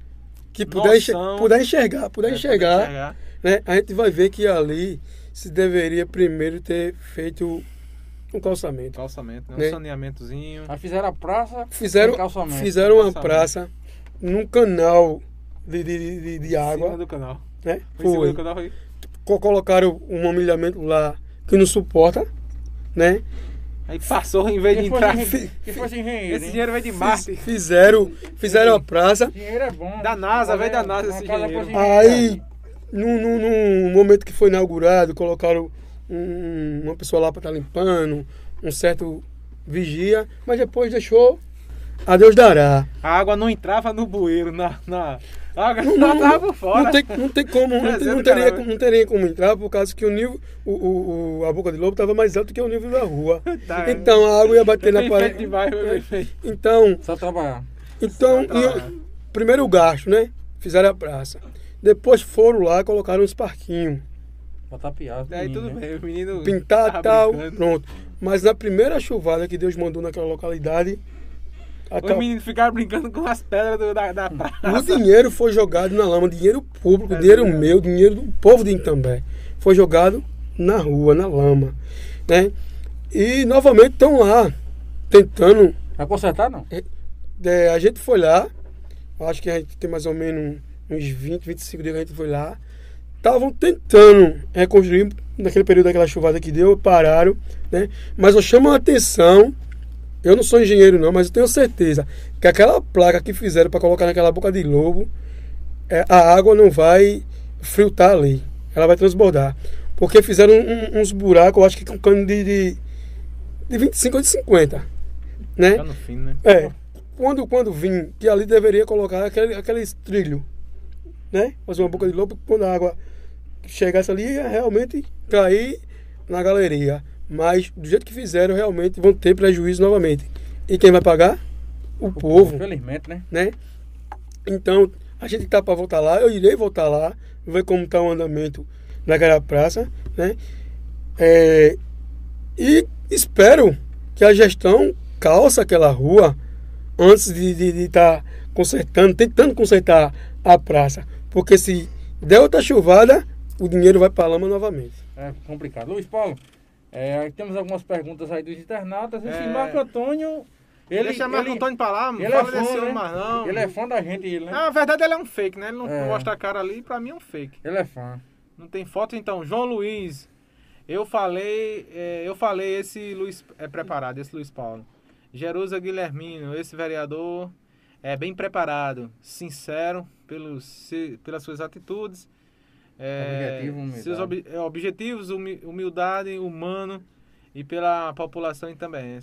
Que puder, enxergar, puder enxergar, puder é, enxergar, enxergar. Né, a gente vai ver que ali se deveria primeiro ter feito um calçamento.
Calçamento, né? Um saneamentozinho.
Aí fizeram a praça,
fizeram, fizeram uma praça num canal de, de, de, de água. Em
cima do canal.
Né? Foi. Canal, foi. Colocaram um humilhamento lá que não suporta, né?
Aí passou em vez de entrar.
Que fosse engenheiro.
Esse dinheiro veio de Marte.
Fizeram, fizeram a praça.
Dinheiro é bom.
Da NASA, veio da NASA esse dinheiro.
Aí, num, num, num, momento que foi inaugurado, colocaram um, uma pessoa lá para estar tá limpando, um certo vigia, mas depois deixou a Deus dará.
A água não entrava no bueiro, na, na, a água não, não tava por fora.
Não tem, não tem como, não, tem, não, teria, não teria como entrar, por causa que o nível, o, o, o a boca de lobo estava mais alto que o nível da rua. Tá, então a água ia bater na parede. Então.
Só trabalhar.
Então, Só trabalhar. primeiro gasto, né? Fizeram a praça. Depois foram lá, colocaram uns parquinhos.
Botar piada.
Aí tudo né? bem, o menino.
Pintar tal, pronto. Mas na primeira chuvada que Deus mandou naquela localidade.
Os meninos ficaram brincando com as pedras do, da, da praça.
O dinheiro foi jogado na lama, dinheiro público, é dinheiro verdade. meu, dinheiro do povo de Itambé. Foi jogado na rua, na lama. Né? E novamente estão lá, tentando.
Vai consertar não? É,
é, a gente foi lá, acho que a gente tem mais ou menos uns 20, 25 dias que a gente foi lá. Estavam tentando reconstruir naquele período daquela chuvada que deu, pararam, né? Mas eu chamo a atenção, eu não sou engenheiro não, mas eu tenho certeza que aquela placa que fizeram para colocar naquela boca de lobo, é, a água não vai filtrar ali, ela vai transbordar. Porque fizeram um, uns buracos, eu acho que com cano de, de, de 25 ou de 50. Né?
Tá no fim, né?
É. Quando, quando vim, que ali deveria colocar aquele, aquele trilho, né? Fazer uma boca de lobo, quando a água chegasse ali, ia realmente cair na galeria. Mas do jeito que fizeram, realmente vão ter prejuízo novamente. E quem vai pagar? O, o povo.
Infelizmente, né?
né? Então, a gente tá para voltar lá, eu irei voltar lá, ver como está o andamento naquela praça, né? É, e espero que a gestão calça aquela rua antes de estar tá consertando, tentando consertar a praça. Porque se der outra chuvada, o dinheiro vai para a lama novamente.
É complicado. Luiz Paulo, é, temos algumas perguntas aí dos internautas. Esse é... Marco Antônio.
Ele, Deixa Marco
ele,
Antônio pra lá,
ele é fã, né? mais não. Ele é fã da gente, ele, né?
Na verdade, ele é um fake, né? Ele não é. mostra a cara ali, pra mim é um fake.
Ele é fã.
Não tem foto, então. João Luiz. Eu falei, é, eu falei esse Luiz é preparado, esse Luiz Paulo. Jerusa Guilhermino, esse vereador é bem preparado, sincero pelos, pelas suas atitudes, é, Objetivo, seus ob, é, objetivos, humildade, humano e pela população também.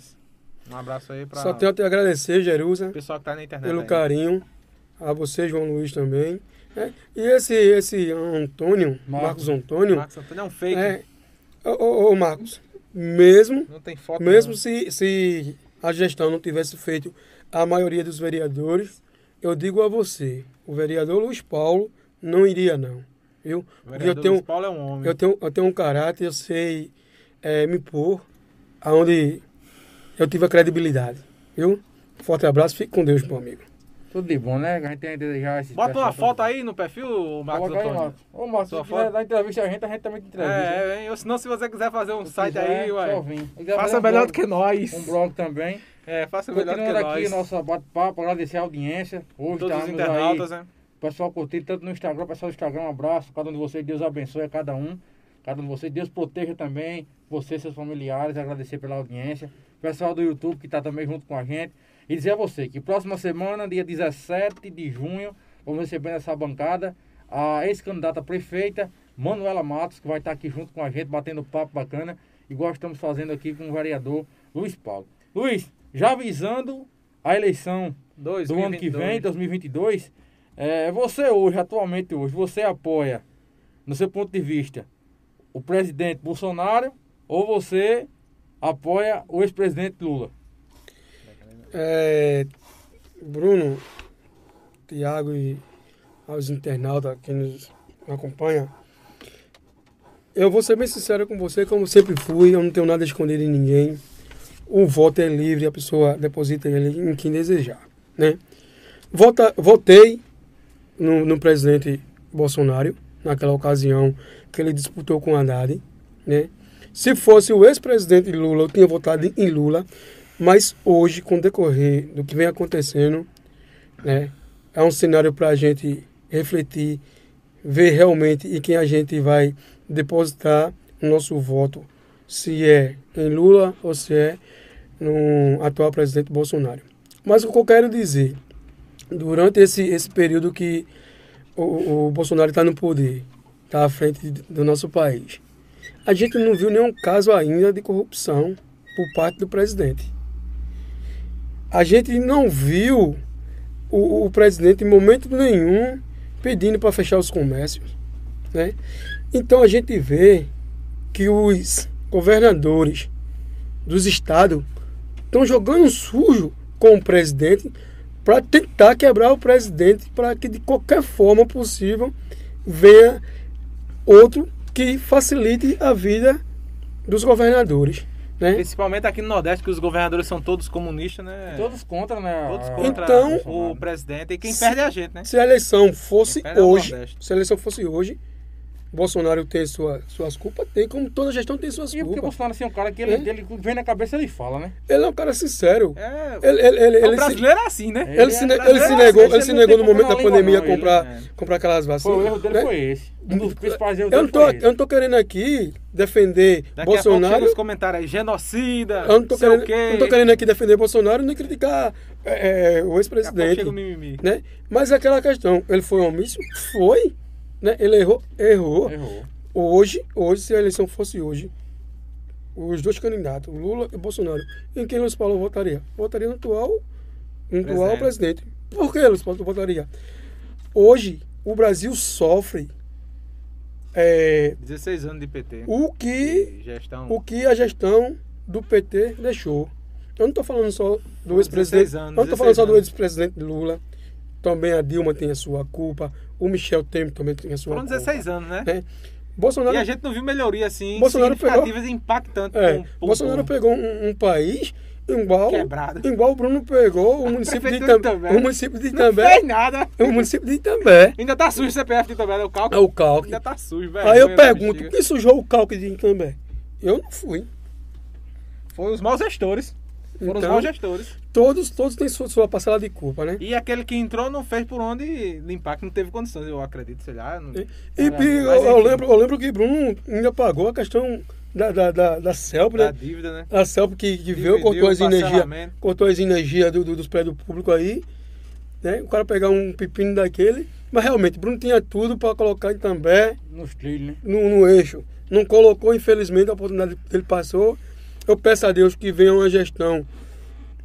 Um abraço aí para.
Só tenho a te agradecer, Jerusa.
Pessoal que tá na internet.
Pelo aí. carinho. A você, João Luiz, também. É, e esse, esse Antônio, Marcos, Marcos Antônio.
Marcos Antônio é um fake.
É, ô, ô, ô, Marcos, mesmo. Não tem foto. Mesmo não. se, se a gestão não tivesse feito a maioria dos vereadores, eu digo a você, o vereador Luiz Paulo não iria não, viu?
Porque eu tenho, Luiz Paulo é um homem.
Eu tenho, eu tenho um caráter, eu sei é, me pôr aonde eu tive a credibilidade, viu? Forte abraço, fique com Deus, meu amigo.
Tudo de bom, né? A gente tem a desejar
esse Bota uma foto aí no perfil, Marcos Coloca Antônio. Aí, Marcos.
Ô, Marcos, se foto... dar entrevista a gente, a gente também te entrevista.
É, é, senão se você quiser fazer um se site quiser, aí, ué,
faça
um melhor blog, do que nós.
Um blog também.
É, faça melhor do que nós.
aqui nosso bate-papo, agradecer a audiência. Hoje
Todos os internautas, aí, né?
Pessoal curtir tanto no Instagram, pessoal do Instagram, um abraço. Cada um de vocês, Deus abençoe a cada um. Cada um de vocês, Deus proteja também você, seus familiares. Agradecer pela audiência. Pessoal do YouTube que está também junto com a gente. E dizer a você que próxima semana, dia 17 de junho, vamos receber nessa bancada a ex-candidata prefeita, Manuela Matos, que vai estar aqui junto com a gente, batendo papo bacana, igual estamos fazendo aqui com o vereador Luiz Paulo. Luiz, já avisando a eleição 2022. do ano que vem, 2022, é, você hoje, atualmente hoje, você apoia, no seu ponto de vista, o presidente Bolsonaro ou você apoia o ex-presidente Lula?
É, Bruno, Tiago e aos internautas que nos acompanham, eu vou ser bem sincero com você, como sempre fui, eu não tenho nada a esconder de ninguém. O voto é livre, a pessoa deposita ele em quem desejar, né? Vota, votei no, no presidente Bolsonaro, naquela ocasião que ele disputou com Haddad, né? Se fosse o ex-presidente Lula, eu tinha votado em Lula, mas hoje, com o decorrer do que vem acontecendo, né, é um cenário para a gente refletir, ver realmente em quem a gente vai depositar o nosso voto, se é em Lula ou se é no atual presidente Bolsonaro. Mas o que eu quero dizer, durante esse, esse período que o, o Bolsonaro está no poder, está à frente do nosso país, a gente não viu nenhum caso ainda de corrupção por parte do presidente a gente não viu o, o presidente em momento nenhum pedindo para fechar os comércios. Né? Então a gente vê que os governadores dos estados estão jogando sujo com o presidente para tentar quebrar o presidente para que de qualquer forma possível venha outro que facilite a vida dos governadores. Né?
Principalmente aqui no Nordeste, que os governadores são todos comunistas, né?
Todos contra, né?
Todos contra
então,
o presidente. E quem se, perde é a gente, né?
Se a eleição fosse hoje, se a eleição fosse hoje, Bolsonaro tem sua, suas culpas, tem, como toda gestão tem suas
e
culpas.
porque Bolsonaro assim, é um cara que ele, é? ele, vem na cabeça ele fala, né?
Ele é um cara sincero.
É,
ele, ele, ele,
o brasileiro se, é assim, né?
Ele, ele, se, ele se negou, ele se negou no momento da pandemia não, comprar, ele, comprar aquelas vacinas.
Foi, o erro dele né? foi esse. Um dos principais erros
eu não tô, Eu não tô querendo aqui defender
Daqui
Bolsonaro.
A os comentários aí, genocida,
eu não tô, querendo, não tô querendo aqui defender Bolsonaro nem criticar é, o ex-presidente. Né? Mas é aquela questão, ele foi omisso? Foi. Né? Ele errou? Errou.
Errou.
Hoje, hoje, se a eleição fosse hoje, os dois candidatos, Lula e Bolsonaro, em quem Luiz Paulo votaria? Votaria no atual, no atual presidente. Por que Luiz Paulo votaria? Hoje, o Brasil sofre. É,
16 anos de PT.
O que, o que a gestão do PT deixou. Eu não estou falando só do ex-presidente. Eu não estou falando só do ex-presidente Lula. Também a Dilma tem a sua culpa. O Michel Temer também tem a sua
Foram
culpa.
16 anos, né?
É. Bolsonaro,
e a gente não viu melhoria assim
Bolsonaro
significativas
pegou,
impactantes.
É, com, Bolsonaro pegou um, um, país igual,
Quebrado.
igual o Bruno pegou o município de Itambé. O município de Itambé.
Não fez nada.
O município de Itambé.
Ainda tá sujo o CPF de Itambé, né? o cálculo.
É o cálculo.
Ainda tá sujo, velho.
Aí eu pergunto, quem sujou o cálculo de Itambé? Eu não fui.
Foi os maus gestores. Foram
então,
os maus gestores.
Todos, todos têm sua, sua parcela de culpa, né?
E aquele que entrou não fez por onde limpar, que não teve condições, eu acredito, sei lá. Não...
E, e eu, eu, lembro, eu lembro que Bruno ainda pagou a questão da, da, da, da CELP,
da
né?
dívida, né?
A CELP que, que veio, cortou as energias cortou as energias do, do, dos prédios públicos aí. Né? O cara pegar um pepino daquele. Mas realmente, Bruno tinha tudo para colocar em També.
Nos trilhos, né?
No, no eixo. Não colocou, infelizmente, a oportunidade que ele passou. Eu peço a Deus que venha uma gestão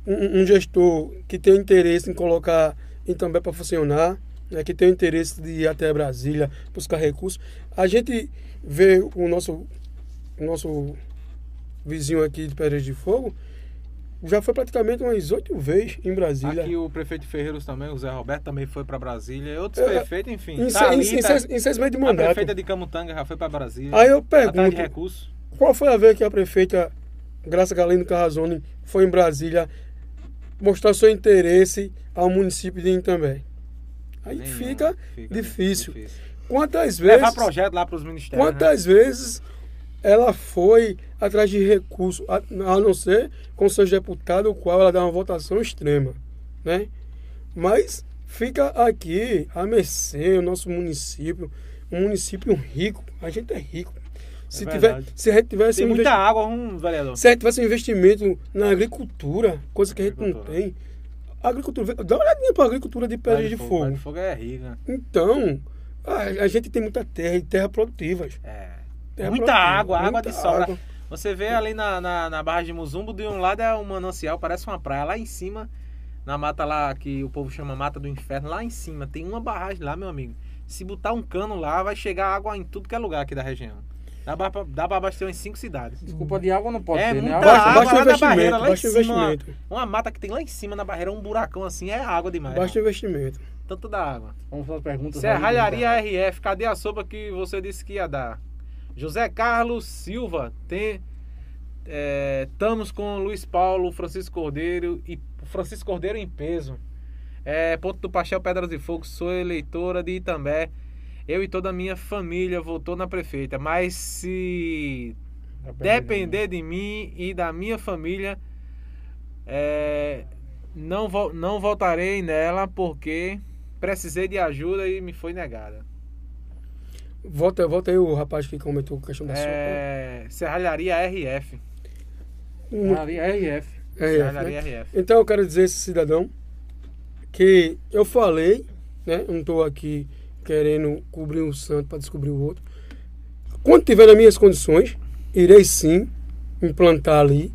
um, um gestor que tem interesse em colocar em também para funcionar, né, que tem interesse de ir até Brasília buscar recursos. A gente vê o nosso, o nosso vizinho aqui de Pedras de Fogo, já foi praticamente umas oito vezes em Brasília.
Aqui o prefeito Ferreiros também, o Zé Roberto, também foi para Brasília. Outros é, prefeitos, enfim.
Em, Thalita, em, em, seis, em seis meses de mandato.
A prefeita de Camutanga já foi para Brasília.
Aí eu pergunto,
recurso.
qual foi a vez que a prefeita Graça Galeno Carrazone foi em Brasília mostrar seu interesse ao município de Itambé. Aí fica, fica difícil. difícil. Quantas vezes.
Levar projeto lá para os ministérios.
Quantas
né?
vezes ela foi atrás de recursos, a, a não ser com seus deputados, o qual ela dá uma votação extrema. Né? Mas fica aqui a mercê, o nosso município, um município rico. A gente é rico. Se, é tiver, se a gente tivesse
tem um muita investi... água, um vereador.
Se a gente tivesse um investimento na agricultura, coisa que a gente não tem. A agricultura, dá uma olhadinha para a agricultura de pedra de, de fogo.
Pedra de fogo é rica.
Então, a, a, gente tem muita terra e terra produtivas.
É. Terra muita produtiva, água, muita água de sobra. Água. Você vê ali na, na, na barra de Muzumbo, de um lado é um manancial, parece uma praia. Lá em cima, na mata lá que o povo chama Mata do Inferno, lá em cima tem uma barragem lá, meu amigo. Se botar um cano lá, vai chegar água em tudo que é lugar aqui da região. Dá pra, dá pra abastecer umas 5 cidades.
Desculpa, de água não pode
é,
ter, né?
Água,
baixa
lá
investimento,
barreira, lá
baixa
em cima,
investimento.
Uma mata que tem lá em cima na barreira, um buracão assim, é água demais.
Baixa investimento.
Tanto da água.
Vamos fazer perguntas.
Serralharia RF, cadê a sopa que você disse que ia dar? José Carlos Silva, tem... É, estamos com Luiz Paulo, Francisco Cordeiro e Francisco Cordeiro em peso. É, ponto do Pachel Pedras de Fogo, sou eleitora de Itambé. Eu e toda a minha família votou na prefeita, mas se depender de mim e da minha família, é, não, vo não votarei nela porque precisei de ajuda e me foi negada.
Volta, volta aí o rapaz que comentou a questão da
é, sopa. Serralharia RF.
Serralharia RF.
RF, Serralharia né? RF. Então eu quero dizer esse cidadão que eu falei, né? Não estou aqui querendo cobrir um santo para descobrir o outro. Quando tiver nas minhas condições, irei sim implantar ali,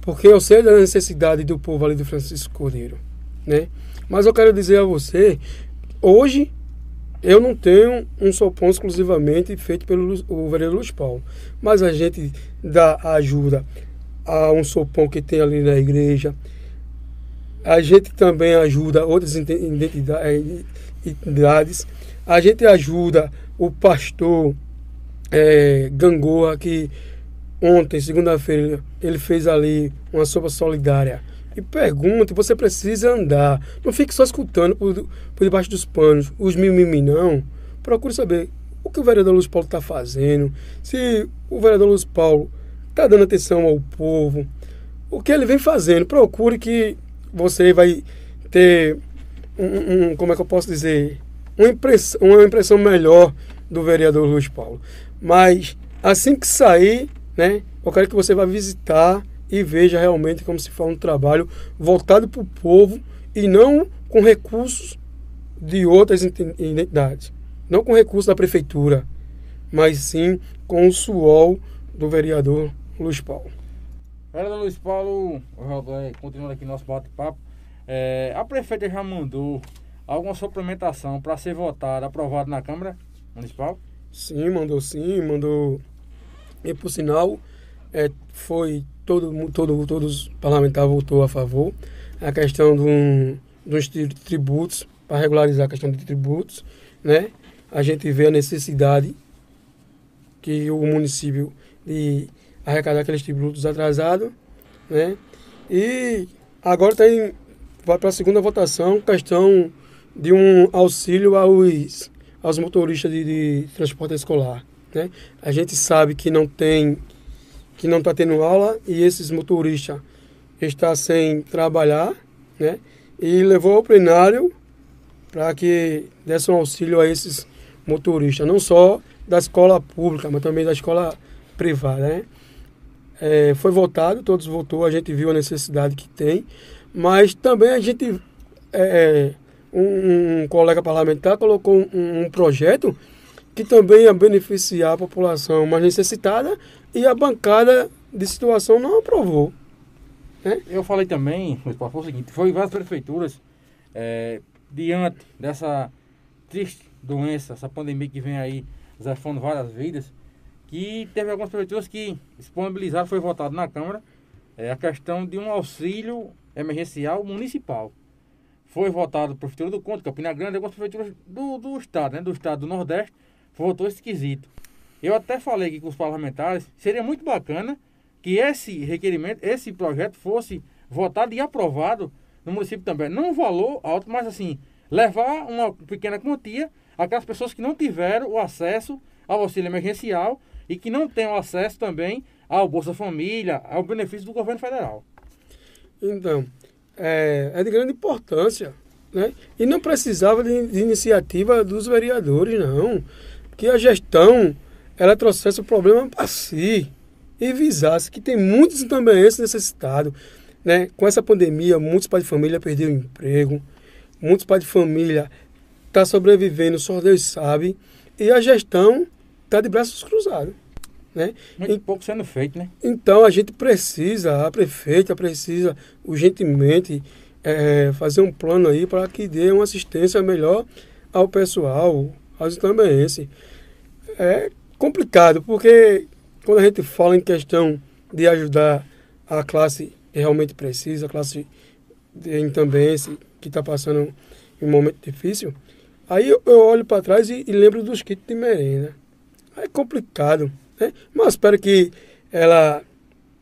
porque eu sei da necessidade do povo ali do Francisco Cordeiro, né? Mas eu quero dizer a você, hoje eu não tenho um sopão exclusivamente feito pelo o vereador Luiz Paulo, mas a gente dá ajuda a um sopão que tem ali na igreja. A gente também ajuda outras identidades a gente ajuda o pastor é, Gangoa, que ontem, segunda-feira, ele fez ali uma sopa solidária. E pergunte, você precisa andar. Não fique só escutando por, por debaixo dos panos os mimimi, não. Procure saber o que o vereador Luiz Paulo está fazendo, se o vereador Luiz Paulo está dando atenção ao povo, o que ele vem fazendo. Procure que você vai ter um, um como é que eu posso dizer, uma impressão, uma impressão melhor do vereador Luiz Paulo. Mas assim que sair, né, eu quero que você vá visitar e veja realmente como se faz um trabalho voltado para o povo e não com recursos de outras identidades. Não com recursos da prefeitura, mas sim com o suor do vereador Luiz Paulo.
Vereador Luiz Paulo, continuando aqui nosso bate-papo, é, a prefeita já mandou alguma suplementação para ser votada, aprovada na Câmara Municipal?
Sim, mandou sim, mandou. E por sinal, é, foi todo, todo, todos os parlamentares votou a favor. A questão um, dos tributos, para regularizar a questão de tributos, né? A gente vê a necessidade que o município de arrecadar aqueles tributos atrasados, né? E agora tem vai para a segunda votação questão de um auxílio aos, aos motoristas de, de transporte escolar. Né? A gente sabe que não tem, que não está tendo aula e esses motoristas estão sem trabalhar, né? E levou ao plenário para que desse um auxílio a esses motoristas, não só da escola pública, mas também da escola privada, né? É, foi votado, todos votou, a gente viu a necessidade que tem, mas também a gente é, é um, um colega parlamentar colocou um, um projeto que também ia beneficiar a população mais necessitada e a bancada de situação não aprovou.
Né? Eu falei também, foi o seguinte, foi várias prefeituras, é, diante dessa triste doença, essa pandemia que vem aí, zafando várias vidas, que teve algumas prefeituras que disponibilizaram, foi votado na Câmara, é, a questão de um auxílio emergencial municipal foi votado por Prefeitura do Conto, Campina Grande, algumas prefeituras do, do estado, né, do estado do Nordeste, votou esquisito. Eu até falei aqui com os parlamentares, seria muito bacana que esse requerimento, esse projeto fosse votado e aprovado no município também. Não um valor alto, mas assim, levar uma pequena quantia àquelas pessoas que não tiveram o acesso ao auxílio emergencial e que não tenham acesso também ao Bolsa Família, ao benefício do governo federal.
Então, é, é de grande importância. Né? E não precisava de, de, iniciativa dos vereadores, não. Que a gestão ela trouxesse o problema para si e visasse que tem muitos também esse necessitado. Né? Com essa pandemia, muitos pais de família perderam o emprego, muitos pais de família estão tá sobrevivendo, só Deus sabe, e a gestão está de braços cruzados. Né?
Muito e, pouco sendo feito, né?
Então a gente precisa, a prefeita precisa urgentemente é, fazer um plano aí para que dê uma assistência melhor ao pessoal, aos tambéenses. É complicado, porque quando a gente fala em questão de ajudar a classe que realmente precisa, a classe em também que está passando um momento difícil, aí eu, eu olho para trás e, e lembro dos kits de merenda. É complicado. Né? Mas espero que ela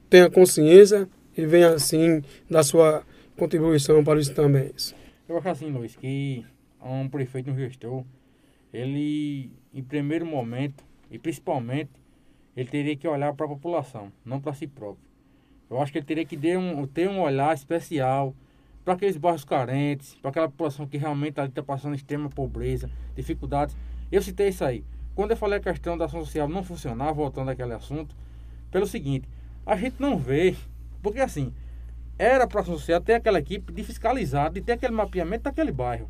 tenha consciência e venha assim dar sua contribuição para isso também.
Eu acho assim, Luiz, que um prefeito, um gestor, ele, em primeiro momento, e principalmente, ele teria que olhar para a população, não para si próprio. Eu acho que ele teria que ter um, ter um olhar especial para aqueles bairros carentes, para aquela população que realmente está passando extrema pobreza, dificuldades. Eu citei isso aí. Quando eu falei a questão da ação social não funcionar, voltando àquele assunto, pelo seguinte, a gente não vê, porque assim, era para a ação social ter aquela equipe de fiscalizar, de ter aquele mapeamento daquele bairro.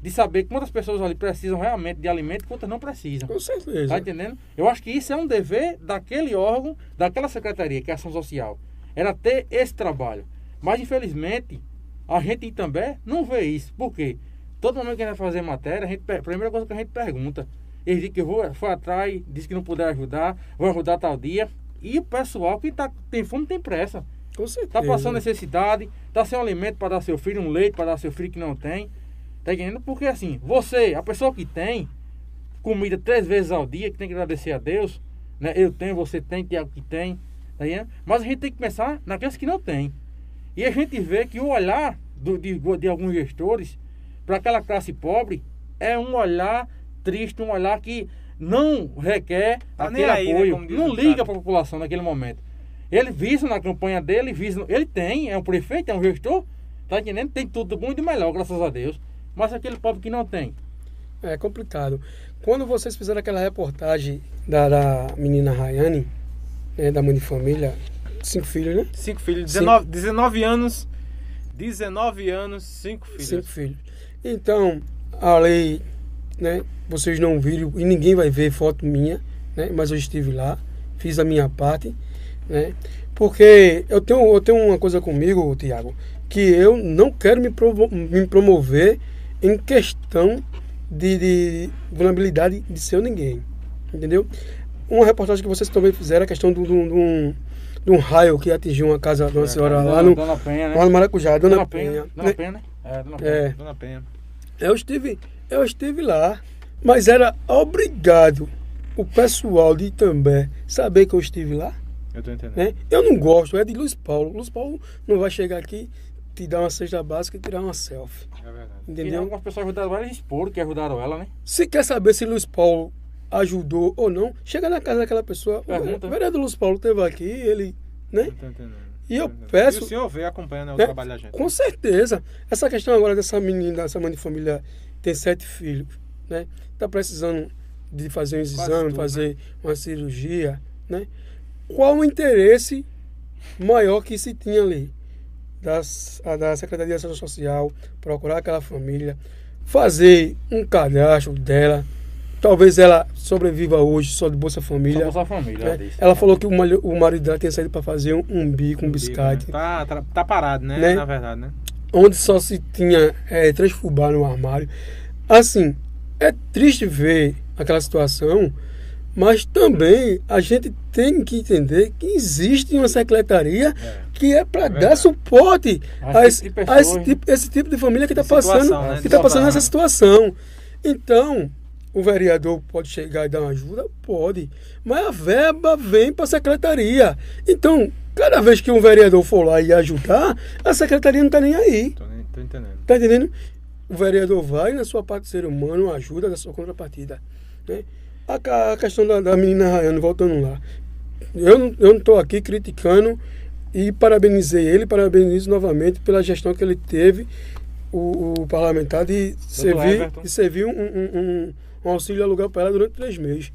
De saber quantas pessoas ali precisam realmente de alimento e quantas não precisam.
Com certeza.
Tá entendendo? Eu acho que isso é um dever daquele órgão, daquela secretaria, que é a ação social. Era ter esse trabalho. Mas infelizmente, a gente também não vê isso. Por quê? Todo momento que a gente vai fazer matéria, a, gente, a primeira coisa que a gente pergunta eles dizem que vou, foi atrás, disse que não puder ajudar, vou ajudar tal dia. E o pessoal que tá, tem fome tem pressa.
Com certeza.
Tá passando necessidade, tá sem alimento para dar seu filho, um leite para dar seu filho que não tem. Tá entendendo? Porque assim, você, a pessoa que tem, comida três vezes ao dia, que tem que agradecer a Deus. Né? Eu tenho, você tem, Tiago que tem. Tá Mas a gente tem que pensar naqueles que não tem. E a gente vê que o olhar do, de, de alguns gestores para aquela classe pobre é um olhar triste, um olhar que não requer tá aquele aí, né, apoio, né, não liga para a população naquele momento. Ele visa na campanha dele, visa, ele tem, é um prefeito, é um gestor, tá entendendo? Tem tudo bom e do melhor, graças a Deus. Mas aquele pobre que não tem.
É complicado. Quando vocês fizeram aquela reportagem da, da menina Rayane, né, da mãe de família, cinco filhos, né?
Cinco filhos, 19, 19 anos, 19 anos, cinco filhos.
Cinco filhos. Então, a lei, né, vocês não viram e ninguém vai ver foto minha, né, mas eu estive lá, fiz a minha parte, né? Porque eu tenho, eu tenho uma coisa comigo, Tiago, que eu não quero me, provo me promover em questão de, de vulnerabilidade de ser ninguém. Entendeu? Uma reportagem que vocês também fizeram, a questão de um, de um raio que atingiu uma casa de uma é, senhora
é,
lá, no,
Dona Penha, né?
lá no Maracujá.
Dona, Dona Penha. Penha. Dona né? Penha, né?
É, Dona Penha. É. Dona Penha.
Eu estive, eu estive lá, mas era obrigado o pessoal de Itambé saber que eu estive lá.
Eu tô entendendo.
Né? Eu não gosto, é de Luiz Paulo. Luiz Paulo não vai chegar aqui te dar uma cesta básica e tirar uma selfie.
É verdade.
Entendeu? E
algumas pessoas ajudaram ela, eles exporam que ajudaram ela, né?
Se quer saber se Luiz Paulo ajudou ou não, chega na casa daquela pessoa. Pergunta. O vereador Luiz Paulo esteve aqui, ele. Né? Eu tô entendendo. E eu peço. E
o senhor vê acompanhando né, o trabalho da gente.
Com certeza. Essa questão agora dessa menina, dessa mãe de família, tem sete filhos, né? Tá precisando de fazer um exame, tudo, fazer né? uma cirurgia, né? Qual o interesse maior que se tinha ali? das, da Secretaria de Ação Social, procurar aquela família, fazer um cadastro dela. Talvez ela sobreviva hoje só de Bolsa Família.
Só Bolsa Família,
né? Ela falou que o, marido dela tinha saído para fazer um, um bico, um, um biscate.
Né? Tá, tá, tá, parado, né? né? Na verdade, né?
Onde só se tinha é, três fubá no armário. Assim, é triste ver aquela situação mas também a gente tem que entender que existe uma secretaria é. que é para é dar suporte a, esse, tipo a esse, tipo, esse, tipo, de família que está passando, né? que tá passando essa situação. Então, o vereador pode chegar e dar uma ajuda? Pode. Mas a verba vem para a secretaria. Então, cada vez que um vereador for lá e ajudar, a secretaria não está nem aí.
Tô, tô entendendo.
Está entendendo? O vereador vai na sua parte ser humano, ajuda da sua contrapartida. Né? A, a questão da, da menina Rayane, voltando lá. Eu não estou eu não aqui criticando e parabenizei ele, parabenizo novamente pela gestão que ele teve, o, o parlamentar, de servir, de servir um, um, um, um auxílio aluguel para ela durante três meses.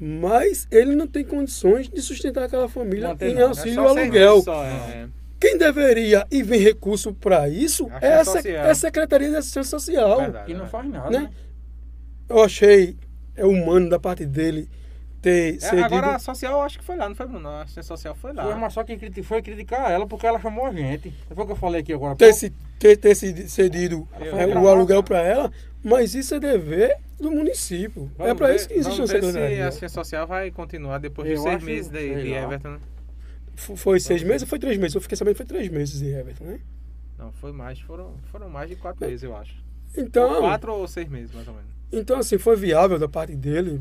Mas ele não tem condições de sustentar aquela família em não, auxílio é aluguel. Só, é. Quem deveria e vem recurso para isso é a, é a, Secretaria de Assistência Social.
Verdade, e não faz nada. Né? Né?
Eu achei é humano da parte dele ter é, cedido.
Agora a social acho que foi lá, não foi Bruno? A assistência social foi lá.
Foi, mas só quem foi criticar ela porque ela chamou a gente. Foi o que eu falei aqui agora.
Ter, se, ter, ter cedido é, o aluguel para ela, mas isso é dever do município. Vamos é para isso que existe
a secretaria. se a assistência social vai continuar depois de eu seis meses de, de Everton. Né?
Foi seis meses ou foi três meses? Eu fiquei sabendo que foi três meses de Everton, né?
Não, foi mais. Foram, foram mais de quatro é. meses, eu acho.
Então...
Ou quatro ou seis meses, mais ou menos.
Então, assim, foi viável da parte dele.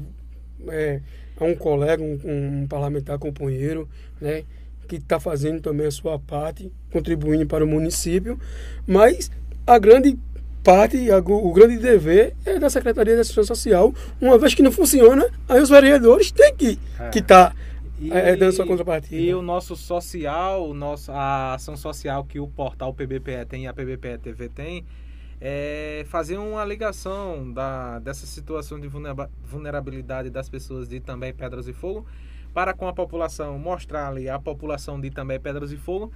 É, é um colega, um, um, parlamentar companheiro, né? Que está fazendo também a sua parte, contribuindo para o município. Mas a grande parte, a, o grande dever é da Secretaria de Assistência Social. Uma vez que não funciona, aí os vereadores têm que estar que tá, é, dando sua contrapartida.
E o nosso social, o nosso, a ação social que o portal PBPE tem e a PBPE TV tem, é fazer uma ligação da, dessa situação de vulnerabilidade das pessoas de também Pedras e Fogo para com a população, mostrar ali a população de também Pedras e Fogo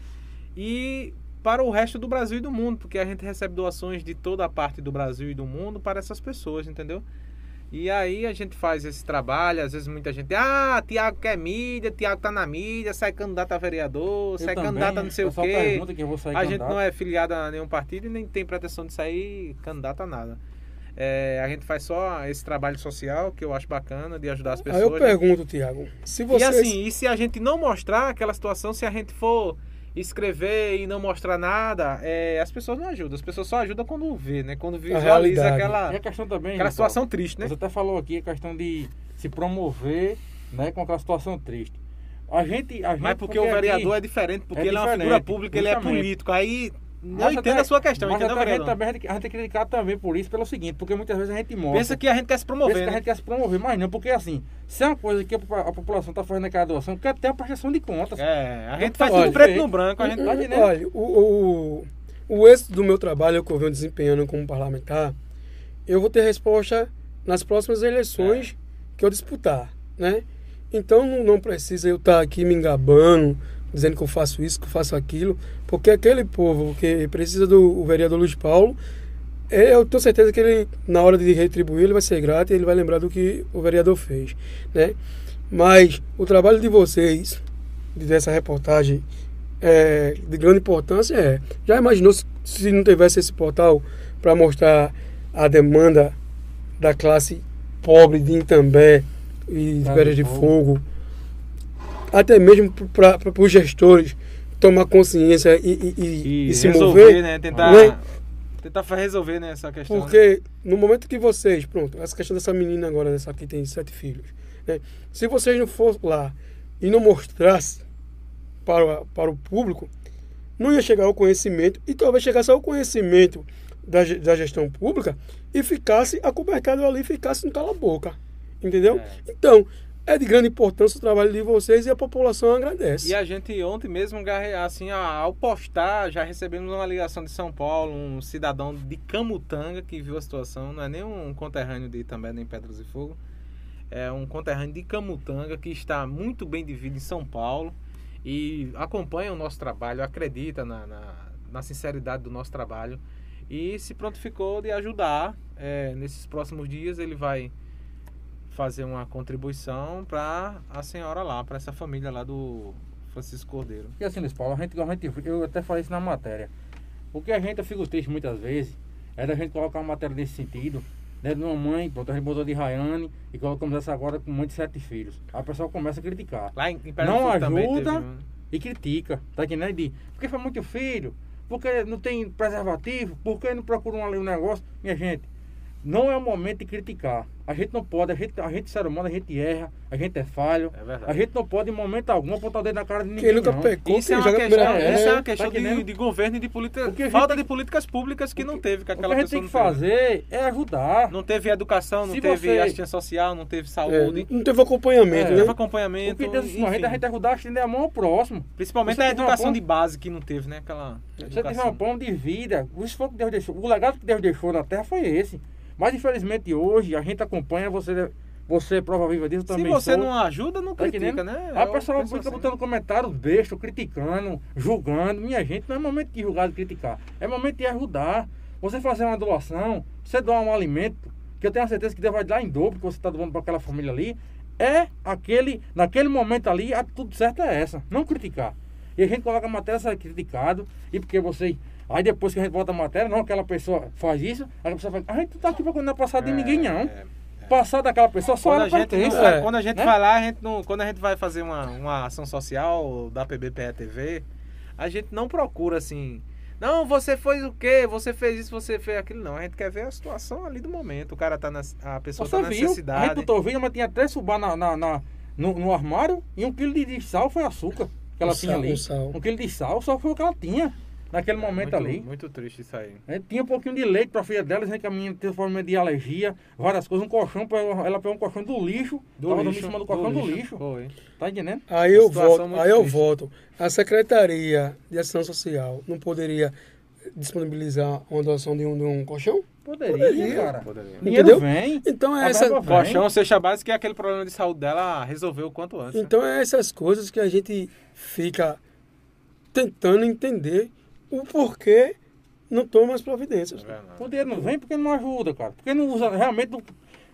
e para o resto do Brasil e do mundo, porque a gente recebe doações de toda a parte do Brasil e do mundo para essas pessoas, entendeu? E aí a gente faz esse trabalho, às vezes muita gente, ah, Tiago quer mídia, Tiago tá na mídia, sai candidato a vereador, eu sai também, candidato a não sei o quê. a gente não é filiado a nenhum partido e nem tem pretensão de sair candidato a nada. É, a gente faz só esse trabalho social, que eu acho bacana, de ajudar as pessoas.
Aí eu pergunto, Tiago, se você...
E assim, e se a gente não mostrar aquela situação, se a gente for escrever e não mostrar nada, é, as pessoas não ajudam. As pessoas só ajudam quando vê, né? Quando visualiza aquela,
e a questão também,
aquela situação triste, né?
Você até falou aqui a questão de se promover né, com aquela situação triste. A gente, a gente
Mas porque, porque o vereador aqui, é diferente, porque é ele é uma figura pública, ele é político. Aí não entendo até, a sua questão,
mas
entendeu,
a gente, também, a gente tem que criticar também por isso, pelo seguinte, porque muitas vezes a gente mostra.
Pensa que a gente quer se promover. Pensa
né? que a né? gente quer se promover, mas não, porque assim, se é uma coisa que a, a população está fazendo naquela doação, quer ter a prestação de contas.
É, a gente faz olha, tudo preto no branco, a gente
tá Olha, o, o, o êxito do meu trabalho que eu venho desempenhando como parlamentar, eu vou ter resposta nas próximas eleições é. que eu disputar, né? Então não, não precisa eu estar tá aqui me engabando, dizendo que eu faço isso, que eu faço aquilo, porque aquele povo que precisa do vereador Luiz Paulo, é, eu tenho certeza que ele, na hora de retribuir, ele vai ser grato e ele vai lembrar do que o vereador fez, né? Mas o trabalho de vocês, dessa reportagem, é, de grande importância é, já imaginou se, se não tivesse esse portal para mostrar a demanda da classe pobre de Itambé e de de Fogo até mesmo para os gestores tomar consciência e, e, e, e se resolver, mover.
Né? Tentar, né? tentar resolver né, essa questão.
Porque no momento que vocês, pronto, essa questão dessa menina agora, dessa que tem sete filhos, né? se vocês não fossem lá e não mostrassem para, para o público, não ia chegar ao conhecimento e talvez chegasse ao conhecimento da, da gestão pública e ficasse acobertado ali, ficasse no cala-boca. Entendeu? É. Então, é de grande importância o trabalho de vocês e a população agradece.
E a gente ontem mesmo, assim, ao postar, já recebemos uma ligação de São Paulo, um cidadão de Camutanga que viu a situação, não é nem um conterrâneo de também nem Pedras e Fogo, é um conterrâneo de Camutanga que está muito bem de vida em São Paulo e acompanha o nosso trabalho, acredita na, na, na sinceridade do nosso trabalho e se prontificou de ajudar. É, nesses próximos dias ele vai fazer uma contribuição para a senhora lá, para essa família lá do Francisco Cordeiro.
E assim, Luiz Paulo, a gente, a gente, eu até falei isso na matéria. O que a gente fica triste muitas vezes é da gente colocar uma matéria nesse sentido, né, de uma mãe, pronto, a gente botou de Rayane e colocamos essa agora com mãe de sete filhos. Aí o pessoal começa a criticar.
Lá em, em
Não ajuda e critica, tá aqui, né? De, porque foi muito filho, porque não tem preservativo, porque não procura um, um negócio. Minha gente, não é o momento de criticar. A gente não pode, a gente, a gente ser humano, a gente erra, a gente é falho. É a gente não pode, em momento algum, apontar o dedo na cara de ninguém. Quem nunca
pecou, isso, é uma questão, é, isso é uma questão tá de, de, governo e de política. Falta de políticas públicas que, não teve, que aquela
o que a gente tem que fazer é ajudar.
Não teve educação, não Se teve você... assistência social, não teve saúde. É,
não teve acompanhamento, é. Não
teve acompanhamento. O que
Deus, enfim. a gente, a gente ajudar a estender a mão ao próximo.
Principalmente a educação de base que não teve, né? Aquela.
Você teve um pão de vida. O esforço que Deus deixou. O legado que Deus deixou na terra foi esse. Mas infelizmente hoje a gente acompanha, você, você é prova viva disso também.
Se você sou, não ajuda, não tá critica, né?
A pessoa fica assim. botando comentários bestos, criticando, julgando. Minha gente, não é momento de julgar e criticar. É momento de ajudar. Você fazer uma doação, você doar um alimento, que eu tenho a certeza que Deus vai dar em dobro que você está doando para aquela família ali. É aquele, naquele momento ali, a tudo certo é essa. Não criticar. E a gente coloca a matéria criticado, e porque você Aí depois que a gente volta a matéria, não, aquela pessoa faz isso, aí a pessoa fala, a gente não tá aqui pra não passar de é, ninguém, não. É, é. Passar daquela pessoa só
quando a gente não, é, Quando a gente né? vai lá, a gente não, quando a gente vai fazer uma, uma ação social da PBPE TV, a gente não procura assim. Não, você fez o quê? Você fez isso, você fez aquilo. Não, a gente quer ver a situação ali do momento. O cara tá na. A pessoa você tá na viu? necessidade.
A gente botou vídeo, mas tinha três subá na, na, na no, no, armário e um quilo de, sal foi açúcar que ela um tinha sal, ali. Sal. um quilo de sal só foi o que ela tinha naquele momento
muito,
ali.
Muito triste isso aí.
É, tinha um pouquinho de leite para a filha dela, dizendo que a menina teve forma de alergia, várias coisas, um colchão, ela pegou um colchão do lixo, do tava lixo, em cima do colchão do, do lixo. lixo. Foi. Tá entendendo?
Aí eu volto, aí eu volto. A Secretaria de Ação Social não poderia disponibilizar uma doação de um, de um colchão?
Poderia, Poderia, cara. Poderia. Entendeu? Vem,
então é essa
colchão, seja base que é aquele problema de saúde dela resolveu o quanto antes.
Então né? é essas coisas que a gente fica tentando entender o porquê não toma as providências.
É o dinheiro não vem porque não ajuda, cara. Porque não usa, realmente, não,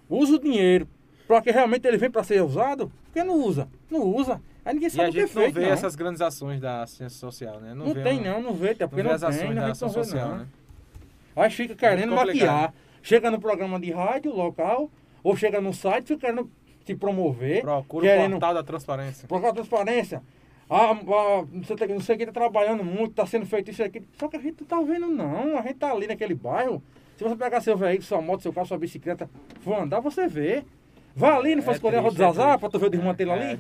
usa o dinheiro. Porque realmente ele vem para ser usado, porque não usa. Não usa. Aí ninguém sabe
e a
gente
não vê não. essas grandes ações da ciência social, né?
Não, não tem, uma, não, não vê, até porque não, não tem, ações da ação social, né? Aí fica querendo maquiar. Chega no programa de rádio local, ou chega no site, fica querendo se promover.
Procura
querendo,
o portal da transparência.
Procura a transparência. Ah, ah, não, sei, não sei quem tá trabalhando muito, tá sendo feito isso aqui. Só que a gente não tá vendo, não. A gente tá ali naquele bairro. Se você pegar seu veículo, sua moto, seu carro, sua bicicleta, for andar, você vê. Vá ali, não é escolher a Roda Zazá pra tu ver o desmantelo
é,
ali?
É,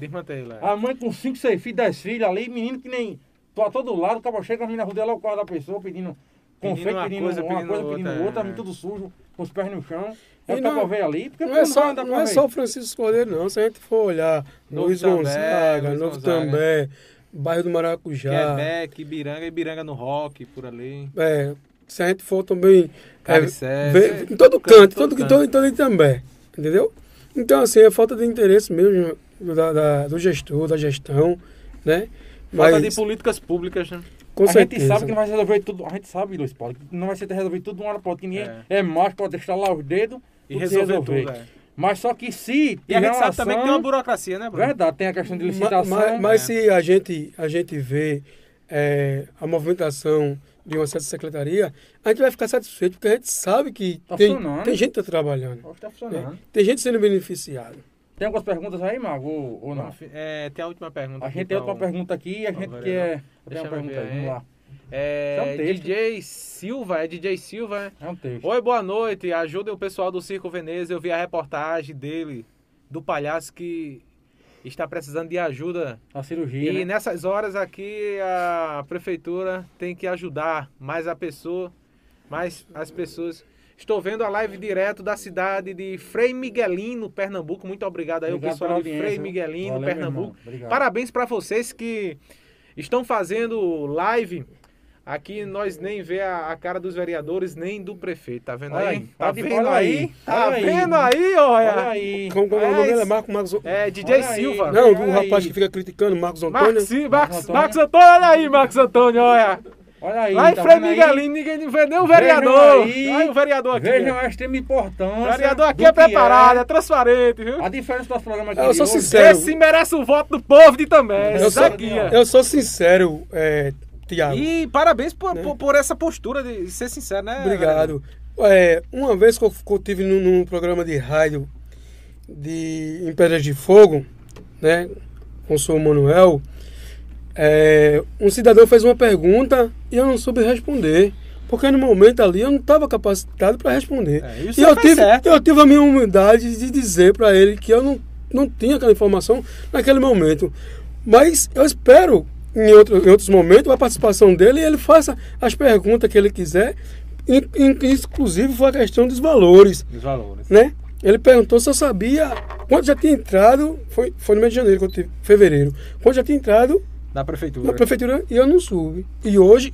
é.
A mãe com 5, 6 filhos, 10 filhos ali, menino que nem. Tô a todo lado, o cabo chega, a menina rodeia lá o carro da pessoa pedindo confeito, pedindo uma coisa, pedindo, uma coisa, pedindo outra, outra é. tudo sujo, com os pés no chão. É o ali, porque
não é só, não é só o Francisco Cordeiro, não. Se a gente for olhar Luiz Gonzaga, Novo També, bairro do Maracujá.
Quebec, Ibiranga, Ibiranga no Rock, por ali.
É, se a gente for também. É, ver, em todo canto, todo, todo, todo, todo também. Entendeu? Então, assim, é falta de interesse mesmo da, da do gestor, da gestão, né?
Falta Mas, de políticas públicas, né?
Com a certeza. gente sabe que não vai resolver tudo. A gente sabe, Luiz Paulo, que não vai ser resolver tudo de uma hora para outra. Que ninguém é, é mais pode deixar lá os dedos
e resolver, resolver, tudo. É.
Mas só que se.
E a gente sabe também que tem uma burocracia, né, Bruno?
Verdade, tem a questão de licitação.
Mas, mas, mas é. se a gente, a gente vê é, a movimentação de uma certa secretaria, a gente vai ficar satisfeito, porque a gente sabe que tá tem, tem gente tá trabalhando. Tá funcionando. Né? Tem gente sendo beneficiada.
Tem algumas perguntas aí, Mago, ou, ou não?
É, tem a última pergunta.
A gente tem outra pergunta aqui e a gente quer... Tem uma pergunta aí, vamos lá.
É, é um DJ Silva, é DJ Silva.
É um texto.
Oi, boa noite. Ajudem o pessoal do Circo Veneza. Eu vi a reportagem dele, do palhaço que está precisando de ajuda.
A cirurgia.
E
né?
nessas horas aqui a prefeitura tem que ajudar mais a pessoa, mais as pessoas. Estou vendo a live direto da cidade de Frei Miguelino, Pernambuco. Muito obrigado aí, obrigado o pessoal de Frei Miguelino, Valeu, Pernambuco. Parabéns para vocês que estão fazendo live Aqui nós nem vê a, a, cara dos vereadores, nem do prefeito. Tá vendo
olha
aí?
Tá, tá vendo aí?
Tá vendo aí, olha?
Olha aí.
Como, como é o nome dele? Marco Marcos
É, DJ olha Silva.
Aí. Não, o rapaz que fica criticando, Marcos Antônio.
Marcos, Marcos, Marcos Antônio, olha aí, Marcos Antônio, olha.
Olha aí,
Lá em tá Frei Miguelinho, ninguém vê nem o vereador. Aí, Olha o vereador aqui.
Vejam a extrema importância.
O vereador aqui é preparado, é. é. transparente, viu?
A diferença do nosso programa aqui.
Eu sou sincero.
Esse merece o voto do povo de também. Eu sou,
eu sou sincero, é,
Tiago. E parabéns por, né? por, por, essa postura de ser sincero, né?
Obrigado. É, uma vez que eu, que eu tive num, num, programa de rádio de, em Pedras de Fogo, né, com o senhor Manuel, é, um cidadão fez uma pergunta e eu não soube responder. Porque no momento ali eu não estava capacitado para responder. É, e eu tive, certo. eu tive a minha humildade de dizer para ele que eu não, não tinha aquela informação naquele momento. Mas eu espero em, outro, em outros momentos, a participação dele e ele faça as perguntas que ele quiser, inclusive foi a questão dos valores.
Dos valores.
Né? Ele perguntou se eu sabia quando já tinha entrado, foi, foi no mês de janeiro, quando tive, fevereiro, quando já tinha entrado
na prefeitura.
Na prefeitura e eu não soube. E hoje,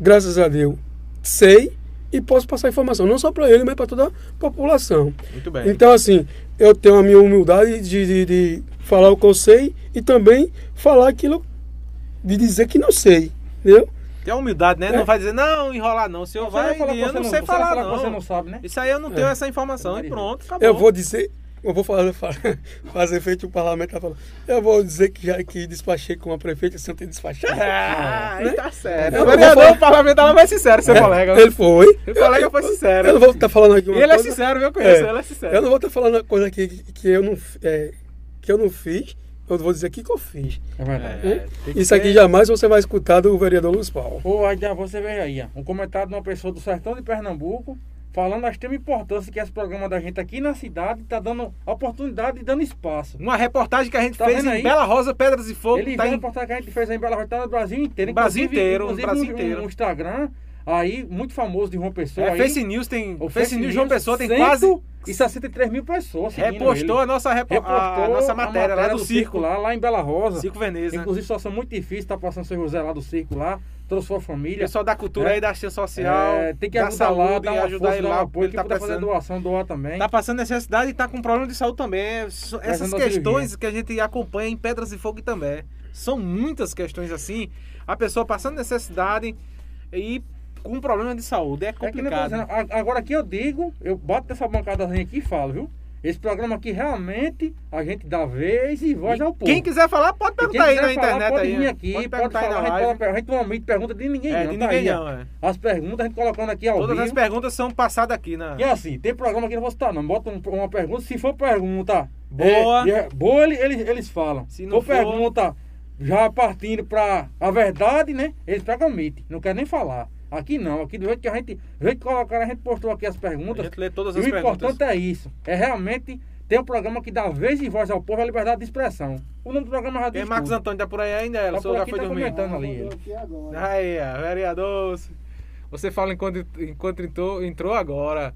graças a Deus, sei e posso passar informação, não só para ele, mas para toda a população.
Muito bem.
Então, assim, eu tenho a minha humildade de, de, de falar o que eu sei e também falar aquilo de dizer que não sei, entendeu?
Tem a humildade, né? É. Não vai dizer, não, enrolar não. O senhor vai, vai eu não, não sei falar, não.
Você não sabe, né?
Isso aí eu não tenho é. essa informação e pronto, acabou.
Eu vou dizer, eu vou fazer, fazer feito o parlamento tá falando. Eu vou dizer que já que despachei com a prefeita, não tem despachado.
Ah, né? tá certo. O vereador, o parlamentar vai sincero, seu é, colega.
Ele foi.
O colega foi sincero.
Eu não vou estar falando aqui uma
Ele é coisa, é sincero, eu conheço, é, ele é sincero.
Eu não vou estar falando uma coisa aqui que eu não, é, que eu não fiz eu vou dizer o que, que eu fiz.
É verdade. É,
Isso aqui jamais você vai escutar do vereador Luiz Paulo.
Ô, aí você vê aí, um comentário de uma pessoa do sertão de Pernambuco, falando da extrema importância que esse programa da gente aqui na cidade está dando oportunidade e dando espaço.
Uma reportagem que a gente tá fez em aí? Bela Rosa, Pedras e Fogo.
Ele tá em... reportagem que a gente fez em Bela Rosa, tá no Brasil inteiro.
Brasil inteiro, inclusive Brasil
um,
inteiro.
Um Instagram aí, muito famoso de João Pessoa. É, aí,
Face News tem. O Face, Face News João Pessoa tem quase.
E 63 mil pessoas.
Repostou a nossa, repo... Repostou a nossa matéria, a matéria lá do, do circo. circo.
lá, lá em Bela Rosa.
Circo Veneza.
Inclusive, situação muito difícil, tá passando seu José lá do circo lá. Trouxe sua família.
Pessoal da cultura é. aí, da assistência social. É,
tem que ajudar saúde, lá, dar uma ajudar força, ele lá. Apoio, ele tá
fazer
doação, doar também.
Tá passando necessidade e tá com problema de saúde também. Essas questões que a gente acompanha em Pedras e Fogo também. São muitas questões assim. A pessoa passando necessidade e com problema de saúde. É, complicado. É
agora aqui eu digo, eu boto essa bancadazinha aqui e falo, viu? Esse programa aqui realmente a gente dá vez e voz e ao povo.
Quem quiser falar, pode perguntar aí na falar, internet.
Pode
vir
né? aqui, pode, pode falar. A gente, a gente normalmente pergunta de ninguém
é,
não.
De tá ninguém não, é.
As perguntas a gente colocando aqui ao
Todas
vivo.
as perguntas são passadas aqui, né?
E assim, tem programa que não vou citar, não. Bota um, uma pergunta. Se for pergunta
boa,
é, é, boa ele, eles, eles falam.
Se não
for, for pergunta já partindo para a verdade, né? Eles pegam não quer nem falar. Aqui não, aqui do jeito que a gente, do jeito que colocaram, a gente postou aqui as perguntas. A
gente lê todas as
e
o
importante é isso, é realmente ter um programa que dá vez e voz ao povo a liberdade de expressão. O nome do programa já
diz Marcos Antônio tá por aí ainda? Ela tá já foi tá dormir.
comentando ali.
Aí, vereador. Você fala enquanto, enquanto entrou, entrou agora.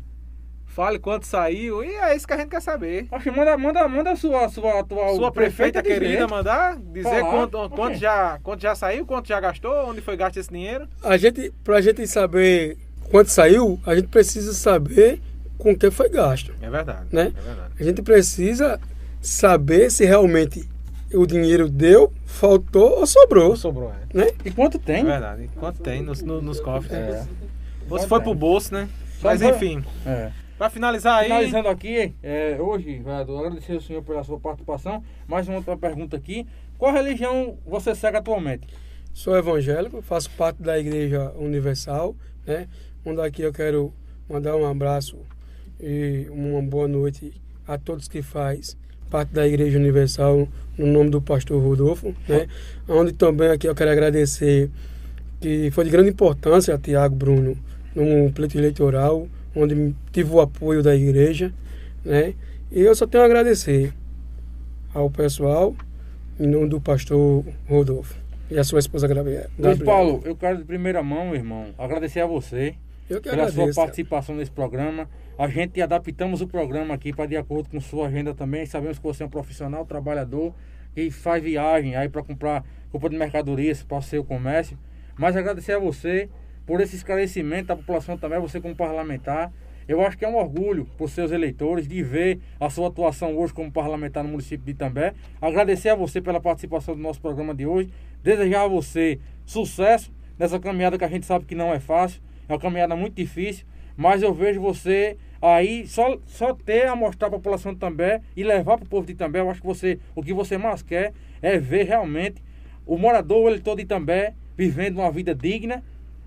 Fale quanto saiu. E é isso que a gente quer saber.
Acho manda, manda, manda a sua, sua atual.
Sua prefeita, querida mandar dizer quanto, quanto, já, quanto já saiu, quanto já gastou, onde foi gasto esse dinheiro.
A gente, pra gente saber quanto saiu, a gente precisa saber com que foi gasto.
É verdade.
Né?
É verdade.
A gente precisa saber se realmente o dinheiro deu, faltou ou sobrou. Ou
sobrou,
é. Né?
E quanto tem? É
verdade. E quanto tem nos, nos, nos cofres. É. Você foi pro bolso, né? Mas enfim. É. Para finalizar aí.
Finalizando aqui, é, hoje, vereador, agradecer ao senhor pela sua participação. Mais uma outra pergunta aqui. Qual religião você segue atualmente?
Sou evangélico, faço parte da Igreja Universal, né? Onde aqui eu quero mandar um abraço e uma boa noite a todos que faz parte da Igreja Universal no nome do pastor Rodolfo, né? Onde também aqui eu quero agradecer que foi de grande importância a Tiago Bruno no pleito eleitoral onde tive o apoio da igreja, né? E eu só tenho a agradecer ao pessoal, em nome do pastor Rodolfo e a sua esposa Gabriela.
Luiz Paulo, eu quero de primeira mão, irmão, agradecer a você pela
agradeço,
sua participação cara. nesse programa. A gente adaptamos o programa aqui para de acordo com sua agenda também. Sabemos que você é um profissional, trabalhador, que faz viagem aí para comprar roupa de mercadorias para o seu comércio. Mas agradecer a você por esse esclarecimento da população também, você como parlamentar. Eu acho que é um orgulho para os seus eleitores de ver a sua atuação hoje como parlamentar no município de Itambé. Agradecer a você pela participação do nosso programa de hoje. Desejar a você sucesso nessa caminhada que a gente sabe que não é fácil. É uma caminhada muito difícil. Mas eu vejo você aí só, só ter a mostrar para a população de Itambé e levar para o povo de Itambé. Eu acho que você, o que você mais quer é ver realmente o morador, o eleitor de Itambé vivendo uma vida digna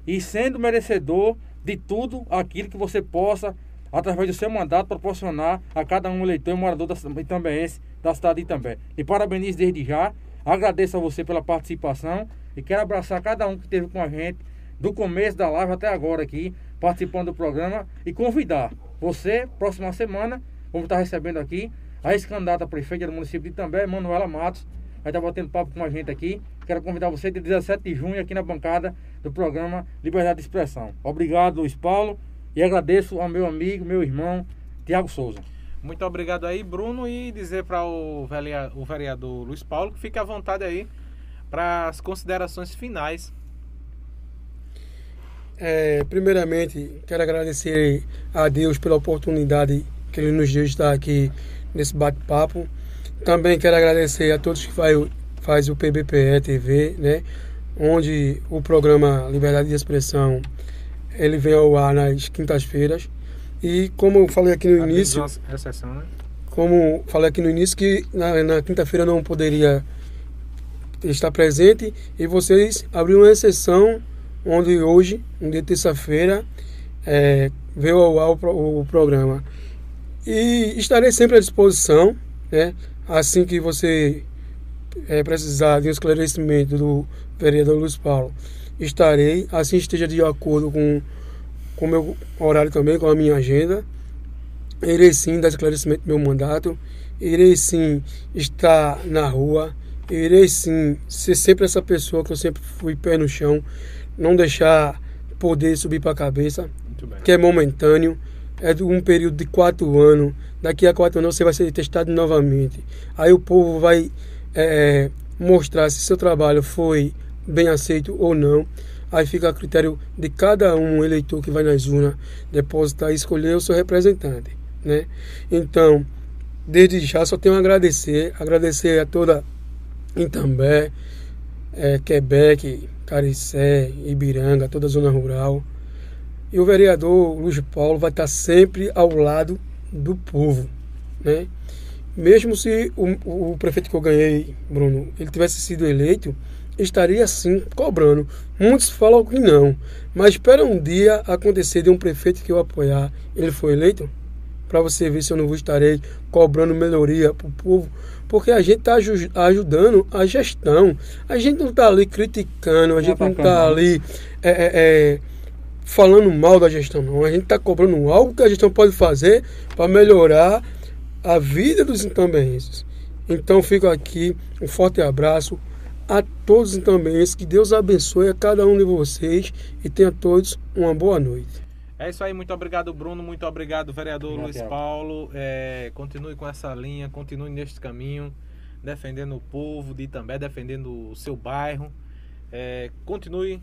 e sendo merecedor de tudo aquilo que você possa, através do seu mandato, proporcionar a cada um eleitor e morador da, também da cidade de Itambé. E parabenizo desde já, agradeço a você pela participação e quero abraçar cada um que esteve com a gente do começo da live até agora aqui, participando do programa e convidar você, próxima semana, vamos estar recebendo aqui a ex-candidata prefeita do município de Itambé, Manuela Matos, vai estar batendo papo com a gente aqui. Quero convidar você de 17 de junho aqui na bancada do programa Liberdade de Expressão. Obrigado, Luiz Paulo, e agradeço ao meu amigo, meu irmão, Tiago Souza.
Muito obrigado aí, Bruno, e dizer para o vereador Luiz Paulo que fique à vontade aí para as considerações finais.
É, primeiramente, quero agradecer a Deus pela oportunidade que Ele nos deu de estar aqui nesse bate-papo. Também quero agradecer a todos que faz, faz o PBPE TV, né? onde o programa Liberdade de Expressão ele vem ao ar nas quintas-feiras. E como eu falei aqui no início.
Recessão, né?
Como falei aqui no início, que na, na quinta-feira não poderia estar presente. E vocês abriram uma exceção onde hoje, um dia de terça-feira, é, veio ao ar o, o, programa. E estarei sempre à disposição, né? Assim que você é, precisar de um esclarecimento do vereador Luiz Paulo, estarei, assim esteja de acordo com o meu horário também, com a minha agenda. Irei sim dar esclarecimento do meu mandato, irei sim estar na rua, irei sim ser sempre essa pessoa que eu sempre fui pé no chão, não deixar poder subir para a cabeça, que é momentâneo, é de um período de quatro anos. Daqui a quatro anos você vai ser testado novamente. Aí o povo vai é, mostrar se seu trabalho foi bem aceito ou não. Aí fica a critério de cada um eleitor que vai nas urnas depositar e escolher o seu representante. Né? Então, desde já só tenho a agradecer, agradecer a toda Itambé, é, Quebec, Caricé, Ibiranga, toda a zona rural. E o vereador Luiz Paulo vai estar sempre ao lado do povo. Né? Mesmo se o, o prefeito que eu ganhei, Bruno, ele tivesse sido eleito, estaria sim cobrando. Muitos falam que não, mas espera um dia acontecer de um prefeito que eu apoiar, ele foi eleito, para você ver se eu não vou estarei cobrando melhoria para o povo, porque a gente está ajudando a gestão. A gente não está ali criticando, a gente não está ali é, é, é, falando mal da gestão, não. A gente está cobrando algo que a gestão pode fazer para melhorar a vida dos intambenses. Então fico aqui, um forte abraço a todos os intambenses, que Deus abençoe a cada um de vocês e tenha todos uma boa noite.
É isso aí, muito obrigado Bruno, muito obrigado vereador Luiz Paulo. É, continue com essa linha, continue neste caminho, defendendo o povo de também defendendo o seu bairro. É, continue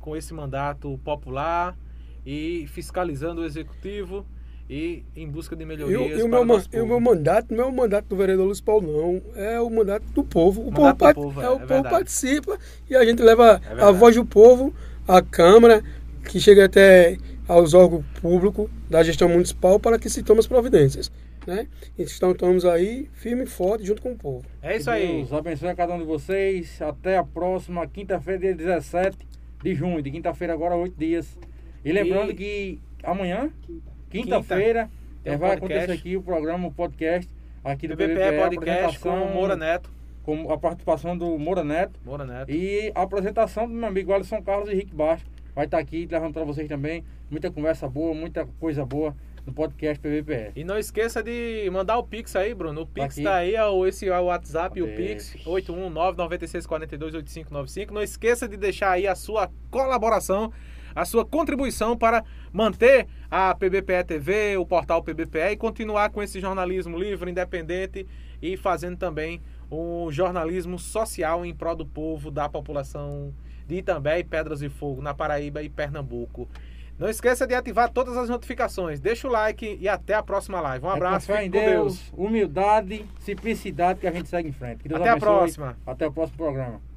com esse mandato popular e fiscalizando o executivo e em busca de melhorias.
E, o, meu, meu mandato não é o mandato do vereador Luiz Paulo, não. É o mandato do povo. O, povo, povo, é, é, o é povo participa e a gente leva é a voz do povo à Câmara, que chega até aos órgãos públicos da gestão municipal para que se tomem as providências. Né? Então estamos aí firme e forte junto com o povo.
É isso aí.
Deus abençoe a cada um de vocês. Até a próxima quinta-feira, dia 17 de junho. De quinta-feira agora, oito dias. E lembrando e... que amanhã, quinta-feira, quinta, um vai podcast. acontecer aqui o programa, o podcast aqui do
BBPE, BBPE podcast com o Moura Neto.
Com a participação do Moura Neto.
Moura Neto.
E a apresentação do meu amigo Alisson Carlos Henrique Baixo vai estar aqui levando para vocês também muita conversa boa, muita coisa boa no podcast PVPE.
E não esqueça de mandar o Pix aí, Bruno. O Pix tá, tá aí, é o, esse é o WhatsApp, o Pix, 819-9642-8595. Não esqueça de deixar aí a sua colaboração, a sua contribuição para manter a PBPE TV, o portal PBPE e continuar com esse jornalismo livre, independente e fazendo também um jornalismo social em prol do povo, da população de Itambé e Pedras de Fogo, na Paraíba e Pernambuco. Não esqueça de ativar todas as notificações. Deixa o like e até a próxima live. Um é abraço.
É em Deus, Deus, humildade, simplicidade que a gente segue em frente.
até a próxima.
Até o próximo programa.